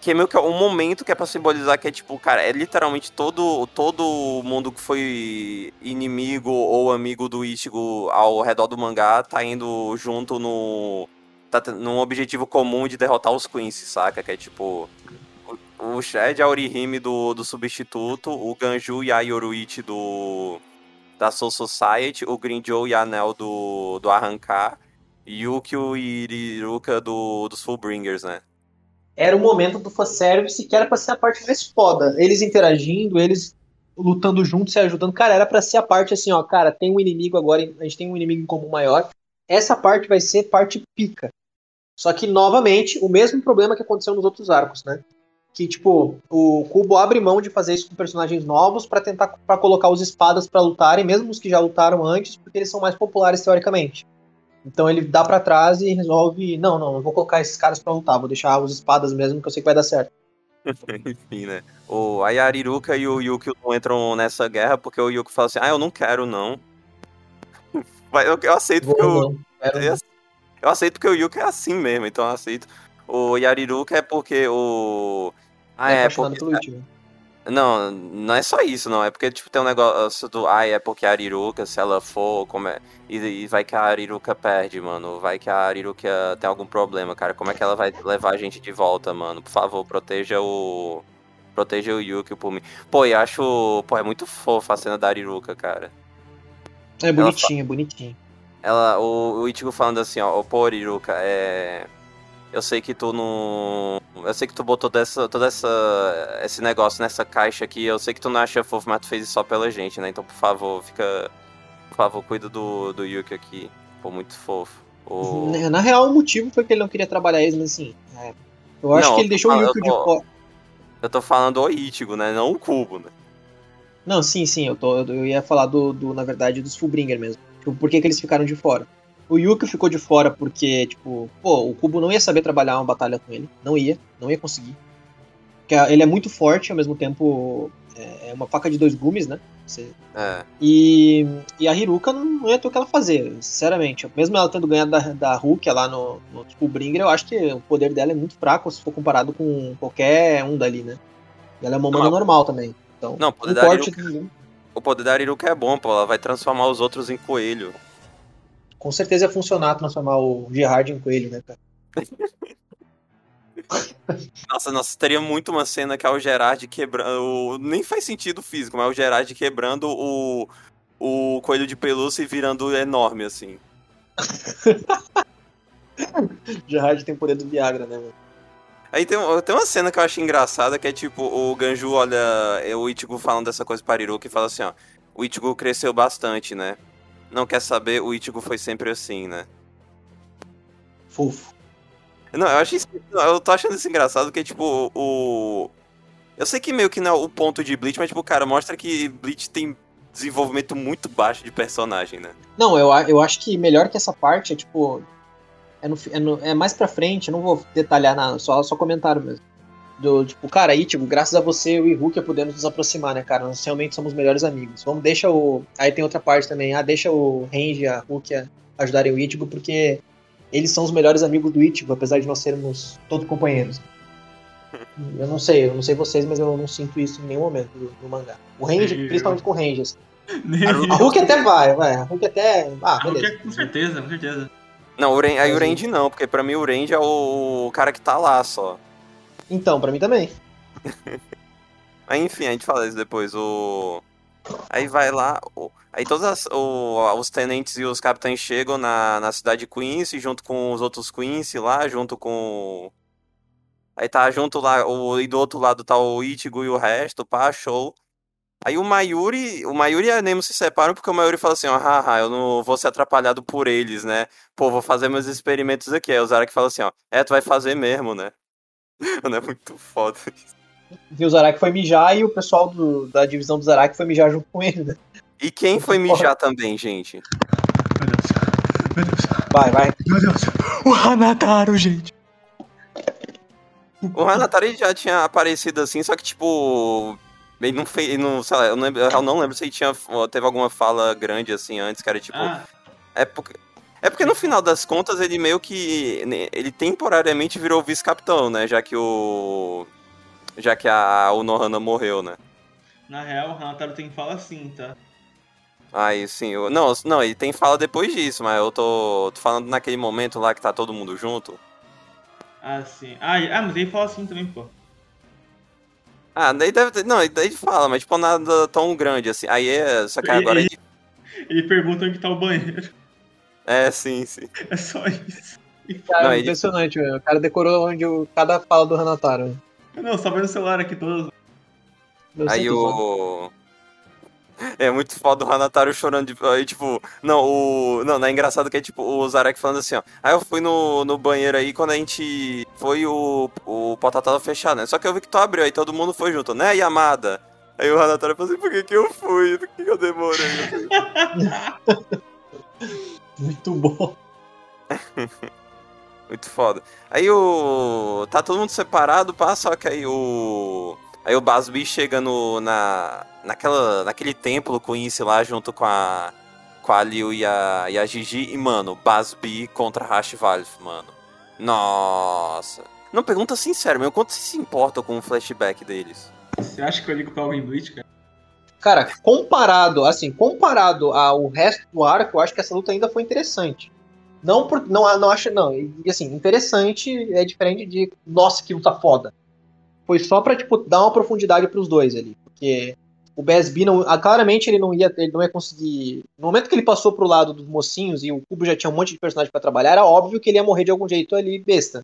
Speaker 2: Que é meio que um momento que é pra simbolizar que é tipo, cara, é literalmente todo, todo mundo que foi inimigo ou amigo do Ichigo ao redor do mangá tá indo junto no. Tá num objetivo comum de derrotar os Quincy, saca? Que é tipo. O, Shed é do, do substituto, o Ganju e a Yoruichi do. da Soul Society, o Green Joe e a Nel do, do Arrancar, Yukio e Riruka do, dos Fullbringers, né?
Speaker 3: Era o momento do fanservice que era pra ser a parte mais foda. Eles interagindo, eles lutando juntos, se ajudando. Cara, era pra ser a parte assim, ó, cara, tem um inimigo agora, a gente tem um inimigo em comum maior. Essa parte vai ser parte pica. Só que, novamente, o mesmo problema que aconteceu nos outros arcos, né? Que, tipo, o Kubo abre mão de fazer isso com personagens novos pra tentar para colocar os espadas pra lutarem, mesmo os que já lutaram antes, porque eles são mais populares teoricamente. Então ele dá pra trás e resolve, não, não, eu vou colocar esses caras pra lutar, vou deixar os espadas mesmo que eu sei que vai dar certo.
Speaker 2: Enfim, né? O, a Yariruka e o Yuki não entram nessa guerra porque o Yuki fala assim, ah, eu não quero, não. Mas eu, eu aceito porque
Speaker 3: Vou,
Speaker 2: eu,
Speaker 3: não. Quero,
Speaker 2: eu, eu aceito porque o Yuki é assim mesmo, então eu aceito. O Yariruka é porque o... Ah,
Speaker 3: é
Speaker 2: é, porque...
Speaker 3: pelo último.
Speaker 2: Não, não é só isso, não. É porque, tipo, tem um negócio do. Ai, é porque a Ariruka, se ela for, como é. E, e vai que a Ariruka perde, mano. Vai que a Ariruka tem algum problema, cara. Como é que ela vai levar a gente de volta, mano? Por favor, proteja o. Proteja o Yuki por mim. Pô, eu acho. Pô, é muito fofa a cena da Ariruka, cara.
Speaker 3: É bonitinho, bonitinho.
Speaker 2: Ela. O, o Ichigo falando assim, ó, "Ô, pô, Ariruka, é. Eu sei que tu não. Eu sei que tu botou dessa, todo essa, esse negócio nessa caixa aqui. Eu sei que tu não acha fofo, mas tu fez isso só pela gente, né? Então, por favor, fica. Por favor, cuida do, do Yuki aqui. Pô, muito fofo. O...
Speaker 3: Na- Na real, o motivo foi que ele não queria trabalhar eles, mas assim. é, eu acho
Speaker 2: Não,
Speaker 3: que ele deixou o
Speaker 2: eu
Speaker 3: Yuki de fora.
Speaker 2: Eu tô falando o Ichigo, né? Não o Cubo, né?
Speaker 3: Não, sim, sim, eu, tô, eu ia falar do, do, na verdade, dos Fullbringer mesmo. Tipo, por que, que eles ficaram de fora? O Yuki ficou de fora porque, tipo, pô, o Kubo não ia saber trabalhar uma batalha com ele. Não ia, não ia conseguir. Porque ele é muito forte, ao mesmo tempo. é, é uma faca de dois gumes, né? Você...
Speaker 2: É.
Speaker 3: E, e a Hiruka não ia ter o que ela fazer, sinceramente. Mesmo ela tendo ganhado da, da Hulk lá no, no tipo, Bringer, eu acho que o poder dela é muito fraco se for comparado com qualquer um dali, né? E ela é uma humana normal também. Então,
Speaker 2: Não, o poder
Speaker 3: um
Speaker 2: da Hiruka, o poder da Hiruka é bom, pô. Ela vai transformar os outros em coelho.
Speaker 3: com certeza ia funcionar transformar o Gerard em coelho, né, cara?
Speaker 2: Nossa, nossa, teria muito uma cena que é o Gerard quebrando. Nem faz sentido físico, mas é o Gerard quebrando o, o coelho de pelúcia e virando enorme, assim.
Speaker 3: Gerard tem o poder do Viagra, né, velho?
Speaker 2: Aí tem, tem uma cena que eu acho engraçada, que é tipo, o Ganju olha é o Ichigo falando dessa coisa para Hiruka e fala assim, ó. O Ichigo cresceu bastante, né? Não quer saber, o Ichigo foi sempre assim, né?
Speaker 3: Fofo.
Speaker 2: Não, eu acho isso, eu tô achando isso engraçado, porque, tipo, o... Eu sei que meio que não é o ponto de Bleach, mas, tipo, cara, mostra que Bleach tem desenvolvimento muito baixo de personagem, né?
Speaker 3: Não, eu, eu acho que melhor que essa parte é tipo. É, no, é, no- é mais pra frente, eu não vou detalhar nada, só, só comentário mesmo. Do tipo, cara, aí, tipo, graças a você, eu e Hulk podemos nos aproximar, né, cara? Nós realmente somos melhores amigos. Vamos, deixa o. Aí tem outra parte também, ah, deixa o Range e a Hulk a- ajudarem o Ichigo, porque eles são os melhores amigos do Ichigo, apesar de nós sermos todos companheiros. Eu não sei, eu não sei vocês, mas eu não sinto isso em nenhum momento no, no mangá. O Range,
Speaker 1: Eu-
Speaker 3: principalmente com o Range. assim. A Hulk até vai, vai. A Hulk até. Ah,
Speaker 1: Hulk
Speaker 3: beleza.
Speaker 1: é com certeza, com certeza.
Speaker 2: Não, aí o
Speaker 3: Mas,
Speaker 2: Randy não, porque pra mim o Randy é o cara que tá lá só.
Speaker 3: Então, pra mim também.
Speaker 2: Aí, enfim, a gente fala isso depois. O... Aí vai lá. o- Aí todos as- o- os tenentes e os capitães chegam na, na cidade de Quincy, junto com os outros Quincy lá, junto com. Aí tá junto lá, o, e do outro lado tá o Ichigo e o resto, pá, show. Aí o Mayuri, o Mayuri e a Nemo se separam porque o Mayuri fala assim, ó, haha, eu não vou ser atrapalhado por eles, né? Pô, vou fazer meus experimentos aqui. Aí o Zaraki fala assim, ó, é, tu vai fazer mesmo, né? Mano, é muito foda.
Speaker 3: E o Zaraki foi mijar e o pessoal do- da divisão do Zaraki foi mijar junto com ele, né?
Speaker 2: E quem foi mijar também, gente?
Speaker 1: Meu Deus. Meu Deus.
Speaker 3: Vai, vai.
Speaker 1: Meu Deus do céu. O Hanataro, gente.
Speaker 2: O Hanatari já tinha aparecido assim, só que tipo. Ele não fez. ele Não, sei lá, eu não, lembro, eu não lembro se ele tinha, teve alguma fala grande assim antes, cara. Tipo.
Speaker 1: Ah,
Speaker 2: É, porque, é porque no final das contas ele meio que. Ele temporariamente virou vice-capitão, né? Já que o. Já que a, o Nohana morreu, né?
Speaker 1: na real, o Hanataro tem fala assim, tá?
Speaker 2: Aí sim. Eu, não, não, ele tem fala depois disso, mas eu tô, tô falando naquele momento lá que tá todo mundo junto.
Speaker 1: Ah, sim. Ah, ah, mas ele fala assim também, pô.
Speaker 2: Ah, daí deve ter. Não, daí ele fala, mas tipo, nada tão grande assim. Aí é. Só que agora.
Speaker 1: Ele- Ele pergunta onde tá o banheiro.
Speaker 2: É, sim, sim.
Speaker 1: É só isso.
Speaker 3: Cara,
Speaker 2: Não, ele-
Speaker 3: impressionante, velho. O cara decorou onde o, cada fala do Hanataro.
Speaker 1: Não, só vendo o celular aqui todo.
Speaker 3: Deu
Speaker 2: Aí
Speaker 3: e
Speaker 2: o. É muito foda o Hanataro chorando de. Aí, tipo, não, o. Não, não é engraçado que é tipo o Zarek falando assim, ó. Aí eu fui no, no banheiro aí quando a gente foi o. O portal tava fechado, né? Só que eu vi que tu abriu, aí todo mundo foi junto, né, Yamada? Aí o Hanataro falou assim, por que que eu fui? Por que que eu demorei?
Speaker 3: Muito bom.
Speaker 2: Muito foda. Aí o. Tá todo mundo separado, pá, só que aí o. Aí o Basbi chega no. Na, naquela, naquele templo com o Ince lá junto com a. Com a Liu e a, e a Gigi. E, mano, Basbi contra Hashvalf, mano. Nossa. Não, pergunta sincero, meu. Quanto vocês se importam com o flashback deles?
Speaker 1: Você acha que eu ligo pra alguém Bleach, cara?
Speaker 3: Cara, comparado, assim, comparado ao resto do arco, eu acho que essa luta ainda foi interessante. Não por. Não, não acho. Não, e assim, interessante é diferente de. Nossa, que luta foda. Foi só pra, tipo, dar uma profundidade pros dois ali. Porque o BSB não. ah, Claramente ele não ia. Ele não ia conseguir. No momento que ele passou pro lado dos mocinhos e o Cubo já tinha um monte de personagem pra trabalhar, era óbvio que ele ia morrer de algum jeito ali, besta.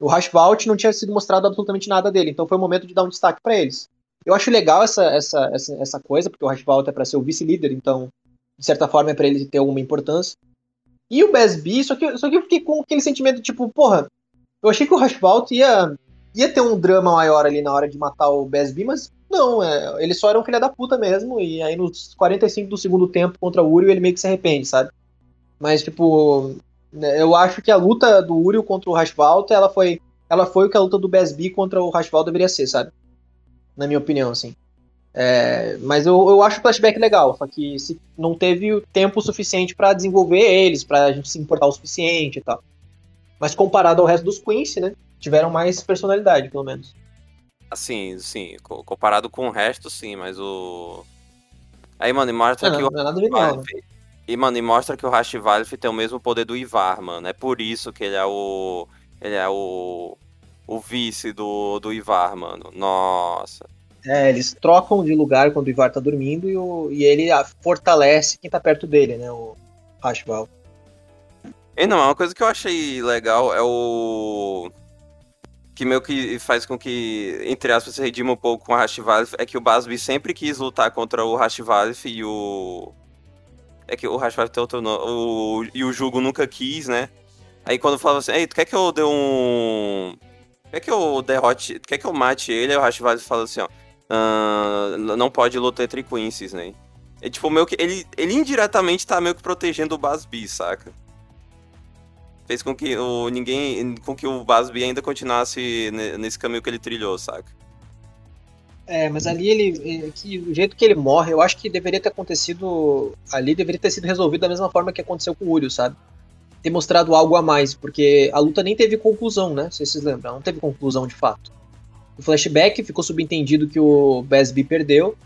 Speaker 3: O Rashvalt não tinha sido mostrado absolutamente nada dele, então foi o momento de dar um destaque pra eles. Eu acho legal essa, essa, essa, essa coisa, porque o Rashvalt é pra ser o vice-líder, então, de certa forma, é pra ele ter alguma importância. E o BSB, só que, só que eu fiquei com aquele sentimento, tipo, porra, eu achei que o Rashvalt ia, ia ter um drama maior ali na hora de matar o BSB, mas não, é, ele só era um filho da puta mesmo, e aí nos 45 do segundo tempo contra o Uriel ele meio que se arrepende, sabe? Mas, tipo, né, eu acho que a luta do Uriel contra o Rashvalt, ela foi, ela foi o que a luta do BSB contra o Rashvalt deveria ser, sabe? Na minha opinião, assim. É, mas eu, eu acho o flashback legal, só que se não teve tempo suficiente para desenvolver eles, pra gente se importar o suficiente e tal. Mas comparado ao resto dos Quincy, né? Tiveram mais personalidade, pelo menos.
Speaker 2: Assim, sim, comparado com o resto, sim, mas o. Aí, mano, e mostra
Speaker 3: não,
Speaker 2: que
Speaker 3: não,
Speaker 2: o.
Speaker 3: não é nada genial, né?
Speaker 2: E, mano, e mostra que o Rashvalif tem o mesmo poder do Ivar, mano. É por isso que ele é o. Ele é o. O vice do, do Ivar, mano. Nossa.
Speaker 3: É, eles trocam de lugar quando o Ivar tá dormindo e, o, e ele fortalece quem tá perto dele, né? O Rashval.
Speaker 2: E não, uma coisa que eu achei legal é o. Que meio que faz com que, entre aspas, se redima um pouco com o Rashvalif, é que o Basby sempre quis lutar contra o Rashvalif e o. É que o Rashvalif tem outro nome. O... E o Jugo nunca quis, né? Aí quando falava assim, ei, tu quer que eu dê um. Quer que eu derrote. Quer que eu mate ele? Aí o Rashvalif fala assim, ó. Uh, não pode lutar entre Quincy's, né? É tipo, meio que. Ele, ele indiretamente tá meio que protegendo o Basby, saca? Fez com que o ninguém. com que o Basby ainda continuasse nesse caminho que ele trilhou, saca?
Speaker 3: É, mas ali ele. Que, o jeito que ele morre, eu acho que deveria ter acontecido. Ali deveria ter sido resolvido da mesma forma que aconteceu com o Uriel, sabe? Ter mostrado algo a mais, porque a luta nem teve conclusão, né? Se vocês lembram, não teve conclusão de fato. No flashback ficou subentendido que o Besby perdeu.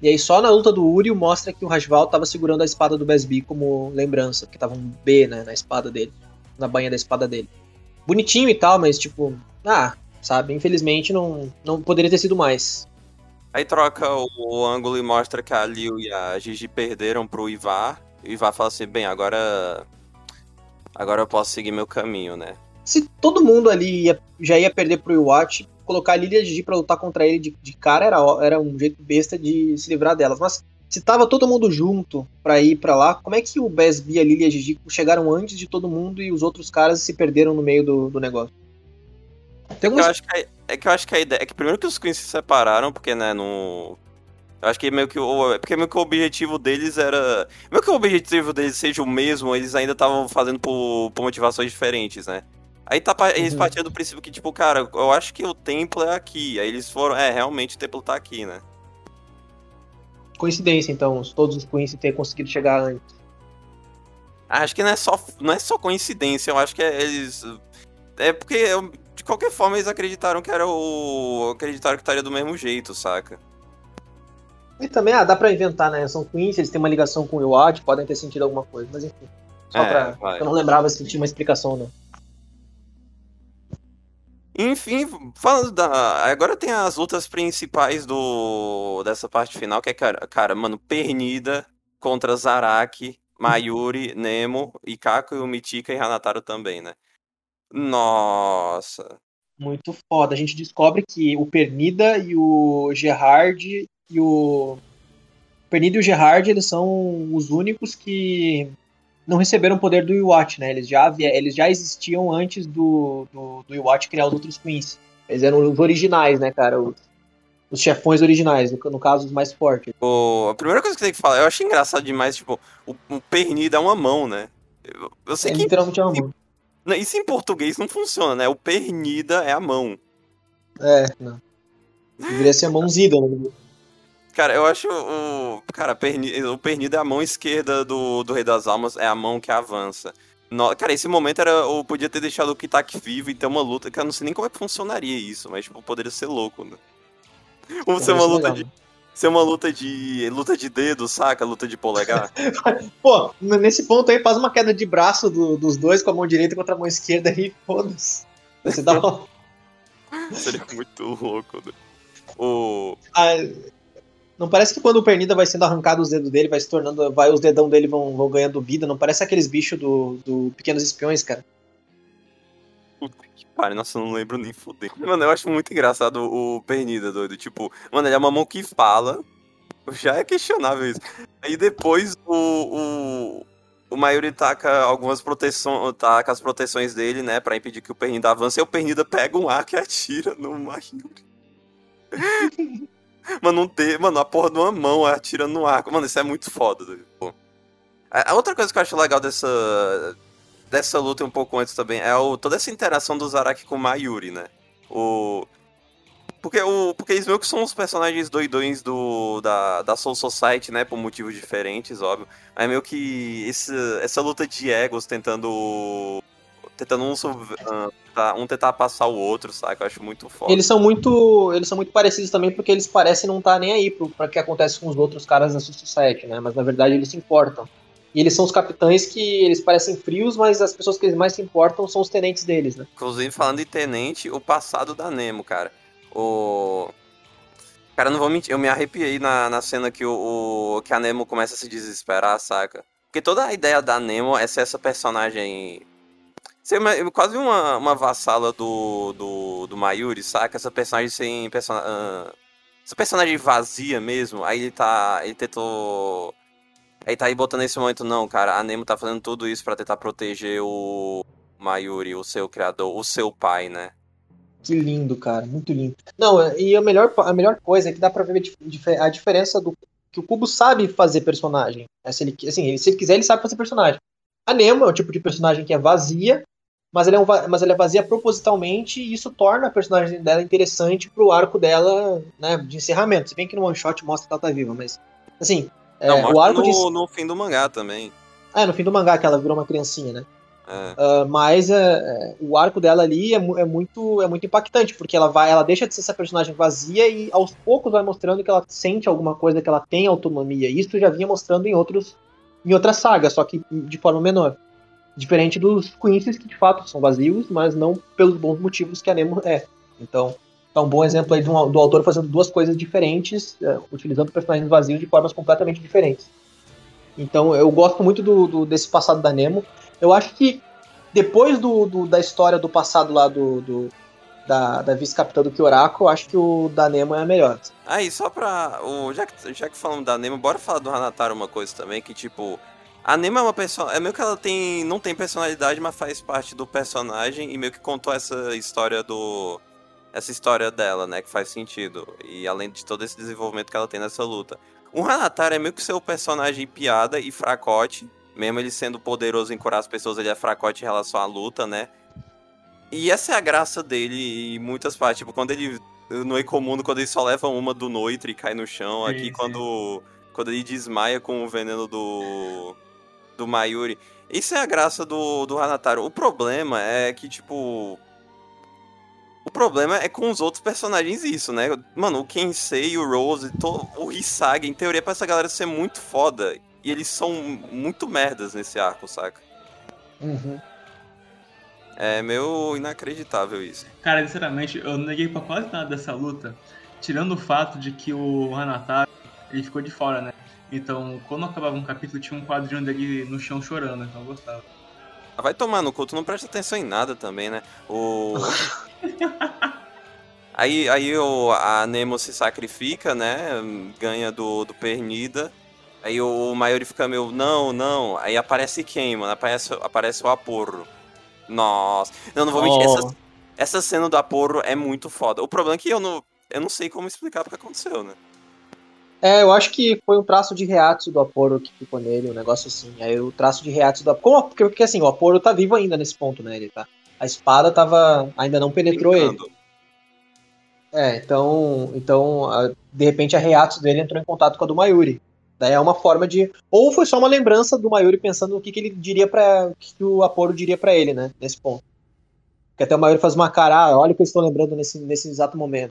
Speaker 3: E aí só na luta do Uriel mostra que o Rajval tava segurando a espada do Besby como lembrança, porque tava um B, né, na espada dele, na bainha da espada dele. Bonitinho e tal, mas tipo, ah, sabe, infelizmente não, não poderia ter sido mais.
Speaker 2: Aí troca o, o ângulo e mostra que a Liu e a Gigi perderam pro Ivar. E o Ivar fala assim, bem, agora agora eu posso seguir meu caminho, né?
Speaker 3: Se todo mundo ali ia, já ia perder pro Iwatch, colocar a Lilia Gigi pra lutar contra ele de, de cara era, era um jeito besta de se livrar delas. Mas se tava todo mundo junto pra ir pra lá, como é que o Besby e a Gigi chegaram antes de todo mundo e os outros caras se perderam no meio do, do negócio?
Speaker 2: Tem algumas... eu acho que a, é que eu acho que a ideia. É que primeiro que os Queens se separaram, porque, né, no. Eu acho que meio que o. É porque meio que o objetivo deles era. Meio que o objetivo deles seja o mesmo, eles ainda estavam fazendo por, por motivações diferentes, né? Aí tá, eles uhum. partiam do princípio que, tipo, cara, eu acho que o templo é aqui. Aí eles foram, é, realmente o templo tá aqui, né?
Speaker 3: Coincidência, então, todos os Queens terem conseguido chegar antes.
Speaker 2: Acho que não é só, não é só coincidência, eu acho que é, eles. É porque, de qualquer forma, eles acreditaram que era o. Acreditaram que estaria do mesmo jeito, saca?
Speaker 3: E também, ah, dá pra inventar, né? São Queens, eles têm uma ligação com o Iwat, podem ter sentido alguma coisa, mas enfim. Só é, pra. Vai. Eu não lembrava se tinha uma explicação, não.
Speaker 2: Enfim, falando da. Agora tem as lutas principais do dessa parte final, que é, cara, cara mano, Pernida contra Zaraki, Mayuri, Nemo, Ikako e Mitika e Hanataro também, né? Nossa.
Speaker 3: Muito foda. A gente descobre que o Pernida e o Gerard e o. O Pernida e o Gerard, eles são os únicos que não receberam o poder do Iwatch, né? Eles já, eles já existiam antes do, do, do Iwatch criar os outros Queens. Eles eram os originais, né, cara? Os, os chefões originais, no, no, caso, os mais fortes.
Speaker 2: O, a primeira coisa que tem que falar, eu achei engraçado demais, tipo, o, o pernida é uma mão, né? Eu, eu sei é, que.
Speaker 3: Literalmente é uma mão.
Speaker 2: Isso em português não funciona, né? O pernida é a mão.
Speaker 3: É, não. Deveria ser a mãozida, né?
Speaker 2: Cara, eu acho o. Cara, perni, o pernido é a mão esquerda do, do Rei das Almas, é a mão que avança. No, cara, esse momento era. Eu podia ter deixado o Kitak vivo e ter uma luta. Que eu não sei nem como é que funcionaria isso, mas tipo, poderia ser louco, né? Ou ser uma luta de. Ser uma luta de. luta de dedo, saca? Luta de polegar.
Speaker 3: Pô, nesse ponto aí faz uma queda de braço do, dos dois com a mão direita contra a mão esquerda e foda-se. Você dá uma...
Speaker 2: Seria muito louco, né? O.
Speaker 3: Ah, não parece que quando o Pernida vai sendo arrancado os dedos dele, vai se tornando. Vai, os dedão dele vão, vão ganhando vida. Não parece aqueles bichos do, do Pequenos Espiões, cara.
Speaker 2: Puta que pariu, nossa, eu não lembro nem foder. Mano, eu acho muito engraçado o Pernida, doido. Tipo, mano, ele é uma mão que fala. Já é questionável isso. Aí depois o. o... O Mayuri taca algumas proteções, taca as proteções dele, né, para impedir que o Pernida avance, e o Pernida pega um arco e atira no Mayuri. Mano, não ter, mano, a porra de uma mão atirando no arco. Mano, isso é muito foda. Pô. A outra coisa que eu acho legal dessa dessa luta um pouco antes também é o, toda essa interação do Zaraki com o Mayuri, né? O Porque, o, porque eles meio que são os personagens doidões do, da, da Soul Society, né? Por motivos diferentes, óbvio. Aí meio que esse, essa luta de egos tentando. Tentando um, uh, um tentar passar o outro, sabe? Eu acho muito foda.
Speaker 3: Eles são muito. Eles são muito parecidos também porque eles parecem não estar tá nem aí pro, pra que acontece com os outros caras da Society, né? Mas na verdade eles se importam. E eles são os capitães que eles parecem frios, mas as pessoas que eles mais se importam são os tenentes deles, né?
Speaker 2: Inclusive, falando de tenente, o passado da Nemo, cara. O. Cara, não vou mentir, eu me arrepiei na, na cena que, o, o, que a Nemo começa a se desesperar, saca? Porque toda a ideia da Nemo é ser essa personagem. Uma, quase uma, uma vassala do, do, do Mayuri, saca? Essa personagem sem. Person... Essa personagem vazia mesmo. Aí ele tá. Ele tentou. Aí tá aí botando nesse momento, não, cara. A Nemo tá fazendo tudo isso para tentar proteger o Mayuri, o seu criador, o seu pai, né?
Speaker 3: Que lindo, cara, muito lindo. Não, e a melhor, a melhor coisa é que dá pra ver a diferença do que o Cubo sabe fazer personagem. É, se, ele, assim, se ele quiser, ele sabe fazer personagem. A Nemo é o tipo de personagem que é vazia, mas ela é, um, mas ela é vazia propositalmente e isso torna a personagem dela interessante pro arco dela, né, de encerramento. Se bem que no one shot mostra que ela tá viva, mas assim,
Speaker 2: Não, é, o arco no, de... no fim do mangá também.
Speaker 3: É, no fim do mangá que ela virou uma criancinha, né? Uh, mas uh, o arco dela ali é, é, muito, é muito impactante, porque ela vai, ela deixa de ser essa personagem vazia e aos poucos vai mostrando que ela sente alguma coisa, que ela tem autonomia. Isso já vinha mostrando em outros em outras sagas, só que de forma menor. Diferente dos Quincy's, que de fato são vazios, mas não pelos bons motivos que a Nemo é. Então, é um bom exemplo aí do, autor fazendo duas coisas diferentes, uh, utilizando personagens vazios de formas completamente diferentes. Então, eu gosto muito do, do desse passado da Nemo. Eu acho que depois do, do da história do passado lá do, do da, da vice-capitã do Kyorako, eu acho que o da Nemo é a melhor.
Speaker 2: Aí, só pra. O, já, que, já que falamos da Nemo, bora falar do Hanataro uma coisa também, que tipo. A Nemo é uma pessoa. É meio que ela tem. não tem personalidade, mas faz parte do personagem e meio que contou essa história do. Essa história dela, né? Que faz sentido. E além de todo esse desenvolvimento que ela tem nessa luta. O Hanataro é meio que seu personagem piada e fracote mesmo ele sendo poderoso em curar as pessoas, ele é fracote em relação à luta, né? E essa é a graça dele em muitas partes. Tipo, quando ele. No Ecomundo, quando ele só leva uma do Noitri e cai no chão. Sim, aqui, sim. quando. Quando ele desmaia com o veneno do. Do Mayuri. Isso é a graça do, do Hanataro. O problema é que, tipo. O problema é com os outros personagens isso, né? Mano, o Kensei, o Rose, o Hisagi, em teoria, pra essa galera ser muito foda. E eles são muito merdas nesse arco, saca?
Speaker 3: Uhum.
Speaker 2: É meio inacreditável isso.
Speaker 1: Cara, sinceramente, eu não neguei pra quase nada dessa luta, tirando o fato de que o Hanataro, ele ficou de fora, né? Então, quando acabava um capítulo, tinha um quadrinho dele no chão chorando, então eu gostava.
Speaker 2: Ah, vai tomar no cu, tu não presta atenção em nada também, né? O... aí aí o, a Nemo se sacrifica, né? Ganha do, do Pernida. Aí o Mayuri fica meio, não, não. Aí aparece quem, mano? Aparece, aparece o Aporro. Nossa. Não, não vou mentir. Oh. Essa, essa cena do Aporro é muito foda. O problema é que eu não, eu não sei como explicar o que aconteceu, né?
Speaker 3: É, eu acho que foi um traço de reato do Aporo que ficou nele, um negócio assim. Aí o traço de reato do Aporo. Porque, porque assim, o Aporo tá vivo ainda nesse ponto, né? Ele tá. A espada tava. ainda não penetrou Brincando. ele. É, então. Então, de repente a reato dele entrou em contato com a do Mayuri. Daí é uma forma de. Ou foi só uma lembrança do Mayuri pensando no que, que ele diria para que o Aporo diria para ele, né? Nesse ponto. Que até o Mayuri faz uma cara, ah, olha o que eu estou lembrando nesse, nesse exato momento.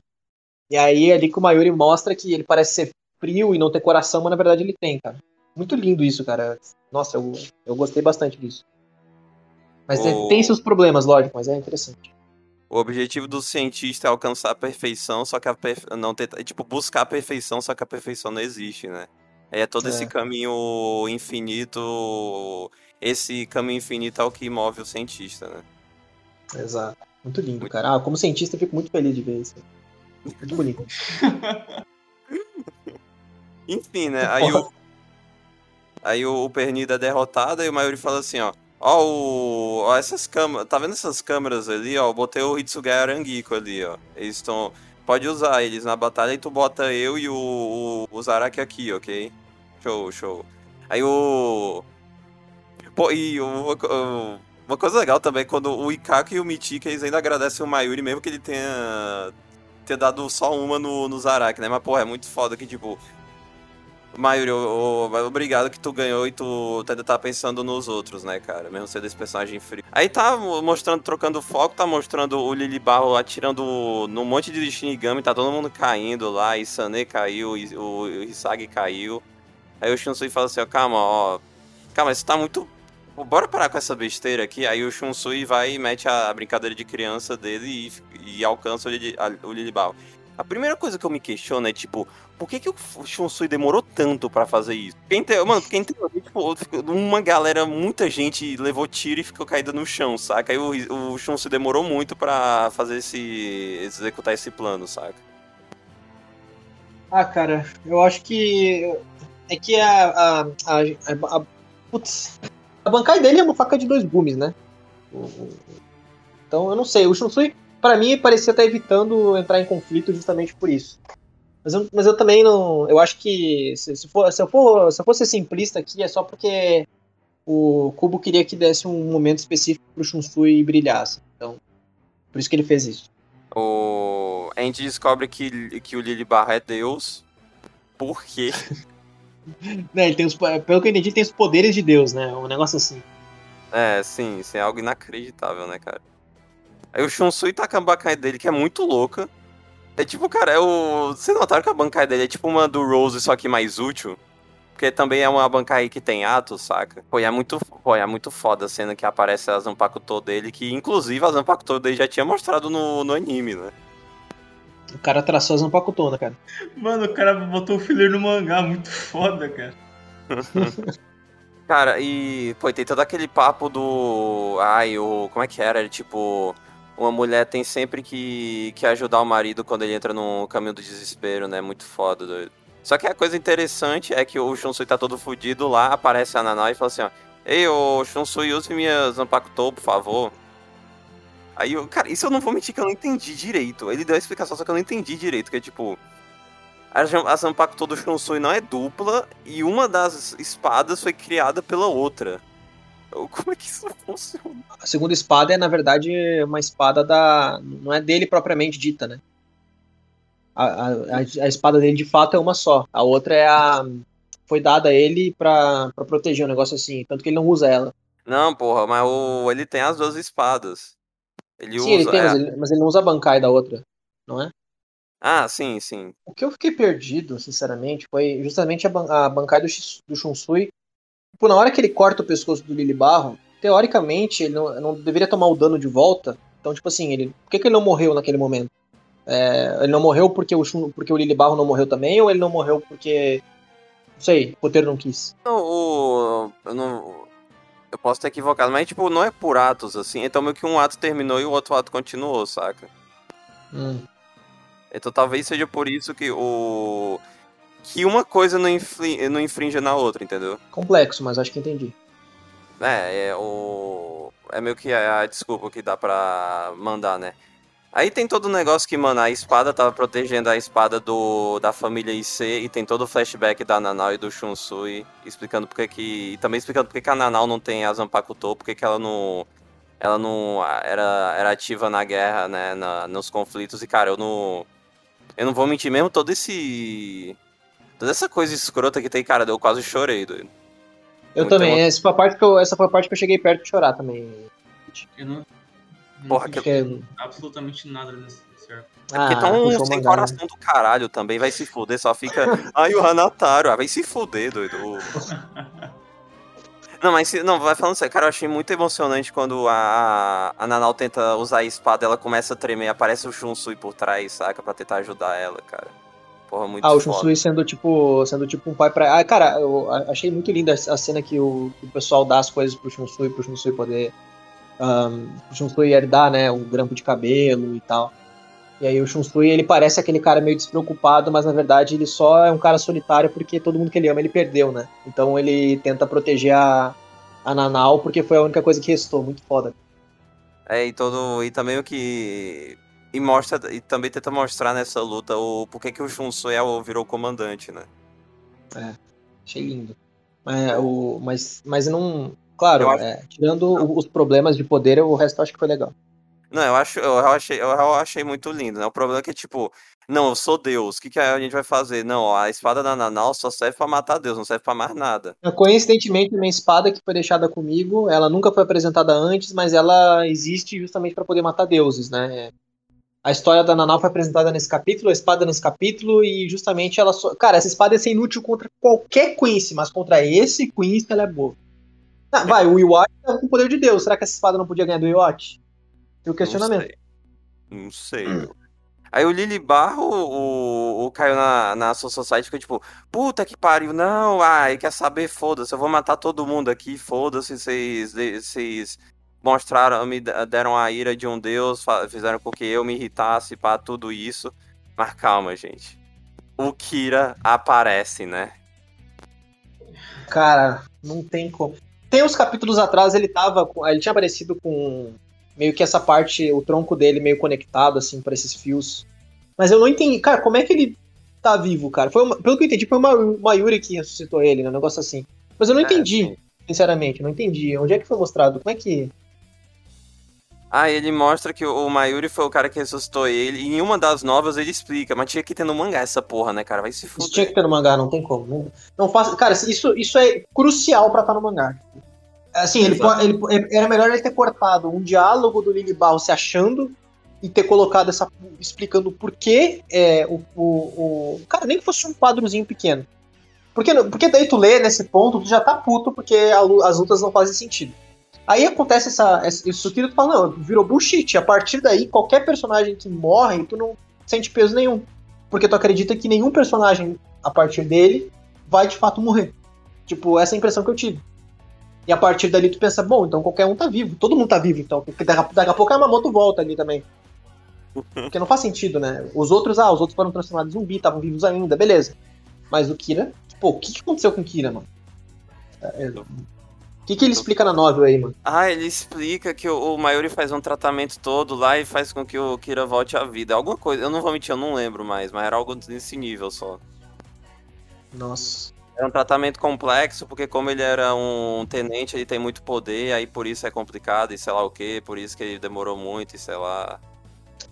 Speaker 3: E aí é ali que o Mayuri mostra que ele parece ser frio e não ter coração, mas na verdade ele tem, cara. Muito lindo isso, cara. Nossa, eu, eu gostei bastante disso. Mas o... tem seus problemas, lógico, mas é interessante.
Speaker 2: O objetivo do cientista é alcançar a perfeição, só que a perfe... não ter, tipo, buscar a perfeição, só que a perfeição não existe, né? É todo é. esse caminho infinito. Esse caminho infinito é o que move o cientista, né?
Speaker 3: Exato. Muito lindo, muito... cara. Ah, como cientista, eu fico muito feliz de ver isso. Muito bonito.
Speaker 2: Enfim, né? Aí o, aí o Pernida é derrotado e o Mayuri fala assim, ó. Ó, o, ó essas câmeras. Tá vendo essas câmeras ali, ó? Eu botei o Hitsugai Arangiko ali, ó. Eles estão pode usar eles na batalha e tu bota eu e o, o, o Zaraki aqui, ok? Show, show. Aí o. Pô, e o, o, uma coisa legal também, quando o Ikako e o Michika, eles ainda agradecem o Mayuri, mesmo que ele tenha ter dado só uma no, no Zarak, né? Mas, porra, é muito foda que, tipo. Mayuri, obrigado que tu ganhou e tu ainda tá pensando nos outros, né, cara? Mesmo sendo esse personagem frio. Aí tá mostrando, trocando foco, tá mostrando o Lily Barro atirando num monte de Shinigami, tá todo mundo caindo lá, e Sané caiu, e o Hisagi caiu. Aí o Shunsui fala assim, ó, calma, ó. Calma, isso tá muito. Bora parar com essa besteira aqui. Aí o Shunsui vai e mete a brincadeira de criança dele e, e alcança o, Lili, o Lilibao. A primeira coisa que eu me questiono é, tipo, por que, que o Shunsui demorou tanto para fazer isso? Quem tem, mano, tem, tipo, uma galera, muita gente levou tiro e ficou caída no chão, saca? Aí o, o Shunsui demorou muito para fazer esse, executar esse plano, saca?
Speaker 3: Ah, cara, eu acho que é que a a, a, a, a putz, a bancada dele é uma faca de dois gumes, né? Então eu não sei, o Shunsui para mim parecia estar evitando entrar em conflito justamente por isso. Mas eu, mas eu também não. Eu acho que se, se, for, se, eu for, se eu fosse simplista aqui, é só porque o Kubo queria que desse um momento específico pro Shunsui brilhasse. Então, por isso que ele fez isso.
Speaker 2: O... A gente descobre que, que o Lily Barra é Deus. Por quê?
Speaker 3: né, ele tem os, pelo que eu entendi, ele tem os poderes de Deus, né? Um negócio assim.
Speaker 2: É, sim, isso é algo inacreditável, né, cara? Aí o Shunsui tá com a dele, que é muito louca. É tipo, cara, é o. Vocês notaram que a bancada dele é tipo uma do Rose, só que mais útil? Porque também é uma bancada que tem atos, saca? Pô, é muito, pô, é muito foda a cena que aparece a Zanpakuto dele, que inclusive a Zanpakuto dele já tinha mostrado no, no anime, né?
Speaker 3: O cara traçou a Zanpakuto, né, cara?
Speaker 1: Mano, o cara botou o filler no mangá, muito foda, cara.
Speaker 2: cara, e, pô, tem todo aquele papo do. Ai, o. Como é que era? Ele, tipo uma mulher tem sempre que, que ajudar o marido quando ele entra no caminho do desespero, né? Muito foda, doido. Só que a coisa interessante é que o Shunsui tá todo fudido lá, aparece a Nanai e fala assim, ó. Ei, ô Shunsui, use minha Zanpakuto, por favor. Aí, eu, cara, isso eu não vou mentir que eu não entendi direito. Ele deu a explicação, só que eu não entendi direito, que é tipo... A, a Zanpakuto do Shunsui não é dupla e uma das espadas foi criada pela outra. Como é que isso funciona?
Speaker 3: A segunda espada é, na verdade, uma espada da. Não é dele propriamente dita, né? A, a, a espada dele de fato é uma só. A outra é a. Foi dada a ele pra, pra proteger um negócio assim. Tanto que ele não usa ela.
Speaker 2: Não, porra, mas o, ele tem as duas espadas. Ele
Speaker 3: sim,
Speaker 2: usa,
Speaker 3: ele tem, é... mas, ele, mas ele não usa a bancai da outra, não é?
Speaker 2: Ah, sim, sim.
Speaker 3: O que eu fiquei perdido, sinceramente, foi justamente a, ban a bancai do, do Shunsui Tipo, na hora que ele corta o pescoço do Lily Barro, teoricamente ele não, não, deveria tomar o dano de volta. Então, tipo assim, ele, por que, que ele não morreu naquele momento? É, ele não morreu porque o, porque o Lily Barro não morreu também, ou ele não morreu porque. Não sei, o roteiro não quis.
Speaker 2: Não, o. Eu não. Eu posso estar equivocado, mas tipo, não é por atos assim. Então meio que um ato terminou e o outro ato continuou, saca?
Speaker 3: Hum.
Speaker 2: Então talvez seja por isso que o que uma coisa não, infli, não infringe na outra, entendeu?
Speaker 3: Complexo, mas acho que entendi.
Speaker 2: É, é o. É meio que a, a desculpa que dá pra mandar, né? Aí tem todo o negócio que, mano, a espada tava protegendo a espada do, da família IC e tem todo o flashback da Nanau e do Shunsui explicando porque que. E também explicando porque que a Nanau não tem a Zanpakuto, porque que ela não. Ela não era, era ativa na guerra, né? Na, nos conflitos. E, cara, eu não. Eu não vou mentir mesmo, todo esse Toda essa coisa escrota que tem, cara, eu quase chorei, doido.
Speaker 3: Eu Muito também, essa, foi a parte que eu, essa foi a parte que eu cheguei perto de chorar também.
Speaker 1: Eu não. não
Speaker 2: Porra, que...
Speaker 1: É absolutamente nada nesse
Speaker 2: certo. É porque ah, um sem coração né? do caralho também, vai se fuder, só fica. Ai, o Hanataro, ah, vai se fuder, doido. Não, mas não, vai falando sério, cara, eu achei muito emocionante quando a, a Nanau tenta usar a espada, ela começa a tremer, aparece o Shunsui por trás, saca, pra tentar ajudar ela, cara. Porra, muito
Speaker 3: Ah, o Shunsui sendo tipo, sendo tipo um pai pra. Ah, cara, eu achei muito linda a cena que o, que o pessoal dá as coisas pro Shunsui, pro Shunsui poder. Um, o Shunsui herdar, né? O grampo de cabelo e tal. E aí o Shunsui, ele parece aquele cara meio despreocupado, mas na verdade ele só é um cara solitário porque todo mundo que ele ama ele perdeu, né? Então ele tenta proteger a, a Nanau porque foi a única coisa que restou. Muito foda.
Speaker 2: É, e todo. E também o que e mostra e também tenta mostrar nessa luta o porquê que o Shun Soel virou comandante, né?
Speaker 3: É, achei lindo. É, o, mas, mas não. Claro, acho... é, tirando não. os problemas de poder, o resto eu acho que foi legal.
Speaker 2: Não, eu acho, eu achei, eu achei muito lindo, né? O problema é que, tipo, não, eu sou Deus, o que, que a gente vai fazer? Não, ó, a espada da Nanau só serve pra matar Deus, não serve pra mais nada.
Speaker 3: Coincidentemente, a minha espada que foi deixada comigo, ela nunca foi apresentada antes, mas ela existe justamente para poder matar deuses, né? A história da Nanau foi apresentada nesse capítulo, a espada nesse capítulo, e justamente ela só. Cara, essa espada ia ser inútil contra qualquer Quincy, mas contra esse Quincy ela é boa. Ah, vai, o Iwat tá com o poder de Deus. Será que essa espada não podia ganhar do Iwat? Tem o questionamento.
Speaker 2: Não sei. Não sei. Hum. Aí o Lily Barro, o, o caiu na, na Soul Society, ficou tipo, puta que pariu, não, ai, quer saber, foda-se, eu vou matar todo mundo aqui, foda-se, vocês, vocês mostraram, me deram a ira de um deus, fizeram com que eu me irritasse para tudo isso. Mas calma, gente. O Kira aparece, né?
Speaker 3: Cara, não tem como. Tem uns capítulos atrás ele tava. Ele tinha aparecido com meio que essa parte, o tronco dele meio conectado, assim, para esses fios. Mas eu não entendi, cara, como é que ele tá vivo, cara? Foi uma, pelo que eu entendi, foi o Mayuri que ressuscitou ele, né? Um negócio assim. Mas eu não é, entendi, sim. sinceramente, não entendi. Onde é que foi mostrado? Como é que.
Speaker 2: Ah, ele mostra que o Mayuri foi o cara que ressuscitou ele. E em uma das novas ele explica, mas tinha que ter no mangá essa porra, né, cara? Vai se fuder.
Speaker 3: Isso tinha que ter no mangá, não tem como. Não, não faça. Cara, isso, isso é crucial pra estar no mangá. Assim, ele, ele, era melhor ele ter cortado um diálogo do Lili Barro se achando e ter colocado essa. explicando por que é, o, o, o, Cara, nem que fosse um quadrozinho pequeno. Porque, porque daí tu lê nesse ponto, tu já tá puto porque a, as lutas não fazem sentido. Aí acontece essa, isso que tu fala, não, virou bullshit. A partir daí, qualquer personagem que morre, tu não sente peso nenhum. Porque tu acredita que nenhum personagem, a partir dele, vai de fato morrer. Tipo, essa é a impressão que eu tive. E a partir dali tu pensa, bom, então qualquer um tá vivo. Todo mundo tá vivo, então. Porque daqui, daqui a pouco a Yamamoto volta ali também. Porque não faz sentido, né? Os outros, ah, os outros foram transformados em zumbi, estavam vivos ainda, beleza. Mas o Kira, pô, o que, que aconteceu com o Kira, mano? É, é, que, que ele explica na novel aí, mano?
Speaker 2: Ah, ele explica que o, o Mayuri faz um tratamento todo lá e faz com que o Kira volte à vida. Alguma coisa, eu não vou mentir, eu não lembro mais, mas era algo nesse nível só.
Speaker 3: Nossa.
Speaker 2: Era um tratamento complexo, porque como ele era um tenente, ele tem muito poder, aí por isso é complicado e sei lá o que, por isso que ele demorou muito e sei lá.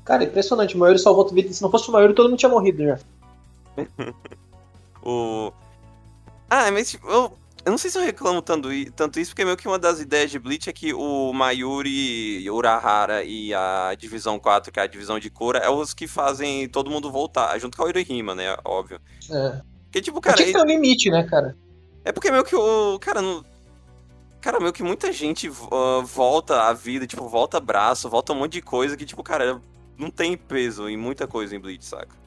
Speaker 3: Cara, impressionante, o Mayuri salvou a vida. Se não fosse o Mayuri, todo mundo tinha morrido já.
Speaker 2: o... Ah, mas tipo, eu, eu não sei se eu reclamo tanto, tanto isso, porque meio que uma das ideias de Bleach é que o Mayuri, Urahara e a Divisão 4, que é a divisão de cura, é os que fazem todo mundo voltar, junto com a Urihima, né? Óbvio.
Speaker 3: É.
Speaker 2: Porque, tipo, cara.
Speaker 3: Tinha que ter um limite, né, cara?
Speaker 2: É porque meio que o. Cara, não. Cara, meio que muita gente uh, volta a vida, tipo, volta braço, volta um monte de coisa que, tipo, cara, não tem peso em muita coisa em Bleach, saca?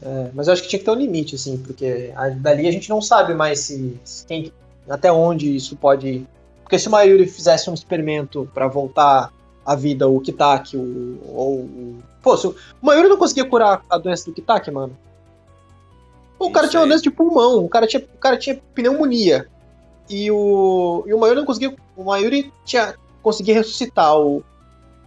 Speaker 3: É, mas eu acho que tinha que ter um limite, assim, porque dali a gente não sabe mais se, se quem, até onde isso pode. Porque se o Mayuri fizesse um experimento para voltar à vida o Kitaki, o, ou o. Pô, se o, o Mayuri não conseguia curar a doença do Kitaki, mano. O cara tinha uma doença de pulmão, o cara tinha, o cara tinha pneumonia. E o, e o Mayuri não conseguia. O Mayuri tinha, conseguia ressuscitar o,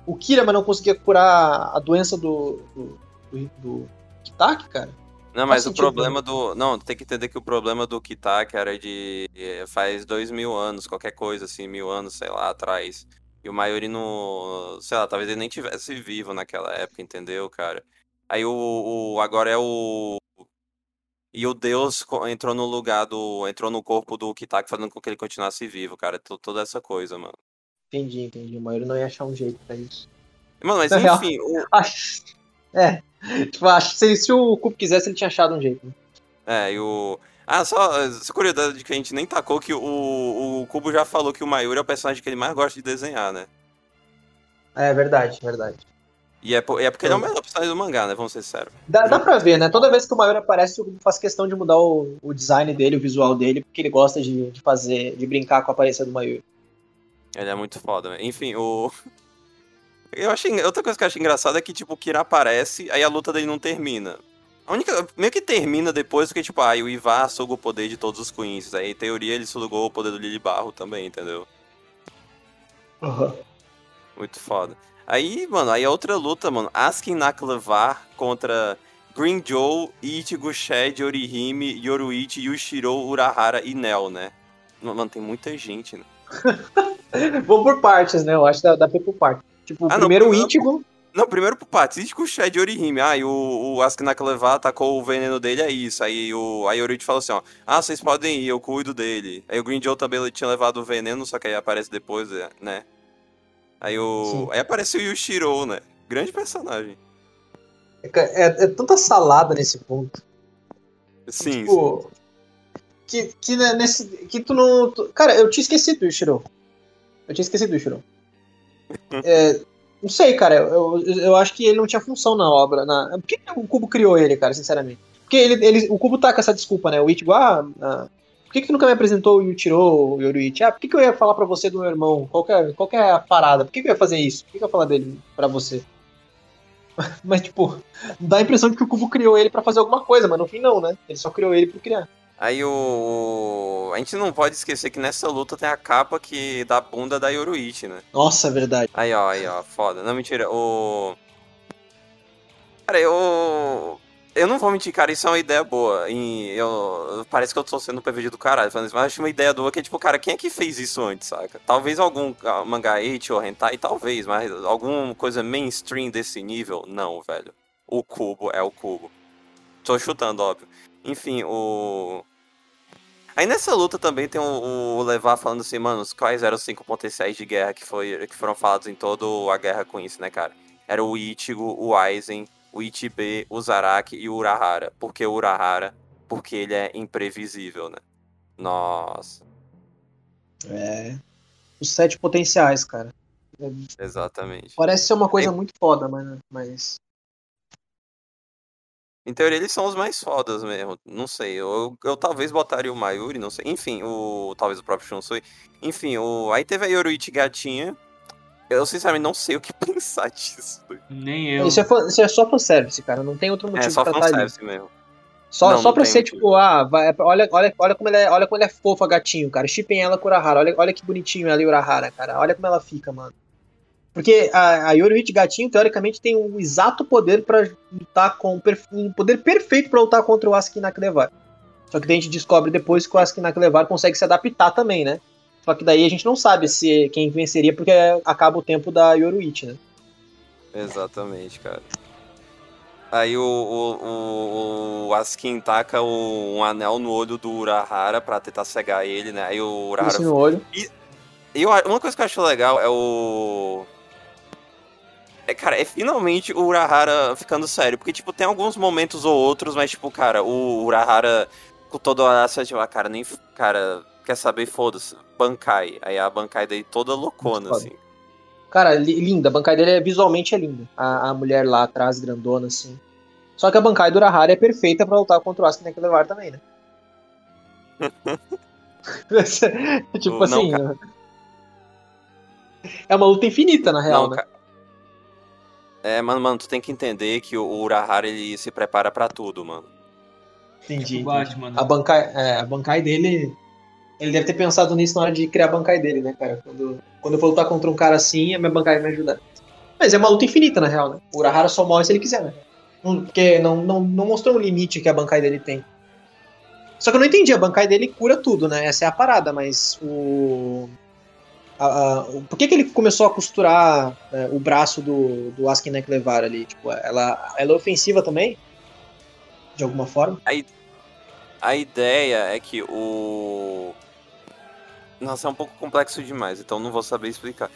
Speaker 3: o Kira, mas não conseguia curar a doença do. do, do, do Kitaki, cara.
Speaker 2: Não, mas o problema né? do. Não, tem que entender que o problema do Kitaki era de. Eh, faz dois mil anos, qualquer coisa assim, mil anos, sei lá, atrás. E o Mayuri não. Sei lá, talvez ele nem tivesse vivo naquela época, entendeu, cara? Aí o. o agora é o. E o Deus entrou no lugar do. entrou no corpo do Kitaki, fazendo com que ele continuasse vivo, cara. Toda essa coisa, mano.
Speaker 3: Entendi, entendi. O Mairo não ia achar um jeito pra isso.
Speaker 2: Mano, mas Na enfim. Real,
Speaker 3: o... É. Tipo, acho que se, o Cubo quisesse, ele tinha achado um jeito. Né?
Speaker 2: É, e o. Ah, só, só curiosidade que a gente nem tacou que o, o Cubo já falou que o Mayuri é o personagem que ele mais gosta de desenhar, né?
Speaker 3: É verdade, verdade.
Speaker 2: E é, é porque ele é o melhor personagem do mangá, né? Vamos ser sérios.
Speaker 3: Dá, dá pra ver, né? Toda vez que o Mayuri aparece, eu faço questão de mudar o, o design dele, o visual dele, porque ele gosta de, de fazer, de brincar com a aparência do Mayuri.
Speaker 2: Ele é muito foda, né? Enfim, o. Eu achei. Outra coisa que eu achei engraçada é que, tipo, o Kira aparece, aí a luta dele não termina. A única. Meio que termina depois, porque, tipo, aí o Ivar suga o poder de todos os Queens. Aí, em teoria, ele sugou o poder do Lily Barro também, entendeu?
Speaker 3: Uhum.
Speaker 2: Muito foda. Aí, mano, aí a outra luta, mano, Askin Naklevar contra Green Joe, Ichigo, Shed, Orihime, Yoruichi, Yushiro, Urahara e Nel, né? Mano, tem muita gente, né?
Speaker 3: Vamos por partes, né? Eu acho que dá, dá pra ir por partes. Tipo,
Speaker 2: Ah, não,
Speaker 3: primeiro o
Speaker 2: primeiro-
Speaker 3: Ichigo.
Speaker 2: Não, primeiro pro Patístico, o Shed Orihime. Ah, e o, o Askina levar atacou o veneno dele, é isso. Aí o aí Orochi falou assim, ó. Ah, vocês podem ir, eu cuido dele. Aí o Green Joe também ele tinha levado o veneno, só que aí aparece depois, né? Aí o...
Speaker 3: Sim.
Speaker 2: Aí aparece o Yushiro, né? Grande personagem.
Speaker 3: É, é tanta salada nesse ponto.
Speaker 2: Sim, sim.
Speaker 3: Tipo, que, que né, nesse. Que tu não. tu- cara, eu tinha esquecido do Shiro. Eu tinha esquecido do Shiro. É, não sei, cara. Eu, eu, eu acho que ele não tinha função na obra. Na, por que o Cubo criou ele, cara, sinceramente? Porque ele, ele, o Cubo tá com essa desculpa, né? O Ichigo, ah, ah, por que, que tu nunca me apresentou o Yuchiro, o Yoruichi? Ah, por que, que eu ia falar pra você do meu irmão? Qual é, qual é a parada? Por que, que eu ia fazer isso? Por que, que eu ia falar dele pra você? Mas, tipo, dá a impressão de que o Cubo criou ele pra fazer alguma coisa, mas no fim não, né? Ele só criou ele por criar.
Speaker 2: Aí o... A gente não pode esquecer que nessa luta tem a capa que da bunda da Yoruichi, né?
Speaker 3: Nossa, é verdade.
Speaker 2: Aí, ó, aí, ó, foda. Não, mentira, o... Cara, eu... Eu não vou mentir, cara, isso é uma ideia boa. E eu... Parece que eu tô sendo um PVG do caralho falando isso, mas eu acho uma ideia boa que é tipo, cara, quem é que fez isso antes, saca? Talvez algum ah, mangá eit ou hentai, talvez, mas alguma coisa mainstream desse nível, não, velho. O cubo é o cubo. Tô chutando, óbvio. Enfim, o... Aí nessa luta também tem o, o Levar falando assim, mano, quais eram os cinco potenciais de guerra que, foi, que foram falados em toda a guerra com isso, né, cara? Era o Ichigo, o Aizen, o Ichibe, o Zaraki e o Urahara. Por que o Urahara? Porque ele é imprevisível, né? Nossa,
Speaker 3: É. Os sete potenciais, cara.
Speaker 2: exatamente.
Speaker 3: Parece ser uma coisa muito foda, mas. mas...
Speaker 2: Em teoria, eles são os mais fodas mesmo. Não sei. Eu, eu, talvez botaria o Mayuri, não sei. Enfim, o. Talvez o próprio Shunsui. Enfim, o. Aí teve a Yoruichi gatinha. Eu sinceramente não sei o que pensar disso.
Speaker 1: Nem eu.
Speaker 3: Isso, é, fã- isso é só fanservice, cara. Não tem outro motivo
Speaker 2: É só
Speaker 3: pra estar ali.
Speaker 2: fanservice mesmo.
Speaker 3: Só,
Speaker 2: Não,
Speaker 3: só
Speaker 2: não
Speaker 3: pra ser,
Speaker 2: motivo.
Speaker 3: tipo, ah, vai, olha, olha, olha, como ele é, olha como ele é fofa, gatinho, cara. Chipem ela com o Urahara. Olha, olha que bonitinho ela e o Urahara, cara. Olha como ela fica, mano. Porque a, a Yoruichi Gatinho, teoricamente, tem um exato poder pra lutar com. Um poder perfeito pra lutar contra o Askinak Levar. Só que daí a gente descobre depois que o Askinak Levar consegue se adaptar também, né? Só que daí a gente não sabe se quem venceria, porque acaba o tempo da Yoruichi, né?
Speaker 2: Exatamente, cara. Aí o, o, o, o Askin taca o- um anel no olho do Urahara pra tentar cegar ele, né? Aí o Urahara.
Speaker 3: Isso no olho.
Speaker 2: E eu, uma coisa que eu acho legal é o. É, cara, é finalmente o Urahara ficando sério. Porque, tipo, tem alguns momentos ou outros, mas, tipo, cara, o Urahara com toda essa, tipo, ah, cara, nem. Cara, quer saber? Foda-se. Bankai. Aí a Bankai daí toda loucona,
Speaker 3: Foda.
Speaker 2: assim.
Speaker 3: Cara, li- linda. A bancada dele é, visualmente é linda. A, a mulher lá atrás, grandona, assim. Só que a bancada do Urahara é perfeita pra lutar contra o Asuka levar também, né? tipo
Speaker 2: Não,
Speaker 3: assim. É uma luta infinita, na real,
Speaker 2: Não,
Speaker 3: né?
Speaker 2: ca- É, mano, mano, tu tem que entender que o Urahara ele se prepara pra tudo, mano.
Speaker 3: Entendi.
Speaker 1: O Batman.
Speaker 3: A bancai, é, a bancai dele. Ele deve ter pensado nisso na hora de criar a bancai dele, né, cara? Quando, quando eu for lutar contra um cara assim, a minha bancai vai me ajudar. Mas é uma luta infinita, na real, né? O Urahara só morre se ele quiser, né? Porque não, não, não mostrou o limite que a bancai dele tem. Só que eu não entendi, a bancai dele cura tudo, né? Essa é a parada, mas o. a- a- por que, que ele começou a costurar é, o braço do, do Askinek Levar ali? Tipo, ela, ela é ofensiva também? De alguma forma?
Speaker 2: A ideia é que o. Nossa, é um pouco complexo demais, então não vou saber explicar.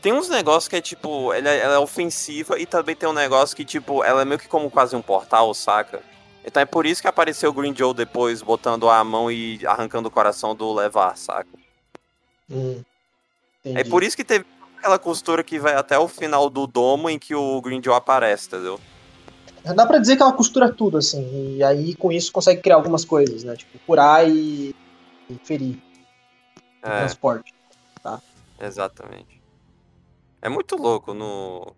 Speaker 2: Tem uns negócios que é tipo, ela, ela é ofensiva e também tem um negócio que, tipo, ela é meio que como quase um portal, saca? Então é por isso que apareceu o Green Joe depois botando a mão e arrancando o coração do Levar, saca?
Speaker 3: Hum,
Speaker 2: É
Speaker 3: entendi.
Speaker 2: por isso que teve aquela costura que vai até o final do domo em que o Green Joe aparece, entendeu?
Speaker 3: Dá pra dizer que ela costura tudo, assim, e aí com isso consegue criar algumas coisas, né? Tipo, curar e, e ferir.
Speaker 2: É.
Speaker 3: Transporte.
Speaker 2: Exatamente. É muito louco no.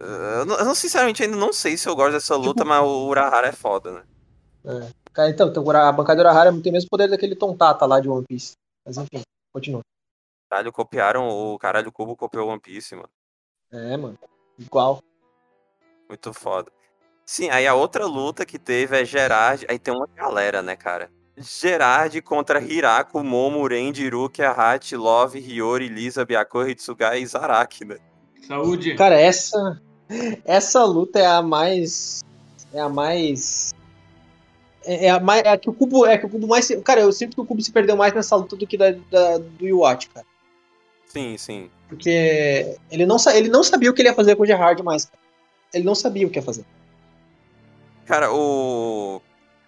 Speaker 2: Eu, não, eu não- sinceramente ainda não sei se eu gosto dessa luta, mas o Urahara é foda, né?
Speaker 3: É. Cara, então, então, a bancada Urahara tem o mesmo poder daquele Tontata lá de One Piece. Mas enfim, continua.
Speaker 2: Caralho, copiaram o caralho Cubo copiou One Piece, mano.
Speaker 3: É, mano. Igual.
Speaker 2: Muito foda. Sim, aí a outra luta que teve é Gerard. Aí tem uma galera, né, cara? Gerard contra Hirako, Momo, Rendiru, Kiahachi, Love, Hiyori, Lisa, Byako, Hitsugai e Zaraki, né?
Speaker 1: Saúde.
Speaker 3: Cara, essa essa luta é a mais é a mais é, é a é a que o cubo é que o cubo mais cara eu sinto que o cubo se perdeu mais nessa luta do que da, da do Iwatch, cara
Speaker 2: sim sim
Speaker 3: porque ele não ele não sabia o que ele ia fazer com o Gerard mais cara. ele não sabia o que ia fazer
Speaker 2: cara o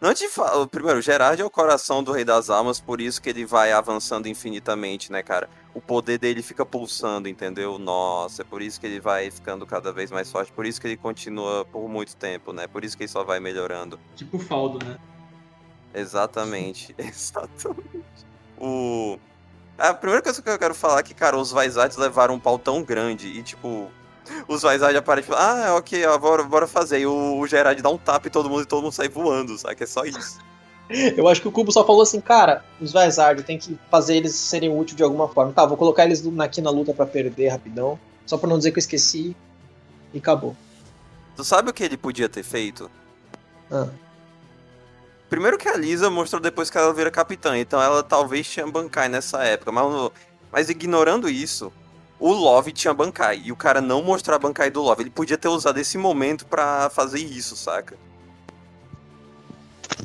Speaker 2: Antes de falar, primeiro, o Gerard é o coração do Rei das Almas, por isso que ele vai avançando infinitamente, né, cara? O poder dele fica pulsando, entendeu? Nossa, é por isso que ele vai ficando cada vez mais forte, por isso que ele continua por muito tempo, né? Por isso que ele só vai melhorando.
Speaker 1: Tipo o Faldo, né?
Speaker 2: Exatamente, exatamente. O... A primeira coisa que eu quero falar é que, cara, os Vaisards levaram um pau tão grande e, tipo, os Vaisard aparecem tipo, ah, ok, ó, bora, bora fazer. E o, o Gerard dá um tapa em todo mundo e todo mundo sai voando, sabe? Que é só isso.
Speaker 3: Eu acho que o Cubo só falou assim, cara, os Vaisard tem que fazer eles serem úteis de alguma forma. Tá, vou colocar eles aqui na luta para perder rapidão, só pra não dizer que eu esqueci, e acabou.
Speaker 2: Tu sabe o que ele podia ter feito?
Speaker 3: Ah.
Speaker 2: Primeiro que a Lisa mostrou depois que ela vira capitã, então ela talvez tinha Bankai nessa época, mas, mas ignorando isso, o Love tinha Bankai. E o cara não mostrar a Bankai do Love. Ele podia ter usado esse momento para fazer isso, saca?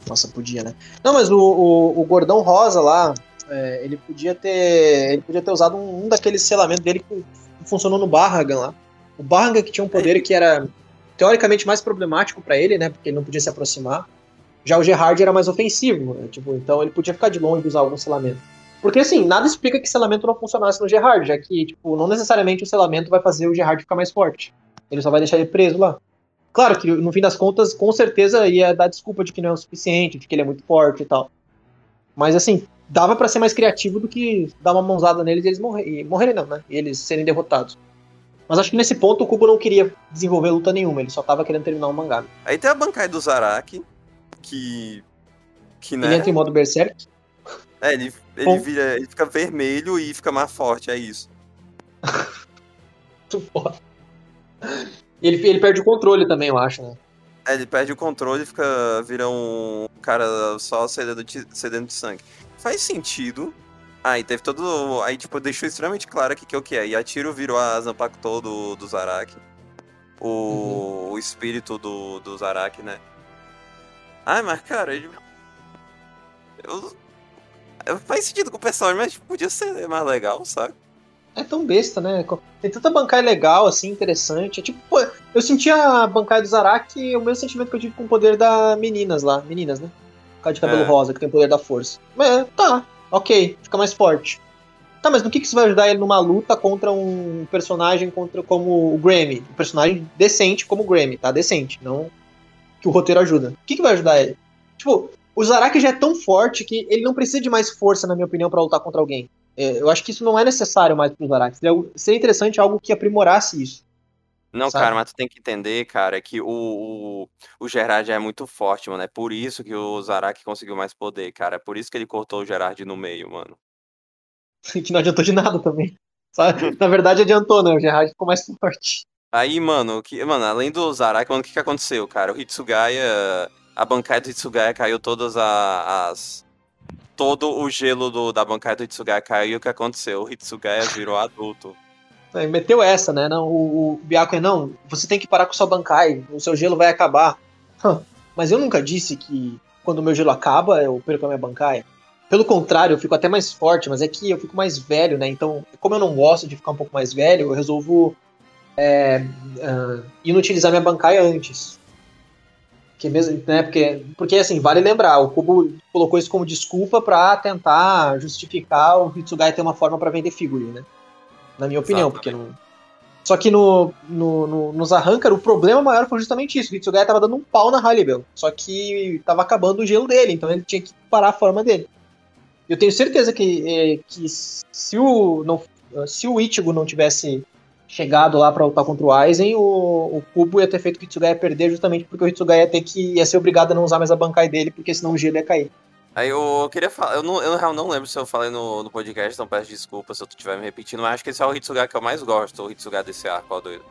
Speaker 3: Nossa, podia, né? Não, mas o, o, o Gordão Rosa lá, é, ele podia ter. Ele podia ter usado um, um daqueles selamentos dele que funcionou no Barragan lá. O Barragan que tinha um poder que era teoricamente mais problemático para ele, né? Porque ele não podia se aproximar. Já o Gerard era mais ofensivo, né? tipo, então ele podia ficar de longe e usar algum selamento. Porque, assim, nada explica que selamento não funcionasse no Gerard, já que, tipo, não necessariamente o selamento vai fazer o Gerard ficar mais forte. Ele só vai deixar ele preso lá. Claro que, no fim das contas, com certeza ia dar desculpa de que não é o suficiente, de que ele é muito forte e tal. Mas, assim, dava para ser mais criativo do que dar uma mãozada neles e eles morrerem. Morrerem não, né? E eles serem derrotados. Mas acho que nesse ponto o Kubo não queria desenvolver luta nenhuma, ele só tava querendo terminar o mangá.
Speaker 2: Aí tem a Bankai do Zaraki, que. que né?
Speaker 3: Ele entra em modo Berserk.
Speaker 2: É, ele, ele, vira, ele fica vermelho e fica mais forte, é isso.
Speaker 3: Muito foda. Ele, ele perde o controle também, eu acho, né?
Speaker 2: É, ele perde o controle e fica, vira um cara só cedendo de, cedendo de sangue. Faz sentido. Aí ah, teve todo. Aí, tipo, deixou extremamente claro aqui que é o que é. E a Tiro virou a Zanpakuto do, do Zaraki. O, uhum. o espírito do, do Zaraki, né? Ai, mas cara, ele... eu Faz sentido com o personagem, mas podia ser mais legal, sabe?
Speaker 3: É tão besta, né? Tem tanta bancada legal, assim, interessante. É tipo, pô, eu senti a bancada do Zaraki o mesmo sentimento que eu tive com o poder da meninas lá. Meninas, né? O cara de cabelo é. rosa, que tem o poder da força. É, tá, ok, fica mais forte. Tá, mas no que, que isso vai ajudar ele numa luta contra um personagem contra como o Grammy? Um personagem decente como o Grammy, tá? Decente, não que o roteiro ajuda. O que, que vai ajudar ele? Tipo, o Zaraki já é tão forte que ele não precisa de mais força, na minha opinião, para lutar contra alguém. É, eu acho que isso não é necessário mais pro Zaraki. Seria interessante algo que aprimorasse isso.
Speaker 2: Não, sabe? cara, mas tu tem que entender, cara, que o, o, o Gerard é muito forte, mano. É por isso que o Zaraki conseguiu mais poder, cara. É por isso que ele cortou o Gerard no meio, mano.
Speaker 3: que não adiantou de nada também. Sabe? Na verdade adiantou, né? O Gerard ficou mais forte.
Speaker 2: Aí, mano, que, mano, além do Zaraki, mano, o que, que aconteceu, cara? O Hitsugaya a bancada do Itsugaya caiu todas as. Todo o gelo do, da bancada do Itsugaya caiu. O que aconteceu? O Itsugaya virou adulto.
Speaker 3: É, meteu essa, né? Não, o, o Byakuya, não, você tem que parar com sua Bankai, o seu gelo vai acabar. Mas eu nunca disse que quando o meu gelo acaba, eu perco a minha Bankai. Pelo contrário, eu fico até mais forte, mas é que eu fico mais velho, né? Então, como eu não gosto de ficar um pouco mais velho, eu resolvo é, uh, inutilizar minha Bankai antes. Que mesmo, né, porque, porque, assim, vale lembrar, o Kubo colocou isso como desculpa para tentar justificar o Hitsugai ter uma forma para vender figurine, né? Na minha opinião, porque não... Só que no, no, no, nos Arrancar, o problema maior foi justamente isso. O Hitsugai tava dando um pau na Hallibel. Só que tava acabando o gelo dele, então ele tinha que parar a forma dele. Eu tenho certeza que, é, que se o, não, se o Ichigo não tivesse chegado lá para lutar contra o Aizen, o, o Kubo ia ter feito o Hitsugaya perder justamente porque o Hitsugaya ia ter que ia ser obrigado a não usar mais a Bankai dele, porque senão o gelo ia cair.
Speaker 2: Aí eu queria falar, eu não, eu não lembro se eu falei no, no podcast, então peço desculpas se eu estiver me repetindo, mas acho que esse é o Hitsugaya que eu mais gosto, o Hitsugaya desse arco, ó doido.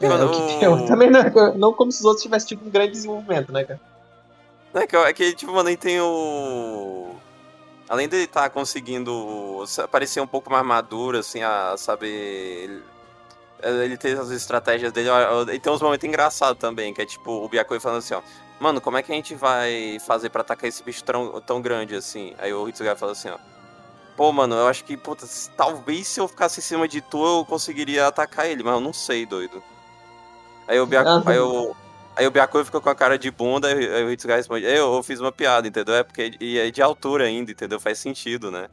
Speaker 3: É, eu... eu... também não, não como se os outros tivessem tido um grande desenvolvimento, né, cara?
Speaker 2: É que, é que tipo, mano, tem o. Além dele estar tá conseguindo parecer um pouco mais maduro, assim, a saber. Ele tem as estratégias dele. E tem uns momentos engraçados também, que é tipo o Byakoi falando assim, ó. Mano, como é que a gente vai fazer pra atacar esse bicho tão, tão grande assim? Aí o Hitsugai fala assim, ó. Pô, mano, eu acho que, puta, talvez se eu ficasse em cima de tu, eu conseguiria atacar ele, mas eu não sei, doido. Aí o Byakoi, aí o, aí o Byakoi fica com a cara de bunda, aí o Hitsugai responde, eu, eu fiz uma piada, entendeu? É porque e é de altura ainda, entendeu? Faz sentido, né?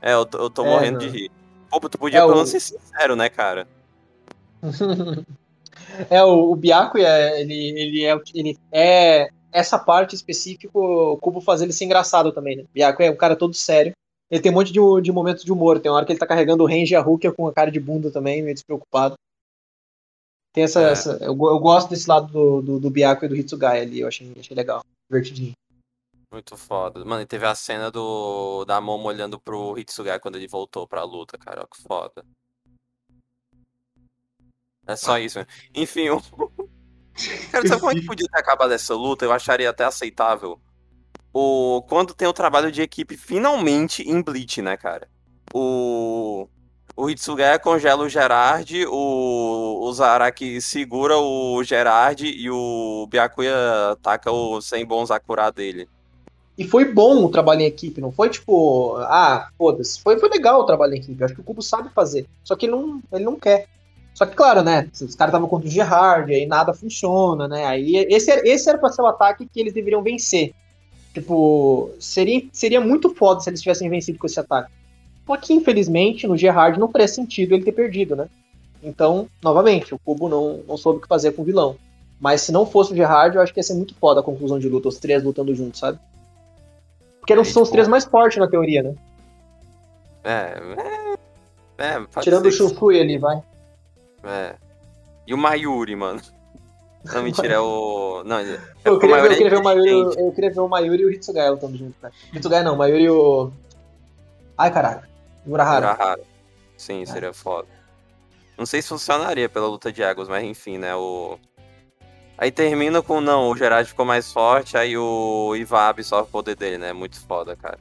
Speaker 2: É, eu, eu tô é, morrendo não. de rir. Pô, tu podia é pelo menos o... ser sincero, né, cara?
Speaker 3: é, o, o Byakuya, é, ele, ele, é, ele é essa parte específica, o Kubo faz ele ser engraçado também, né? Byakuya é um cara todo sério. Ele tem um monte de, de momentos de humor. Tem uma hora que ele tá carregando o Range e a Rukia com a cara de bunda também, meio despreocupado. Tem essa. É. essa eu, eu, gosto desse lado do, do, do Byakuya e do Hitsugai ali, eu achei, achei legal. Divertidinho.
Speaker 2: Muito foda. Mano, e teve a cena do da Momo olhando pro Hitsugai quando ele voltou pra luta, cara. Ó, que foda. É só isso, né? Enfim, o... Cara, sabe como é que podia ter acabado essa luta? Eu acharia até aceitável. O... Quando tem o trabalho de equipe finalmente em Bleach, né, cara? O. O Hitsugaya congela o Gerard, o, o Zaraki segura o Gerard e o Byakuya ataca o sem bom Sakura dele.
Speaker 3: E foi bom o trabalho em equipe, não foi tipo, ah, foda-se. Foi, foi legal o trabalho em equipe. acho que o Kubo sabe fazer. Só que ele não, ele não quer. Só que, claro, né? Os caras estavam contra o Gerard, aí nada funciona, né? Aí esse, esse era pra ser o ataque que eles deveriam vencer. Tipo, seria, seria muito foda se eles tivessem vencido com esse ataque. Só que, infelizmente, no Gerard não faria sentido ele ter perdido, né? Então, novamente, o Cubo não, não soube o que fazer com o vilão. Mas se não fosse o Gerard, eu acho que ia ser muito foda a conclusão de luta, os três lutando juntos, sabe? Porque não são os três mais fortes na teoria, né?
Speaker 2: É, é,
Speaker 3: é Tirando o Shufui ali, vai.
Speaker 2: É. E o Mayuri, mano. Não, mentira, é o. Não, é
Speaker 3: eu, queria ver, eu, queria ver o Mayuri, eu queria ver o Mayuri e o Hitsugaya lutando junto, cara. Hitsugaya não, Mayuri e o. Ai, caraca. Murahara. Murahara.
Speaker 2: Sim, é. seria foda. Não sei se funcionaria pela luta de águas, mas enfim, né? O. Aí termina com, não, o Gerard ficou mais forte, aí o Iva absorve o poder dele, né? Muito foda, cara.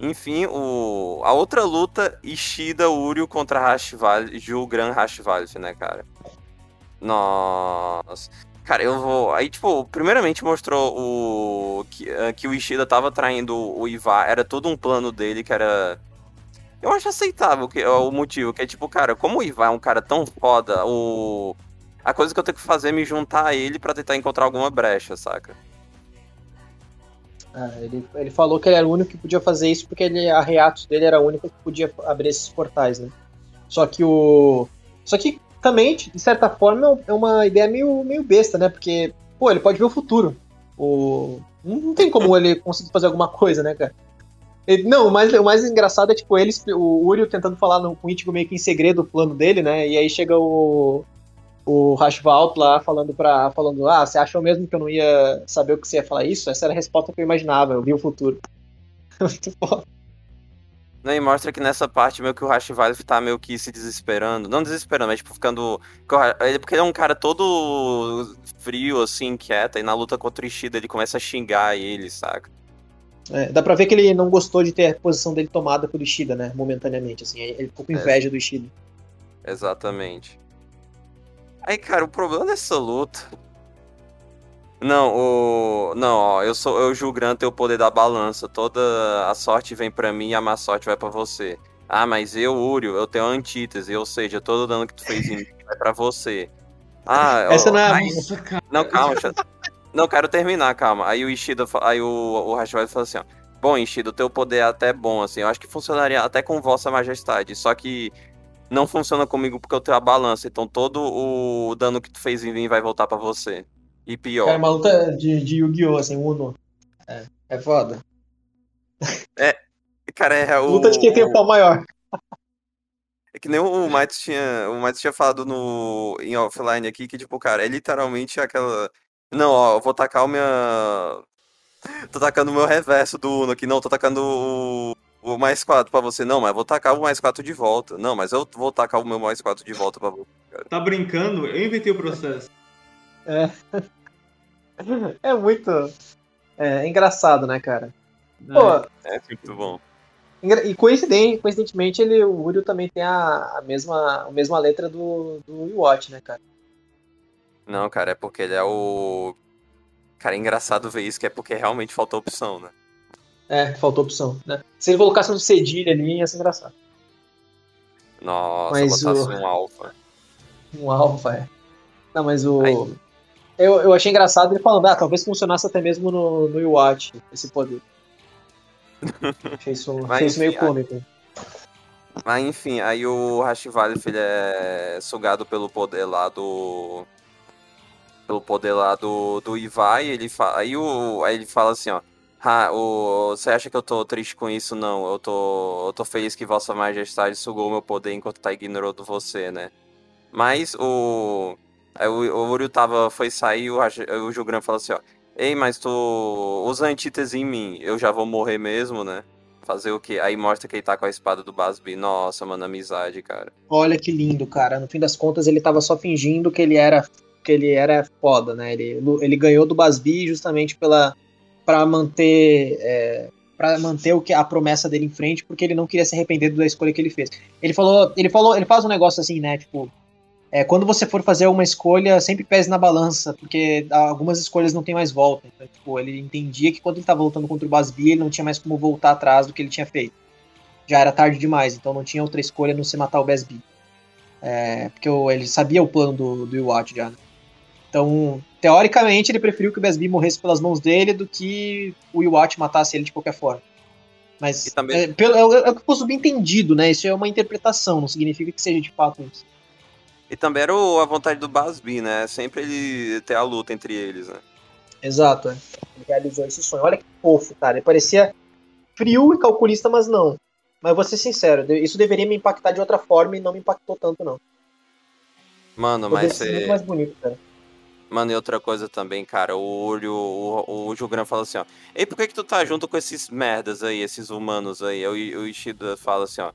Speaker 2: Enfim, o... a outra luta, Ishida Uryu contra Hashivali, Julgran Hashivali, né, cara? Nossa. Cara, eu vou. Aí, tipo, primeiramente mostrou o. Que, uh, que o Ishida tava traindo o Ivar. Era todo um plano dele que era. Eu acho aceitável que, o motivo, que é tipo, cara, como o Ivar é um cara tão foda, o. A coisa que eu tenho que fazer é me juntar a ele para tentar encontrar alguma brecha, saca?
Speaker 3: Ah, ele, ele falou que ele era o único que podia fazer isso porque ele, a reatos dele era a única que podia abrir esses portais, né? Só que o. Só que também, de certa forma, é uma ideia meio, meio besta, né? Porque, pô, ele pode ver o futuro. O... Não tem como ele conseguir fazer alguma coisa, né, cara? Ele, não, o mais, o mais engraçado é, tipo, eles, o Uriel tentando falar no, com o Ichigo meio que em segredo o plano dele, né? E aí chega o, o Rashvalt lá falando pra. falando, ah, você achou mesmo que eu não ia saber o que você ia falar isso? Essa era a resposta que eu imaginava, eu vi o futuro. Muito
Speaker 2: foda. Não, e mostra que nessa parte meio que o Hashivali tá meio que se desesperando. Não desesperando, mas tipo, ficando. Porque ele é um cara todo frio, assim, quieto, e na luta contra o Ishida ele começa a xingar ele, saca?
Speaker 3: É, dá pra ver que ele não gostou de ter a posição dele tomada pelo Ishida, né? Momentaneamente, assim. Ele ficou com é. inveja é. do Ishida.
Speaker 2: Exatamente. Aí, cara, o problema dessa luta. Não, o. Não, ó, eu sou. Eu julgando ter o poder da balança. Toda a sorte vem para mim e a má sorte vai para você. Ah, mas eu, Urio, eu tenho antítese, ou seja, todo dano que tu fez em mim vai pra você. Ah,
Speaker 3: Essa ó, não é.
Speaker 2: Nossa, Não, calma, Não, quero terminar, calma. Aí o Ishida, aí o, o Hashivali falou assim, ó. Bom, Ishida, o teu poder é até bom, assim. Eu acho que funcionaria até com Vossa Majestade. Só que não funciona comigo porque eu tenho a balança. Então todo o dano que tu fez em mim vai voltar para você. E pior.
Speaker 3: Cara, é uma luta de, de Yu-Gi-Oh! assim, Uno. É, é foda.
Speaker 2: É. Cara, é o.
Speaker 3: Luta de quem tem o pau maior.
Speaker 2: É que nem o Matos tinha. O Matos tinha falado no. em offline aqui que, tipo, cara, é literalmente aquela. Não, ó, eu vou tacar o minha. Tô tacando o meu reverso do Uno aqui. Não, tô tacando o o mais 4 pra você. Não, mas vou tacar o mais 4 de volta. Não, mas eu vou tacar o meu mais 4 de volta pra você. Cara.
Speaker 1: Tá brincando? Eu inventei o processo.
Speaker 3: É. É muito. É, é engraçado, né, cara?
Speaker 2: É. Pô, é muito bom.
Speaker 3: E coincidente, coincidentemente, ele, o Uriel também tem a, a, mesma, a mesma letra do, do Watch, né, cara?
Speaker 2: Não, cara, é porque ele é o. Cara, é engraçado ver isso, que é porque realmente faltou opção, né?
Speaker 3: É, faltou opção, né? Se ele colocasse um cedilha ali, ia ser engraçado.
Speaker 2: Nossa, mas botasse o... um alfa.
Speaker 3: Um alfa, é. Não, mas o. Eu, eu achei engraçado ele falando, ah, talvez funcionasse até mesmo no, no Iwatch, esse poder. achei isso, mas, achei isso meio cômico.
Speaker 2: Mas enfim, aí o Hashivalif ele é sugado pelo poder lá do. Pelo poder lá do, do Ivai, ele fala. Aí, o, aí ele fala assim, ó. Ah, o, você acha que eu tô triste com isso? Não, eu tô, eu tô feliz que Vossa Majestade sugou meu poder enquanto tá ignorando você, né? Mas o. Aí o, Uriel tava, foi sair, o, o Jugran falou assim, ó. Ei, mas tu usa antítese em mim, eu já vou morrer mesmo, né? Fazer o quê? Aí mostra que ele tá com a espada do Basbi. Nossa, mano, amizade, cara.
Speaker 3: Olha que lindo, cara. No fim das contas, ele tava só fingindo que ele era que ele era foda, né? Ele, ele ganhou do Basbi justamente pela para manter é, para manter o que a promessa dele em frente, porque ele não queria se arrepender da escolha que ele fez. Ele falou, ele falou, ele faz um negócio assim, né? Tipo, é, quando você for fazer uma escolha, sempre pese na balança, porque algumas escolhas não tem mais volta. Então, tipo, ele entendia que quando ele estava lutando contra o Basbi, ele não tinha mais como voltar atrás do que ele tinha feito. Já era tarde demais, então não tinha outra escolha não se matar o Basbi. É, porque ele sabia o plano do, do Iwatch já. Né? Então, teoricamente, ele preferiu que o Basbi morresse pelas mãos dele do que o Iwatch matasse ele de qualquer forma. Mas também... é, pelo, é, é o que fosse entendido, né? Isso é uma interpretação, não significa que seja de fato isso.
Speaker 2: E também era a vontade do Basbi, né? Sempre ele ter a luta entre eles, né?
Speaker 3: Exato, é. Ele realizou esse sonho. Olha que fofo, cara. Ele parecia frio e calculista, mas não. Mas vou ser sincero, isso deveria me impactar de outra forma e não me impactou tanto, não.
Speaker 2: Mano, mas.
Speaker 3: É... muito mais bonito, cara.
Speaker 2: Mano, e outra coisa também, cara, o Olho, o, o Jugran fala assim, ó. Ei, por que que tu tá junto com esses merdas aí, esses humanos aí? O, o Ishida fala assim, ó.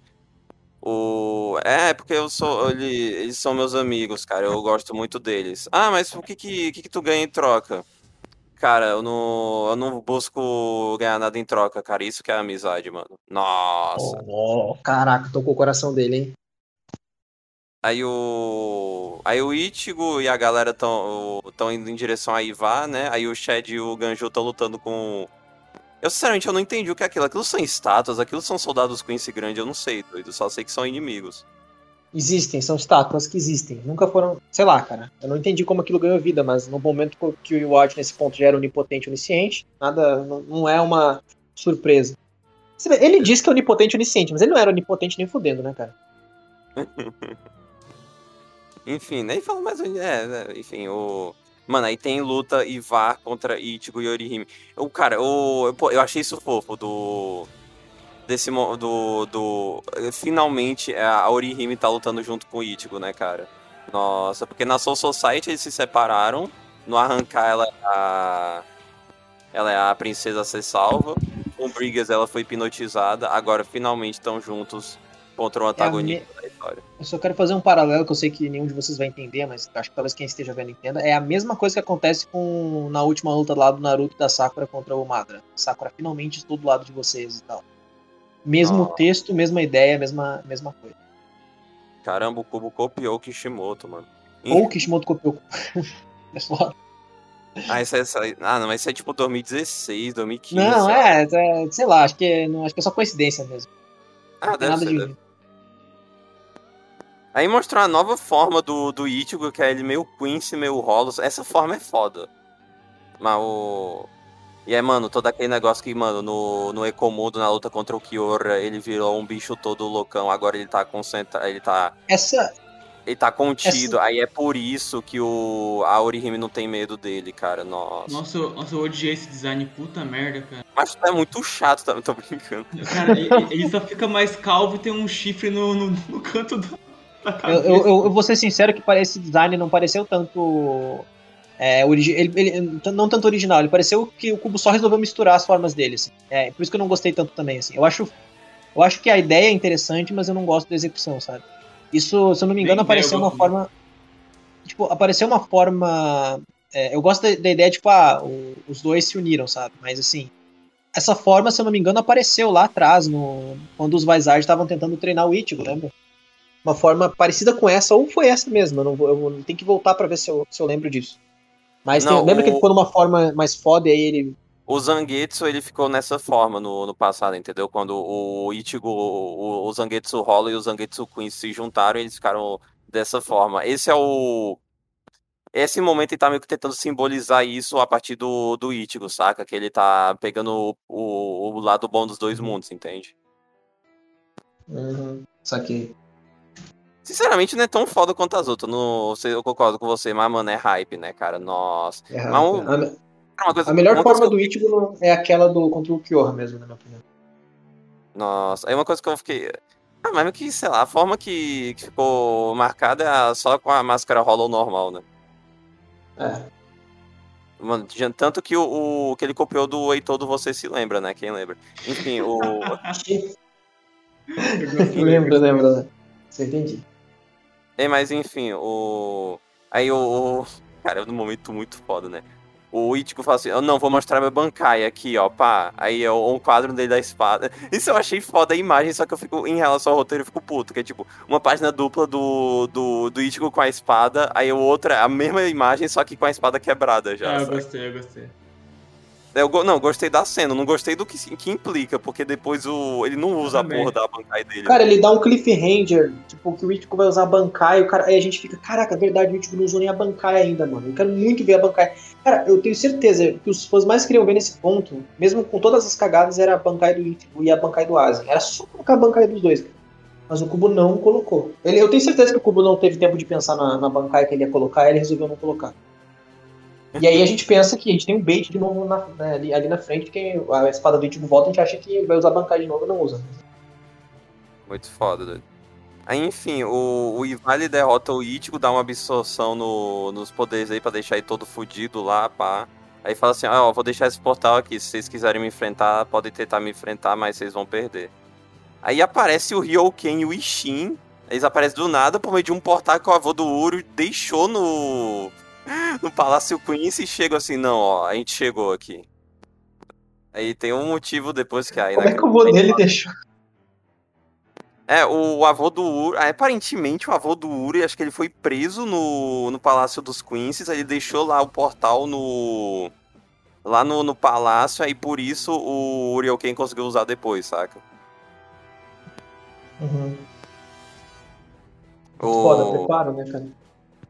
Speaker 2: O... É, porque eu sou. Ele, eles são meus amigos, cara. Eu gosto muito deles. Ah, mas o que que, que, que tu ganha em troca? Cara, eu não, eu não busco ganhar nada em troca, cara. Isso que é amizade, mano. Nossa.
Speaker 3: Oh, caraca, tô com o coração dele, hein?
Speaker 2: Aí o. Aí o Ichigo e a galera tão, tão indo em direção a Ivar, né? Aí o Shed e o Ganju estão lutando com eu, sinceramente, eu não entendi o que é aquilo. Aquilo são estátuas, aquilo são soldados Quincy grande, eu não sei, doido. Só sei que são inimigos.
Speaker 3: Existem, são estátuas que existem. Nunca foram. Sei lá, cara. Eu não entendi como aquilo ganhou vida, mas no momento que o Iwatch nesse ponto já era onipotente onisciente, nada. Não é uma surpresa. Ele disse que é onipotente onisciente, mas ele não era onipotente nem fudendo, né, cara?
Speaker 2: enfim, nem falo mais. É, é, enfim, o. Mano, aí tem luta Ivar contra Ichigo e Orihime. Eu, cara, eu, eu, eu achei isso fofo do. Desse. Do. do finalmente a Orihime tá lutando junto com o Ichigo, né, cara? Nossa, porque na Soul Society eles se separaram. No arrancar ela é a. Ela é a princesa a ser salva. Com Brigas ela foi hipnotizada. Agora finalmente estão juntos contra o antagonista é da história.
Speaker 3: Eu só quero fazer um paralelo que eu sei que nenhum de vocês vai entender, mas acho que talvez quem esteja vendo entenda. É a mesma coisa que acontece com na última luta lá do Naruto da Sakura contra o Madara. Sakura finalmente estou do lado de vocês e tal. Mesmo oh. texto, mesma ideia, mesma, mesma coisa.
Speaker 2: Caramba, o Kubo copiou o Kishimoto, mano.
Speaker 3: Ou o Kishimoto copiou. é foda.
Speaker 2: Ah, isso é, ah, não, mas isso é tipo 2016, 2015.
Speaker 3: Não, é, é, sei lá, acho que, não, acho que é só coincidência mesmo.
Speaker 2: Ah, deve ser, de... deve. Aí mostrou uma nova forma do, do Ichigo, que é ele meio Quincy, meio Rolos. Essa forma é foda. Mas o. E é, mano, todo aquele negócio que, mano, no, no Ecomundo, na luta contra o Kiora, ele virou um bicho todo loucão. Agora ele tá concentrado. Ele tá.
Speaker 3: Essa.
Speaker 2: Ele tá contido. Essa... Aí é por isso que o a Orihime não tem medo dele, cara. Nossa.
Speaker 1: Nossa, nossa eu odiei esse design. Puta merda, cara.
Speaker 2: Mas é muito chato, tá? tô brincando.
Speaker 1: Cara, ele, ele, só fica mais calvo e tem um chifre no, no, no canto do.
Speaker 3: Eu, eu, eu, vou ser sincero que esse design não pareceu tanto. É, ele, ele, não tanto original, ele pareceu que o Cubo só resolveu misturar as formas dele. Assim. É, por isso que eu não gostei tanto também. Assim. Eu, acho, eu acho que a ideia é interessante, mas eu não gosto da execução, sabe? Isso, se eu não me engano, Bem, apareceu uma forma. Tipo, apareceu uma forma É, eu gosto da, da, ideia, tipo, ah, o, os dois se uniram, sabe? Mas assim, essa forma, se eu não me engano, apareceu lá atrás, no, quando os Vizard estavam tentando treinar o Ichigo, lembra? Uma forma parecida com essa, ou foi essa mesmo, eu, não vou, eu tenho que voltar para ver se eu, se eu lembro disso. Mas não, tem, lembra o... que ele ficou numa forma mais foda e aí ele
Speaker 2: o Zangetsu, ele ficou nessa forma no, no passado, entendeu? Quando o Ichigo, o, o Zangetsu Hollow e o Zangetsu Queen se juntaram, eles ficaram dessa forma. Esse é o... Esse momento ele tá meio que tentando simbolizar isso a partir do, do Ichigo, saca? Que ele tá pegando o, o lado bom dos dois mundos, entende?
Speaker 3: Uhum, saquei.
Speaker 2: Sinceramente, não é tão foda quanto as outras. No, eu concordo com você, mas, mano, é hype, né, cara? Nossa. É. Mas,
Speaker 3: Coisa, a melhor forma do Ichigo é aquela do contra o Kyoha mesmo, na minha opinião.
Speaker 2: Nossa, aí uma coisa que eu fiquei. Ah, mas que, sei lá, a forma que, que ficou marcada é só com a máscara Hollow normal, né?
Speaker 3: É.
Speaker 2: Mano, tanto que o, o que ele copiou do Heitor do Você Se Lembra, né? Quem lembra? Enfim, o.
Speaker 3: lembro, lembro. Né? Você entendi.
Speaker 2: É, mas enfim, o. Aí o. Cara, é um momento muito foda, né? o Ichigo fala assim, eu não, vou mostrar meu Bankai aqui, ó, pá. Aí é um quadro dele da espada. Isso eu achei foda a imagem, só que eu fico, em relação ao roteiro, eu fico puto, que é tipo, uma página dupla do, do, do Ichigo com a espada, aí o outro é a mesma imagem, só que com a espada quebrada já.
Speaker 1: Ah, eu gostei, eu gostei.
Speaker 2: Eu, não, gostei da cena, não gostei do que, que implica, porque depois o, ele não usa a porra da bancai dele.
Speaker 3: Cara, ele dá um cliffhanger, tipo, que o Ichigo vai usar a bancai, o cara, aí a gente fica, caraca, verdade, o Ichigo não usou nem a bancai ainda, mano. Eu quero muito ver a bancai. Cara, eu tenho certeza que os fãs mais queriam ver nesse ponto, mesmo com todas as cagadas, era a bancai do Ichigo e a bancai do Asen. Era só colocar a bancai dos dois, cara. Mas o Kubo não colocou. Ele, eu tenho certeza que o Kubo não teve tempo de pensar na, na bancai que ele ia colocar, e ele resolveu não colocar. E aí a gente pensa que a gente tem um bait de novo na, né, ali, ali, na frente, que a espada do Ichigo volta, a gente acha que vai usar bancada de novo e não usa.
Speaker 2: Muito foda, doido. Aí, enfim, o, o Ivali derrota o Ichigo, dá uma absorção no, nos poderes aí pra deixar ele todo fudido lá, pá. Aí fala assim, ó, oh, vou deixar esse portal aqui, se vocês quiserem me enfrentar, podem tentar me enfrentar, mas vocês vão perder. Aí aparece o Ryoken e o Ishin, eles aparecem do nada por meio de um portal que o avô do Uru deixou no no Palácio Quincy e chego assim, não, ó, a gente chegou aqui. Aí tem um motivo depois que aí.
Speaker 3: Como
Speaker 2: né,
Speaker 3: é que o avô dele deixou?
Speaker 2: É, o, o avô do Uri, aparentemente o avô do Uri, acho que ele foi preso no, no Palácio dos Quincy's, aí ele deixou lá o portal no lá no, no palácio, aí por isso o Urioken conseguiu usar depois, saca?
Speaker 3: Uhum. O... Foda, preparo, né, cara?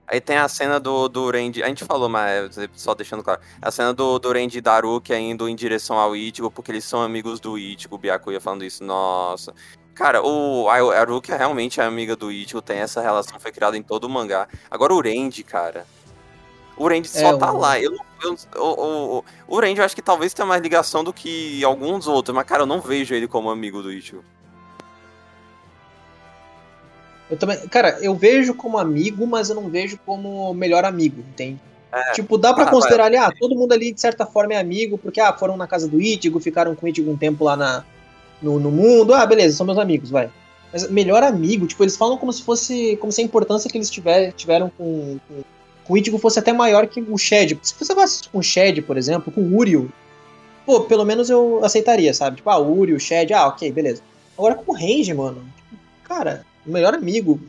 Speaker 2: Aí tem a cena do, do Randy. A gente falou, mas só deixando claro. A cena do, do Randy e Daruki indo em direção ao Ichigo, porque eles são amigos do Ichigo. O Byakuya falando isso. Nossa. Cara, o a Aruki é realmente é amiga do Ichigo, tem essa relação, foi criada em todo o mangá. Agora o Randy, cara. O Randy só é, tá o... lá. Eu, eu, o, o, o Randy eu acho que talvez tenha mais ligação do que alguns outros, mas, cara, eu não vejo ele como amigo do Ichigo.
Speaker 3: Eu também, cara, eu vejo como amigo, mas eu não vejo como melhor amigo, entende? É. Tipo, dá para ah, considerar ali, ah, todo mundo ali de certa forma é amigo, porque ah, foram na casa do Itigo, ficaram com o Itigo um tempo lá na, no, no mundo, ah, beleza, são meus amigos, vai. Mas melhor amigo, tipo, eles falam como se fosse, como se a importância que eles tiver, tiveram com, com, com o Itigo fosse até maior que o Shed. Se você vai com o Shed, por exemplo, com o Uriel, pô, pelo menos eu aceitaria, sabe? Tipo, ah, o Uriel, o Shed, ah, ok, beleza. Agora com o Range, mano, tipo, cara, o melhor amigo.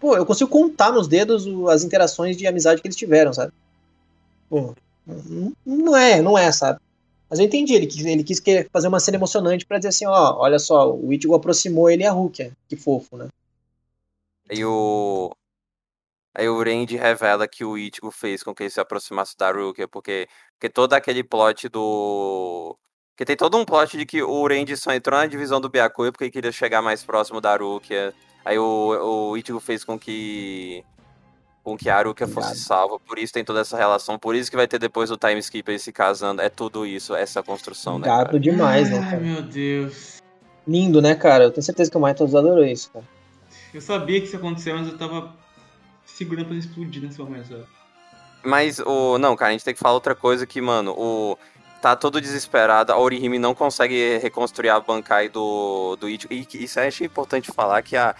Speaker 3: Pô, eu consigo contar nos dedos as interações de amizade que eles tiveram, sabe? Pô, não é, não é, sabe? Mas eu entendi, ele quis, ele quis fazer uma cena emocionante para dizer assim, ó, olha só, o Ichigo aproximou ele e a Rukia. Que fofo, né?
Speaker 2: Aí o... Aí o Randy revela que o Ichigo fez com que ele se aproximasse da Rukia, porque, porque todo aquele plot do... Porque tem todo um plot de que o Randy só entrou na divisão do Byakuya porque ele queria chegar mais próximo da Rukia. Aí o, o Ichigo fez com que com que a Aruka fosse salva, por isso tem toda essa relação, por isso que vai ter depois o time skip aí se casando, é tudo isso, essa construção,
Speaker 3: né? Gato demais, né?
Speaker 1: Ai, meu Deus.
Speaker 3: Lindo, né, cara? Eu tenho certeza que o Maito adorou isso, cara.
Speaker 1: Eu sabia que isso ia acontecer, mas eu tava segurando pra explodir nesse momento.
Speaker 2: Mas o. Não, cara, a gente tem que falar outra coisa que, mano, o tá todo desesperado. A Orihime não consegue reconstruir a Bankai do, do Ichigo. E isso eu achei importante falar que a,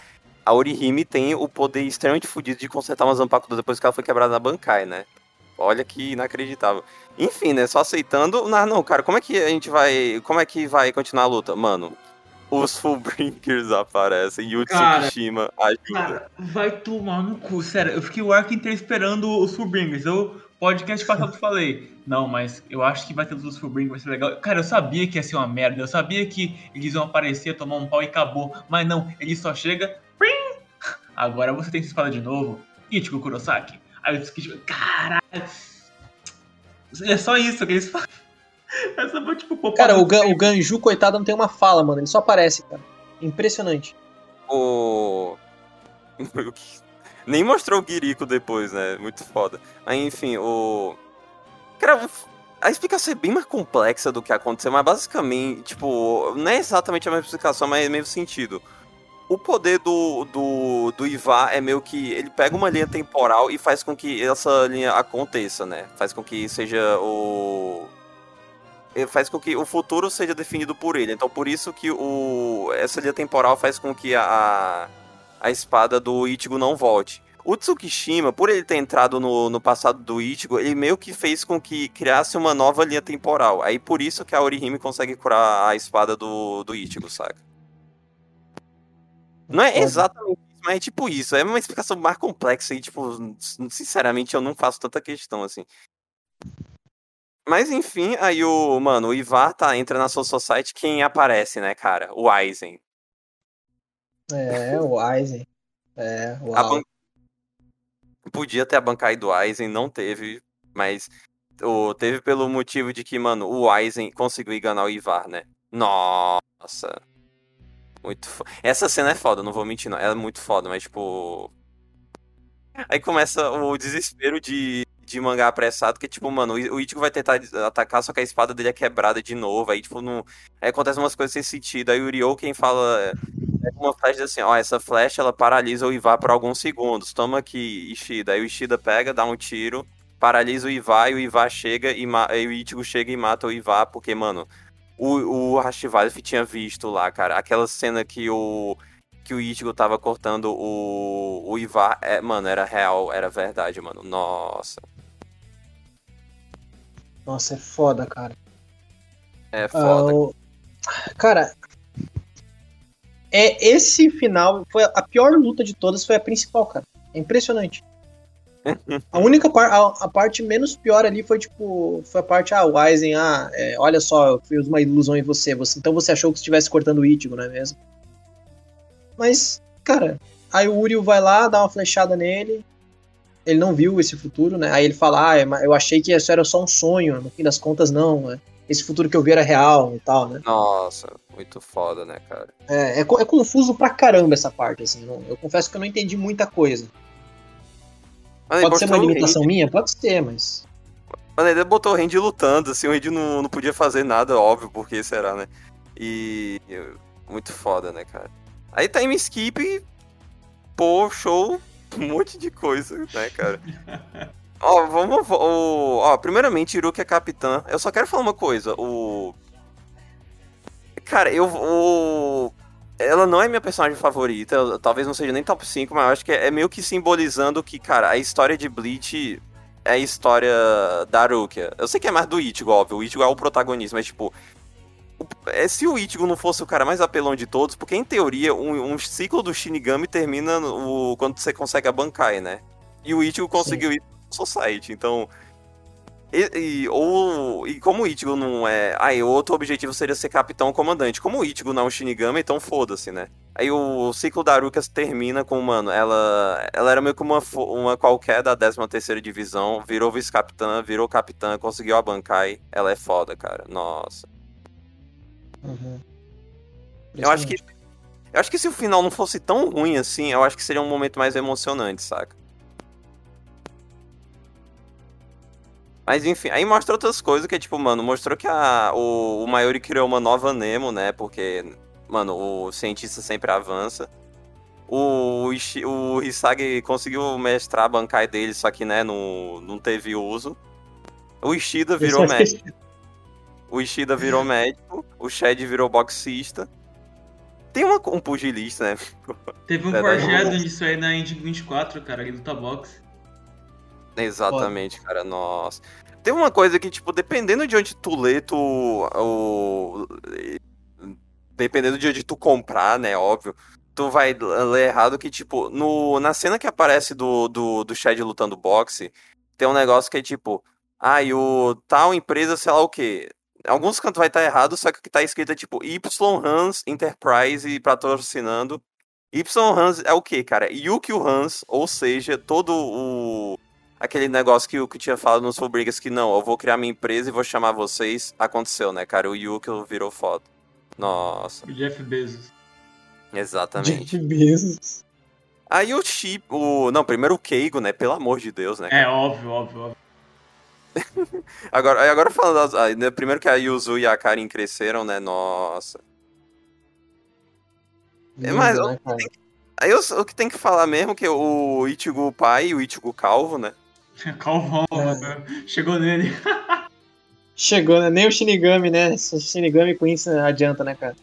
Speaker 2: a Orihime tem o poder extremamente fodido de consertar uma Zanpakuto depois que ela foi quebrada na Bankai, né? olha que inacreditável. Enfim, né? Só aceitando. Não, não, cara, como é que a gente vai. Como é que vai continuar a luta? Mano, os Fullbrinkers aparecem e o Tsukishima ajuda.
Speaker 1: Cara, vai tomar no cu. Sério, eu fiquei o arco inteiro esperando os Fullbringers. Eu, podcast passado, falei. Não, mas eu acho que vai ter os Fullbringers, vai ser legal. Cara, eu sabia que ia ser uma merda. Eu sabia que eles iam aparecer, tomar um pau e acabou. Mas não, ele só chega. Prim! Agora você tem que espada de novo. Ichigo Kurosaki. Aí o Tsukishima. Caralho. É só isso que eles fazem. É só tipo
Speaker 3: Cara, o, Gan- o Ganju, coitado, não tem uma fala, mano. Ele só aparece, cara. Impressionante.
Speaker 2: O. Nem mostrou o Guirico depois, né? Muito foda. Mas enfim, o. Cara, a explicação é bem mais complexa do que aconteceu, mas basicamente, tipo, não é exatamente a mesma explicação, mas é meio sentido. O poder do, do, do Ivar é meio que. Ele pega uma linha temporal e faz com que essa linha aconteça, né? Faz com que seja o. Faz com que o futuro seja definido por ele. Então, por isso que o, essa linha temporal faz com que a, a espada do Ichigo não volte. O Tsukishima, por ele ter entrado no, no passado do Ichigo, ele meio que fez com que criasse uma nova linha temporal. Aí por isso que a Orihime consegue curar a espada do, do Ichigo, saca? Não é exatamente isso, mas é tipo isso. É uma explicação mais complexa e, tipo, sinceramente, eu não faço tanta questão assim. Mas enfim, aí o, mano, o Ivar tá, entra na Soul Society, quem aparece, né, cara? O Aizen.
Speaker 3: É, o Aizen. É, uau.
Speaker 2: ban- Podia ter a bancada do Aizen, não teve, mas o... teve pelo motivo de que, mano, o Aizen conseguiu enganar o Ivar, né? Nossa. Muito. Essa cena é foda, não vou mentir, não. Ela é muito foda, mas, tipo. Aí começa o desespero de, de mangá apressado, que, tipo, mano, o Ichigo vai tentar atacar, só que a espada dele é quebrada de novo. Aí, tipo, não. Aí acontece umas coisas sem sentido. Aí o Ryo, quem fala. É uma flecha assim, ó, essa flecha ela paralisa o Ivar por alguns segundos. Toma aqui, Ishida. Aí o Ishida pega, dá um tiro, paralisa o Ivar e o Ivar chega e, ma- aí o Ichigo chega e mata o Ivar, porque, mano, o, o Hashivalev tinha visto lá, cara. Aquela cena que o que o Ichigo tava cortando o, o Ivar, é, mano, era real, era verdade, mano. Nossa.
Speaker 3: Nossa, é foda, cara.
Speaker 2: É foda.
Speaker 3: Ah, o- Cara, é esse final foi a pior luta de todas, foi a principal, cara. É impressionante. A única parte, a, a parte menos pior ali foi tipo, foi a parte ah, o ah, é, olha só, eu fiz uma ilusão em você, você, então você achou que estivesse cortando o Ichigo, não é mesmo? Mas, cara, aí o Uriel vai lá, dá uma flechada nele. Ele não viu esse futuro, né? Aí ele fala: "Ah, mas eu achei que isso era só um sonho, no fim das contas não, né? esse futuro que eu vi era real e tal, né?
Speaker 2: Nossa, muito foda, né, cara?
Speaker 3: É, é, é confuso pra caramba essa parte, assim. não- eu confesso que eu não entendi muita coisa. Pode ser uma limitação minha? Pode ser, mas.
Speaker 2: Mano, ele botou o Randy lutando, assim, o Randy não, não podia fazer nada, óbvio, porque será, né? E. Muito foda, né, cara? Aí time skip, pô, show, um monte de coisa, né, cara? Ó, vamos. o- Ó, primeiramente, Hiruki é capitã. Eu só quero falar uma coisa, o. Cara, eu. O... Ela não é minha personagem favorita, talvez não seja nem top 5, mas eu acho que é, é meio que simbolizando que, cara, a história de Bleach é a história da Rukia. Eu sei que é mais do Ichigo, óbvio. O Ichigo é o protagonista, mas, tipo. o- é, se o Ichigo não fosse o cara mais apelão de todos, porque em teoria um, um ciclo do Shinigami termina no, quando você consegue a Bankai, né? E o Ichigo conseguiu isso no Society, então. E, e- ou, e como o Ichigo não é. Aí, o outro objetivo seria ser capitão ou comandante. Como o Ichigo não é um Shinigami, então foda-se, né? Aí o ciclo da Aruka termina com, mano, ela, ela era meio que uma, uma qualquer da 13 terceira divisão, virou vice-capitã, virou capitã, conseguiu a Bankai. Ela é foda, cara. Nossa.
Speaker 3: Uhum.
Speaker 2: Eu acho que. Eu acho que se o final não fosse tão ruim assim, eu acho que seria um momento mais emocionante, saca? Mas enfim, aí mostra outras coisas que é tipo, mano, mostrou que a, o, o Mayuri criou uma nova Nemo, né? Porque, mano, o cientista sempre avança. O, o Hisagi conseguiu mestrar a Bankai dele, só que, né, não, não teve uso. O Ishida virou médico. O Ishida virou médico. O Shed virou boxista. Tem uma, um pugilista, né?
Speaker 1: Teve um
Speaker 2: É,
Speaker 1: Foreshadowing disso aí na Indy 24, cara, ele luta boxe.
Speaker 2: Exatamente, cara, nossa. Tem uma coisa que, tipo, dependendo de onde tu lê, tu. O, dependendo de onde tu comprar, né? Óbvio. Tu vai ler errado que, tipo, no, na cena que aparece do, do, do Chad lutando boxe, tem um negócio que é tipo. Ah, e o tal empresa, sei lá o quê. Alguns cantos vai estar tá errado, só que o que tá escrito é tipo Y Hans Enterprise patrocinando. Y Hans é o quê, cara? Yukio Hans, ou seja, todo o aquele negócio que o que tinha falado nos Fabrigas que não, eu vou criar minha empresa e vou chamar vocês. Aconteceu, né, cara? O Yukio virou foto. Nossa.
Speaker 1: O Jeff Bezos.
Speaker 2: Exatamente.
Speaker 3: Jeff Bezos.
Speaker 2: Aí o Chip, o. Não, primeiro o Keigo, né? Pelo amor de Deus, né?
Speaker 1: Cara? É, óbvio, óbvio, óbvio.
Speaker 2: agora, agora falando. Das, né, primeiro que a Yuzu e a Karin cresceram, né? Nossa. É, mas né, aí o que tem que falar mesmo que o Ichigo pai e o Ichigo calvo, né?
Speaker 1: Calvão, é. chegou nele.
Speaker 3: chegou, né? Nem o Shinigami, né? Shinigami com isso adianta, né, cara?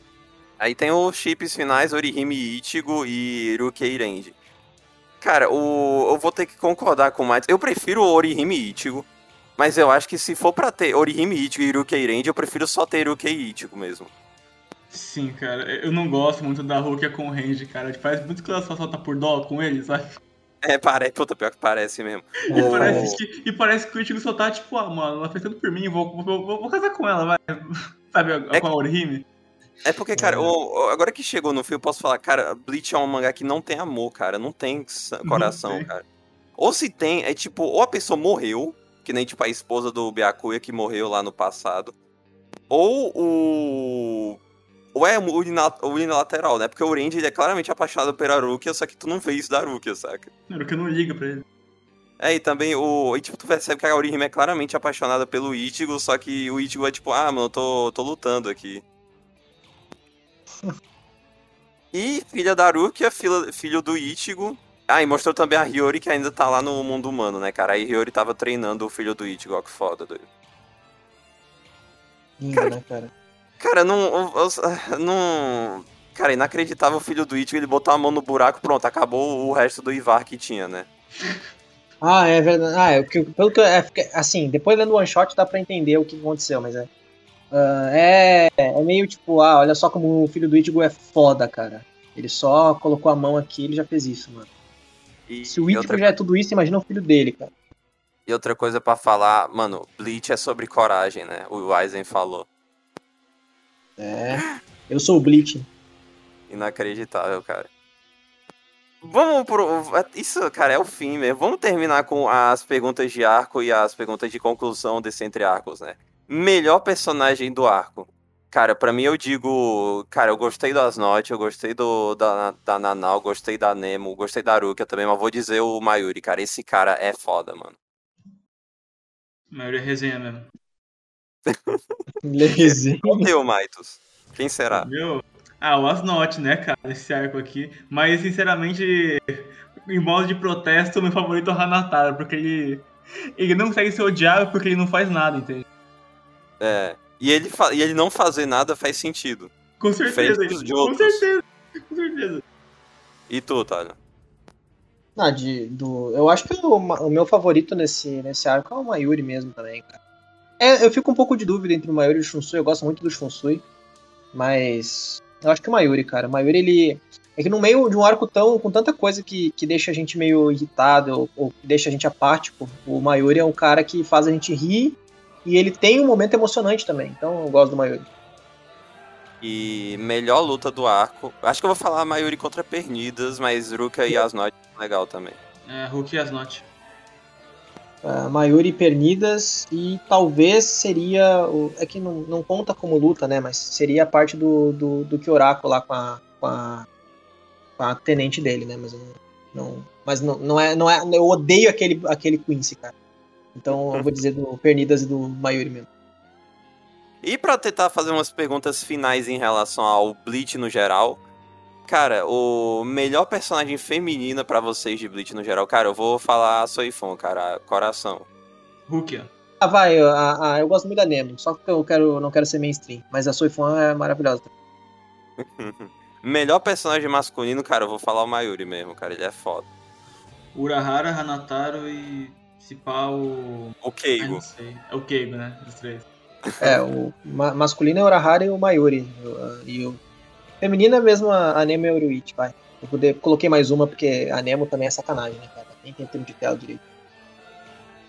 Speaker 2: Aí tem os chips finais, Orihime Ichigo e Irukei Renji. Cara, o... eu vou ter que concordar com o Matos. Eu prefiro o Orihime Ichigo. Mas eu acho que se for pra ter Orihime Ichigo e Irukei Renji, eu prefiro só ter Irukei Ichigo mesmo.
Speaker 1: Sim, cara. Eu não gosto muito da Rukia com o Range, cara. Parece muito que ela só tá por dó com ele, sabe?
Speaker 2: É, parece, puta, pior que parece mesmo.
Speaker 1: E, oh. parece, que, e parece que o Ichigo só tá tipo, ah, mano, ela fez tudo por mim, vou, vou, vou, vou casar com ela, vai. Sabe, é, com a Orihime.
Speaker 2: É porque, cara, é. o, agora que chegou no fim, eu posso falar, cara, Bleach é um mangá que não tem amor, cara, não tem coração, não tem. cara. Ou se tem, é tipo, ou a pessoa morreu, que nem tipo a esposa do Byakuya que morreu lá no passado, ou o ou é unilateral, né? Porque o Randy ele é claramente apaixonado pela Arukia, só que tu não vê isso da Arukia, saca?
Speaker 1: A Arukia não liga pra ele.
Speaker 2: É, e também o. E, tipo, tu percebe que a Orihime é claramente apaixonada pelo Ichigo, só que o Ichigo é tipo, ah, mano, eu tô, tô lutando aqui. e filha da Arukia, filho, filho do Ichigo. Ah, e mostrou também a Hiyori que ainda tá lá no mundo humano, né, cara? A Hiyori tava treinando o filho do Ichigo, ó, que foda, doido.
Speaker 3: Lindo, cara, né, cara?
Speaker 2: Cara, não. Não. Cara, inacreditável o filho do Ichigo, ele botou a mão no buraco, pronto, acabou o resto do Ivar que tinha, né?
Speaker 3: Ah, é verdade. Ah, é, pelo que. É, assim, depois lendo o one shot dá pra entender o que aconteceu, mas é. Uh, é, é meio tipo, ah, olha só como o filho do Ichigo é foda, cara. Ele só colocou a mão aqui ele já fez isso, mano. E, Se o Ichigo outra... já é tudo isso, imagina o filho dele, cara.
Speaker 2: E outra coisa para falar, mano, Bleach é sobre coragem, né? O Aizen falou.
Speaker 3: É. Eu sou o Bleach.
Speaker 2: Inacreditável, cara. Vamos pro. Isso, cara, é o fim mesmo. Vamos terminar com as perguntas de arco e as perguntas de conclusão desse entre arcos, né? Melhor personagem do arco. Cara, para mim eu digo. Cara, eu gostei do Asnot, eu gostei do, da, da Nanau, gostei da Nemo, gostei da Aruka também, mas vou dizer o Mayuri, cara. Esse cara é foda, mano.
Speaker 1: Mayuri é resenha mesmo.
Speaker 3: Lezinho.
Speaker 2: Qual teu, Maitos? Quem será?
Speaker 1: Meu, ah, o Asnot, né, cara, esse arco aqui. Mas, sinceramente, em modo de protesto, meu favorito é o Hanatara, porque ele, ele não consegue ser odiado porque ele não faz nada, entende?
Speaker 2: É, e ele, e ele não fazer nada faz sentido.
Speaker 1: Com certeza, de com certeza, com certeza.
Speaker 2: E tu, Thalio?
Speaker 3: Ah, de, do, eu acho que o, o, meu favorito nesse, nesse arco é o Mayuri mesmo também, cara. É, eu fico um pouco de dúvida entre o Mayuri e o Shunsui. Eu gosto muito do Shunsui. Mas. Eu acho que o Mayuri, cara. O Mayuri, ele. É que no meio de um arco tão. com tanta coisa que, que deixa a gente meio irritado ou, ou deixa a gente apático, o Mayuri é um cara que faz a gente rir e ele tem um momento emocionante também. Então eu gosto do Mayuri.
Speaker 2: E melhor luta do arco. Acho que eu vou falar Mayuri contra Pernidas, mas Ruka e Asnot legal também.
Speaker 1: É, Ruka e Asnot
Speaker 3: uh, Mayuri Pernidas e talvez seria. O, é que não, não conta como luta, né? Mas seria a parte do, do, do Kyoraku lá com a, com a, com a tenente dele, né? Mas não, mas não, não, é, não é. Eu odeio aquele, aquele Quincy, cara. Então eu vou dizer do Pernidas e do Mayuri mesmo.
Speaker 2: E para tentar fazer umas perguntas finais em relação ao Bleach no geral, Cara, o melhor personagem feminina para vocês de Bleach no geral, cara, eu vou falar a Soifon, cara, coração.
Speaker 1: Rukia.
Speaker 3: Ah, vai, a, a, eu gosto muito da Nemo, só que eu quero, não quero ser mainstream, mas a Soifon é maravilhosa.
Speaker 2: melhor personagem masculino, cara, eu vou falar o Mayuri mesmo, cara, ele é foda.
Speaker 1: Urahara, Hanataro e o.
Speaker 2: Keigo.
Speaker 1: sei. É o Keigo, né? Dos três.
Speaker 3: É, o ma- masculino é o Urahara e o Mayuri. O- E o feminino é mesmo a, a Nemo e a Uruichi, vai. Eu poder, coloquei mais uma porque a Nemo também é sacanagem, né, cara? Nem tem tempo de tela direito.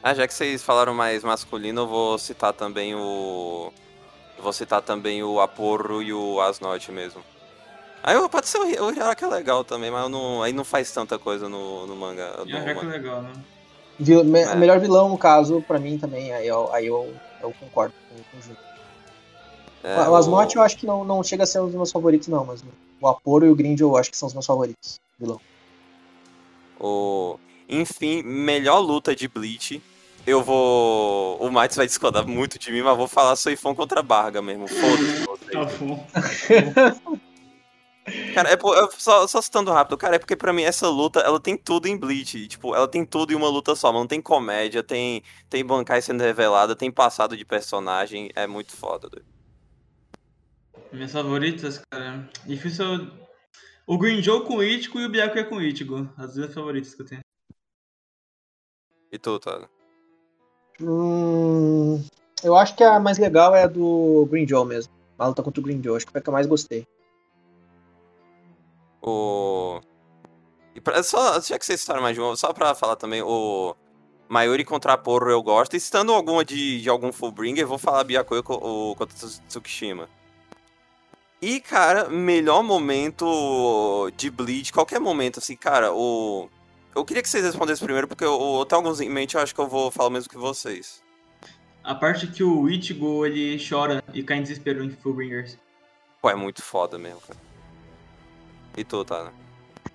Speaker 2: Ah, já que vocês falaram mais masculino, eu vou citar também o. eu Vou citar também o Aporro e o Asnote mesmo. Aí eu- pode ser o Hi- o Hiraka é legal também, mas não- aí não faz tanta coisa no, no manga. No
Speaker 1: a Reco é legal, né?
Speaker 3: Vil- me-
Speaker 2: É.
Speaker 3: Melhor vilão, no caso, pra mim também, aí eu, aí eu, eu concordo com, com o Júlio.
Speaker 2: É,
Speaker 3: o Asnote eu acho que não, não chega a ser um dos meus favoritos, não, mas o Aporo e o Grind eu acho que são os meus favoritos. Vilão.
Speaker 2: O... Enfim, melhor luta de Bleach. Eu vou. O Matos vai discordar muito de mim, mas vou falar Soifon contra Barga mesmo. Foda-se.
Speaker 1: Tá bom.
Speaker 2: Cara, é, por- só, só citando rápido, cara, é porque pra mim essa luta, ela tem tudo em Bleach. Tipo, ela tem tudo em uma luta só, mas não tem comédia, tem, tem Bankai sendo revelada, tem passado de personagem. É muito foda, doido.
Speaker 1: Minhas favoritas, cara. Difícil. eu- O Green Joe com o Ichigo e o Byakuya com o Ichigo. As duas favoritas que eu tenho.
Speaker 2: E tu, Tano?
Speaker 3: Hum, eu acho que a mais legal é a do Green Joe mesmo. A luta contra o Green Joe, acho que foi a que eu mais gostei.
Speaker 2: O. E pra, só, já que vocês citaram mais de uma, só pra falar também, o. Mayuri contra Porro eu gosto. E citando alguma de, de algum Fullbringer, eu vou falar Byakuya co- o- contra Tsu- Tsukishima. E, cara, melhor momento de Bleach, qualquer momento, assim, cara, o. Eu queria que vocês respondessem primeiro, porque eu, eu tenho alguns em mente, eu acho que eu vou falar o mesmo que vocês.
Speaker 1: A parte que o Ichigo ele chora e cai em desespero em Fullbringers.
Speaker 2: Pô, é muito foda mesmo, cara. E tu, tá?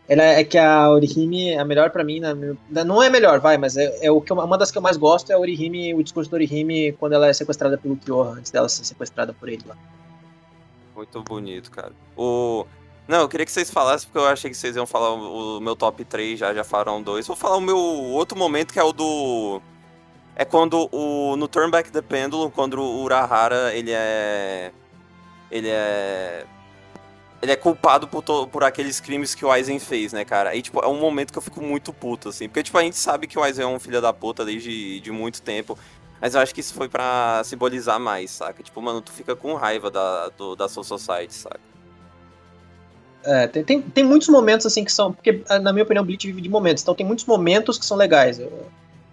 Speaker 3: Ela é que a Orihime é a melhor pra mim, minha- não é melhor, vai, mas é, é o que eu- uma das que eu mais gosto é a Orihime, o discurso da Orihime quando ela é sequestrada pelo Kyoha, antes dela ser sequestrada por ele lá.
Speaker 2: Muito bonito, cara. O. Não, eu queria que vocês falassem, porque eu achei que vocês iam falar o, meu top 3, já, já falaram dois. Vou falar o meu outro momento, que é o do. É quando o. No Turn Back the Pendulum, quando o Urahara, ele é. Ele é. Ele é culpado por, to- por aqueles crimes que o Aizen fez, né, cara? Aí, tipo, é um momento que eu fico muito puto, assim. Porque, tipo, a gente sabe que o Aizen é um filho da puta desde de muito tempo. Mas eu acho que isso foi pra simbolizar mais, saca? Tipo, mano, tu fica com raiva da, do, da Soul Society, saca?
Speaker 3: É, tem, tem, tem muitos momentos assim que são. Porque, na minha opinião, Bleach vive de momentos. Então tem muitos momentos que são legais. Eu,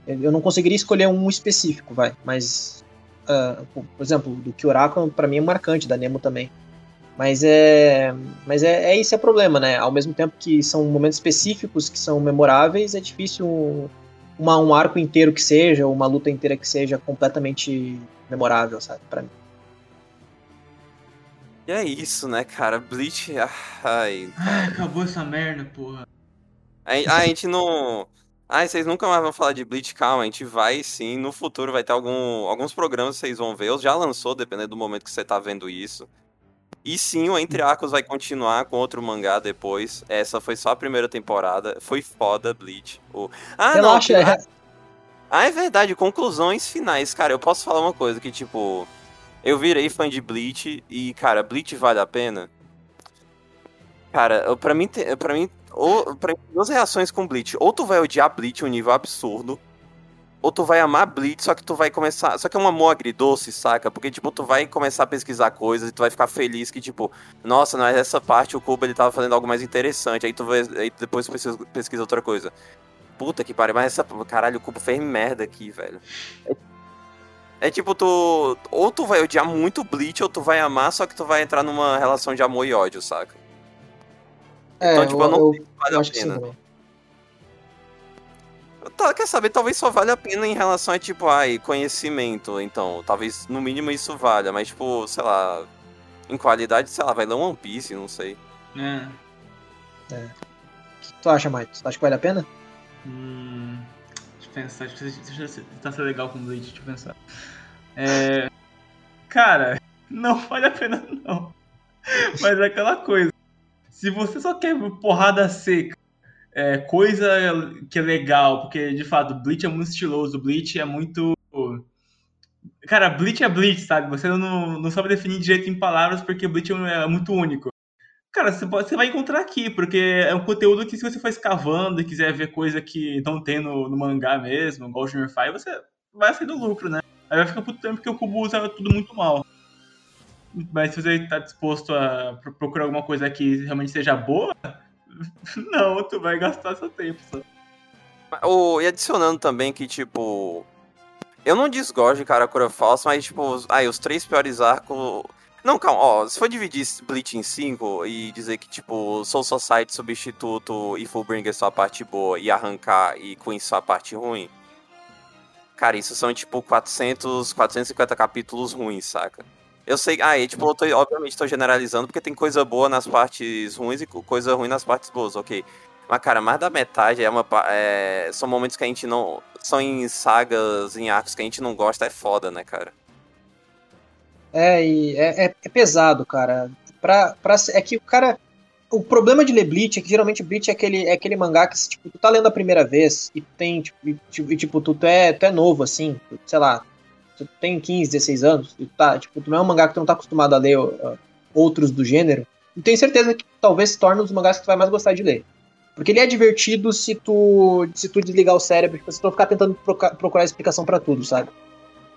Speaker 3: eu não conseguiria escolher um específico, vai. Mas. ah, por exemplo, do Kyoraku, pra mim é marcante, da Nemo também. Mas é. Mas é, é esse é o problema, né? Ao mesmo tempo que são momentos específicos que são memoráveis, é difícil uma, um arco inteiro que seja, ou uma luta inteira que seja completamente memorável, sabe? Pra mim.
Speaker 2: E é isso, né, cara? Bleach. Ai.
Speaker 1: Ai, acabou essa merda, porra.
Speaker 2: A, a gente não. Ai, vocês nunca mais vão falar de Bleach, calma, a gente vai sim. No futuro vai ter algum, alguns programas que vocês vão ver. Eu já lançou, dependendo do momento que você tá vendo isso. E sim, o Entre Arcos vai continuar com outro mangá depois. Essa foi só a primeira temporada. Foi foda, Bleach. O... Ah, não.
Speaker 3: é,
Speaker 2: Ah, é verdade, conclusões finais. Cara, eu posso falar uma coisa que, tipo, eu virei fã de Bleach e, cara, Bleach vale a pena? Cara, pra mim, pra mim, ou, pra mim, duas reações com Bleach. Ou tu vai odiar Bleach um nível absurdo, ou tu vai amar Bleach, só que tu vai começar. Só que é um amor agridoce, saca? Porque, tipo, tu vai começar a pesquisar coisas e tu vai ficar feliz que, tipo, nossa, mas essa parte o Kuba ele tava fazendo algo mais interessante. Aí tu vai, aí depois tu pesquisa, pesquisa outra coisa. Puta que pariu, mas essa. Caralho, o Kubo fez merda aqui, velho. É, é tipo, tu. Ou tu vai odiar muito Bleach, ou tu vai amar, só que tu vai entrar numa relação de amor e ódio, saca?
Speaker 3: é,
Speaker 2: então, tipo, eu não
Speaker 3: eu,
Speaker 2: sei se vale a pena. Tá, quer saber, talvez só valha a pena em relação a, tipo, ai, conhecimento. Então, talvez no mínimo isso valha, mas, tipo, sei lá. Em qualidade, sei lá, vai ler um One Piece, não sei.
Speaker 1: É.
Speaker 3: O que tu acha, Maito? Tu acha que vale a pena?
Speaker 1: Hum, deixa eu pensar, deixa eu tentar ser legal com o Bleach, deixa eu pensar. É, cara, não vale a pena não. Mas é aquela coisa. Se você só quer porrada seca, é, coisa que é legal, porque de fato, Bleach é muito estiloso, Bleach é muito. Cara, Bleach é Bleach, sabe? Você não, não sabe definir direito em palavras porque Bleach é muito único. Cara, você, pode, você vai encontrar aqui, porque é um conteúdo que se você for escavando e quiser ver coisa que não tem no, no mangá mesmo, igual o Junior Fire, você vai sair do lucro, né? Aí vai ficar puto tempo porque o Kubo usa tudo muito mal. Mas se você tá disposto a procurar alguma coisa que realmente seja boa, não, tu vai gastar seu tempo só.
Speaker 2: Oh, e adicionando também que, tipo. Eu não desgosto de Karakura Falso, mas, tipo, aí, os três piores arcos não, calma, ó, se for dividir Bleach em 5 e dizer que, tipo, Soul Society, Substituto e Fullbringer são a parte boa e arrancar e Queen são a parte ruim, cara, isso são, tipo, 400, 450 capítulos ruins, saca? Eu sei, ah, e, tipo, eu tô, obviamente tô generalizando porque tem coisa boa nas partes ruins e coisa ruim nas partes boas, ok? Mas, cara, mais da metade é uma, é, são momentos que a gente não. São em sagas, em arcos que a gente não gosta, é foda, né, cara?
Speaker 3: É, e é, é, é, pesado, cara. Pra, pra, é que o cara. O problema de ler Bleach é que geralmente Bleach é aquele, é aquele mangá que, tipo, tu tá lendo a primeira vez e tem, tipo, e, tipo, tipo tu, é, tu é novo, assim, sei lá, tu tem 15, 16 anos, tu tá, tipo, tu não é um mangá que tu não tá acostumado a ler uh, outros do gênero, e tenho certeza que talvez se torne um dos mangás que tu vai mais gostar de ler. Porque ele é divertido se tu, se tu desligar o cérebro, tipo, se tu não ficar tentando procurar explicação para tudo, sabe?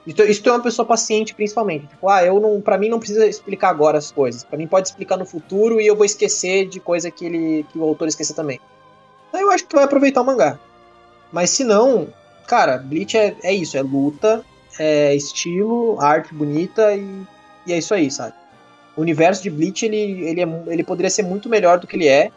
Speaker 3: Isso, isso é uma pessoa paciente, principalmente. Tipo, ah, eu não, para mim não precisa explicar agora as coisas. Para mim pode explicar no futuro e eu vou esquecer de coisa que ele, que o autor esqueceu também. Então eu acho que tu vai aproveitar o mangá. Mas se não, cara, Bleach é, é isso, é luta, é estilo, arte bonita e, e é isso aí, sabe? O universo de Bleach ele, ele, é, ele poderia ser muito melhor do que ele é.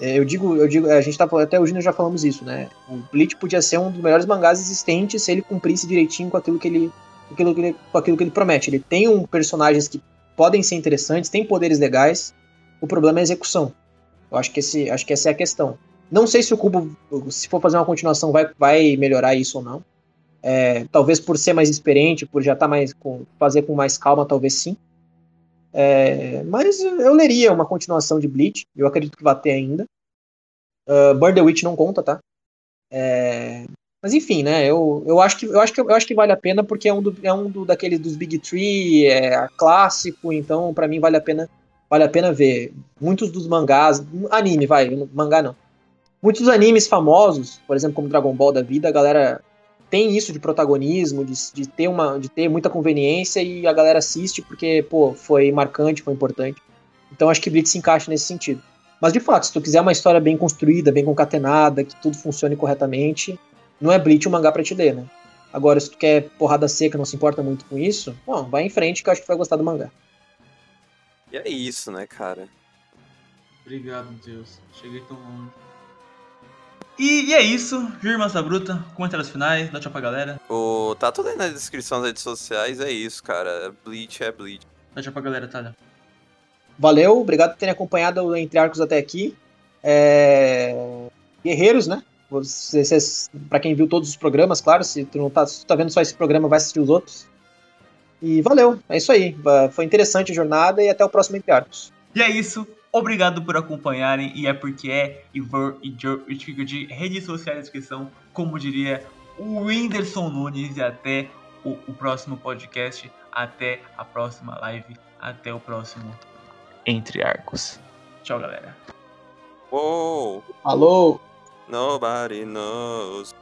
Speaker 3: é eu digo, eu digo, a gente tá até hoje nós já falamos isso, né? O Bleach podia ser um dos melhores mangás existentes se ele cumprisse direitinho com aquilo que ele aquilo que ele, com aquilo que ele promete. Ele tem um personagens que podem ser interessantes, tem poderes legais. O problema é a execução. Eu acho que, esse, acho que essa é a questão. Não sei se o Cubo, se for fazer uma continuação, vai, vai melhorar isso ou não. É, talvez por ser mais experiente, por já estar tá mais com fazer com mais calma, talvez sim. É, mas eu leria uma continuação de Bleach. Eu acredito que vai ter ainda. Uh, Burn the Witch não conta, tá? É, mas enfim, né? Eu, eu, acho que, eu, acho que, eu acho que vale a pena porque é um, do, é um do, daqueles dos Big Three, é clássico, então para mim vale a pena vale a pena ver. Muitos dos mangás, anime, vai, mangá não. Muitos animes famosos, por exemplo, como Dragon Ball da vida, a galera tem isso de protagonismo, de, de, ter, uma, de ter muita conveniência e a galera assiste porque, pô, foi marcante, foi importante. Então acho que Blitz se encaixa nesse sentido. Mas de fato, se tu quiser uma história bem construída, bem concatenada, que tudo funcione corretamente, não é Bleach um mangá pra te ler, né? Agora, se tu quer porrada seca, não se importa muito com isso, bom, vai em frente que eu acho que tu vai gostar do mangá.
Speaker 2: E é isso, né, cara?
Speaker 1: Obrigado, Deus. Cheguei tão longe. E, e é isso, Vir Massa Bruta, comentários finais, dá tchau pra galera.
Speaker 2: O, tá tudo aí na descrição das redes sociais, é isso, cara. Bleach é Bleach.
Speaker 1: Dá tchau pra galera, Thalia.
Speaker 3: Valeu, obrigado por terem acompanhado Entre Arcos até aqui. É... Guerreiros, né? para quem viu todos os programas, claro, se tu não tá, tu tá vendo só esse programa, vai assistir os outros. E valeu, é isso aí. Foi interessante a jornada e até o próximo Entre Arcos.
Speaker 1: E é isso. Obrigado por acompanharem e é porque é e vou e fico de redes sociais na descrição, como diria o Whindersson Nunes e até o, o próximo podcast, até a próxima live, até o próximo Entre Arcos. Tchau, galera.
Speaker 2: Uou!
Speaker 3: Alô!
Speaker 2: Nobody knows.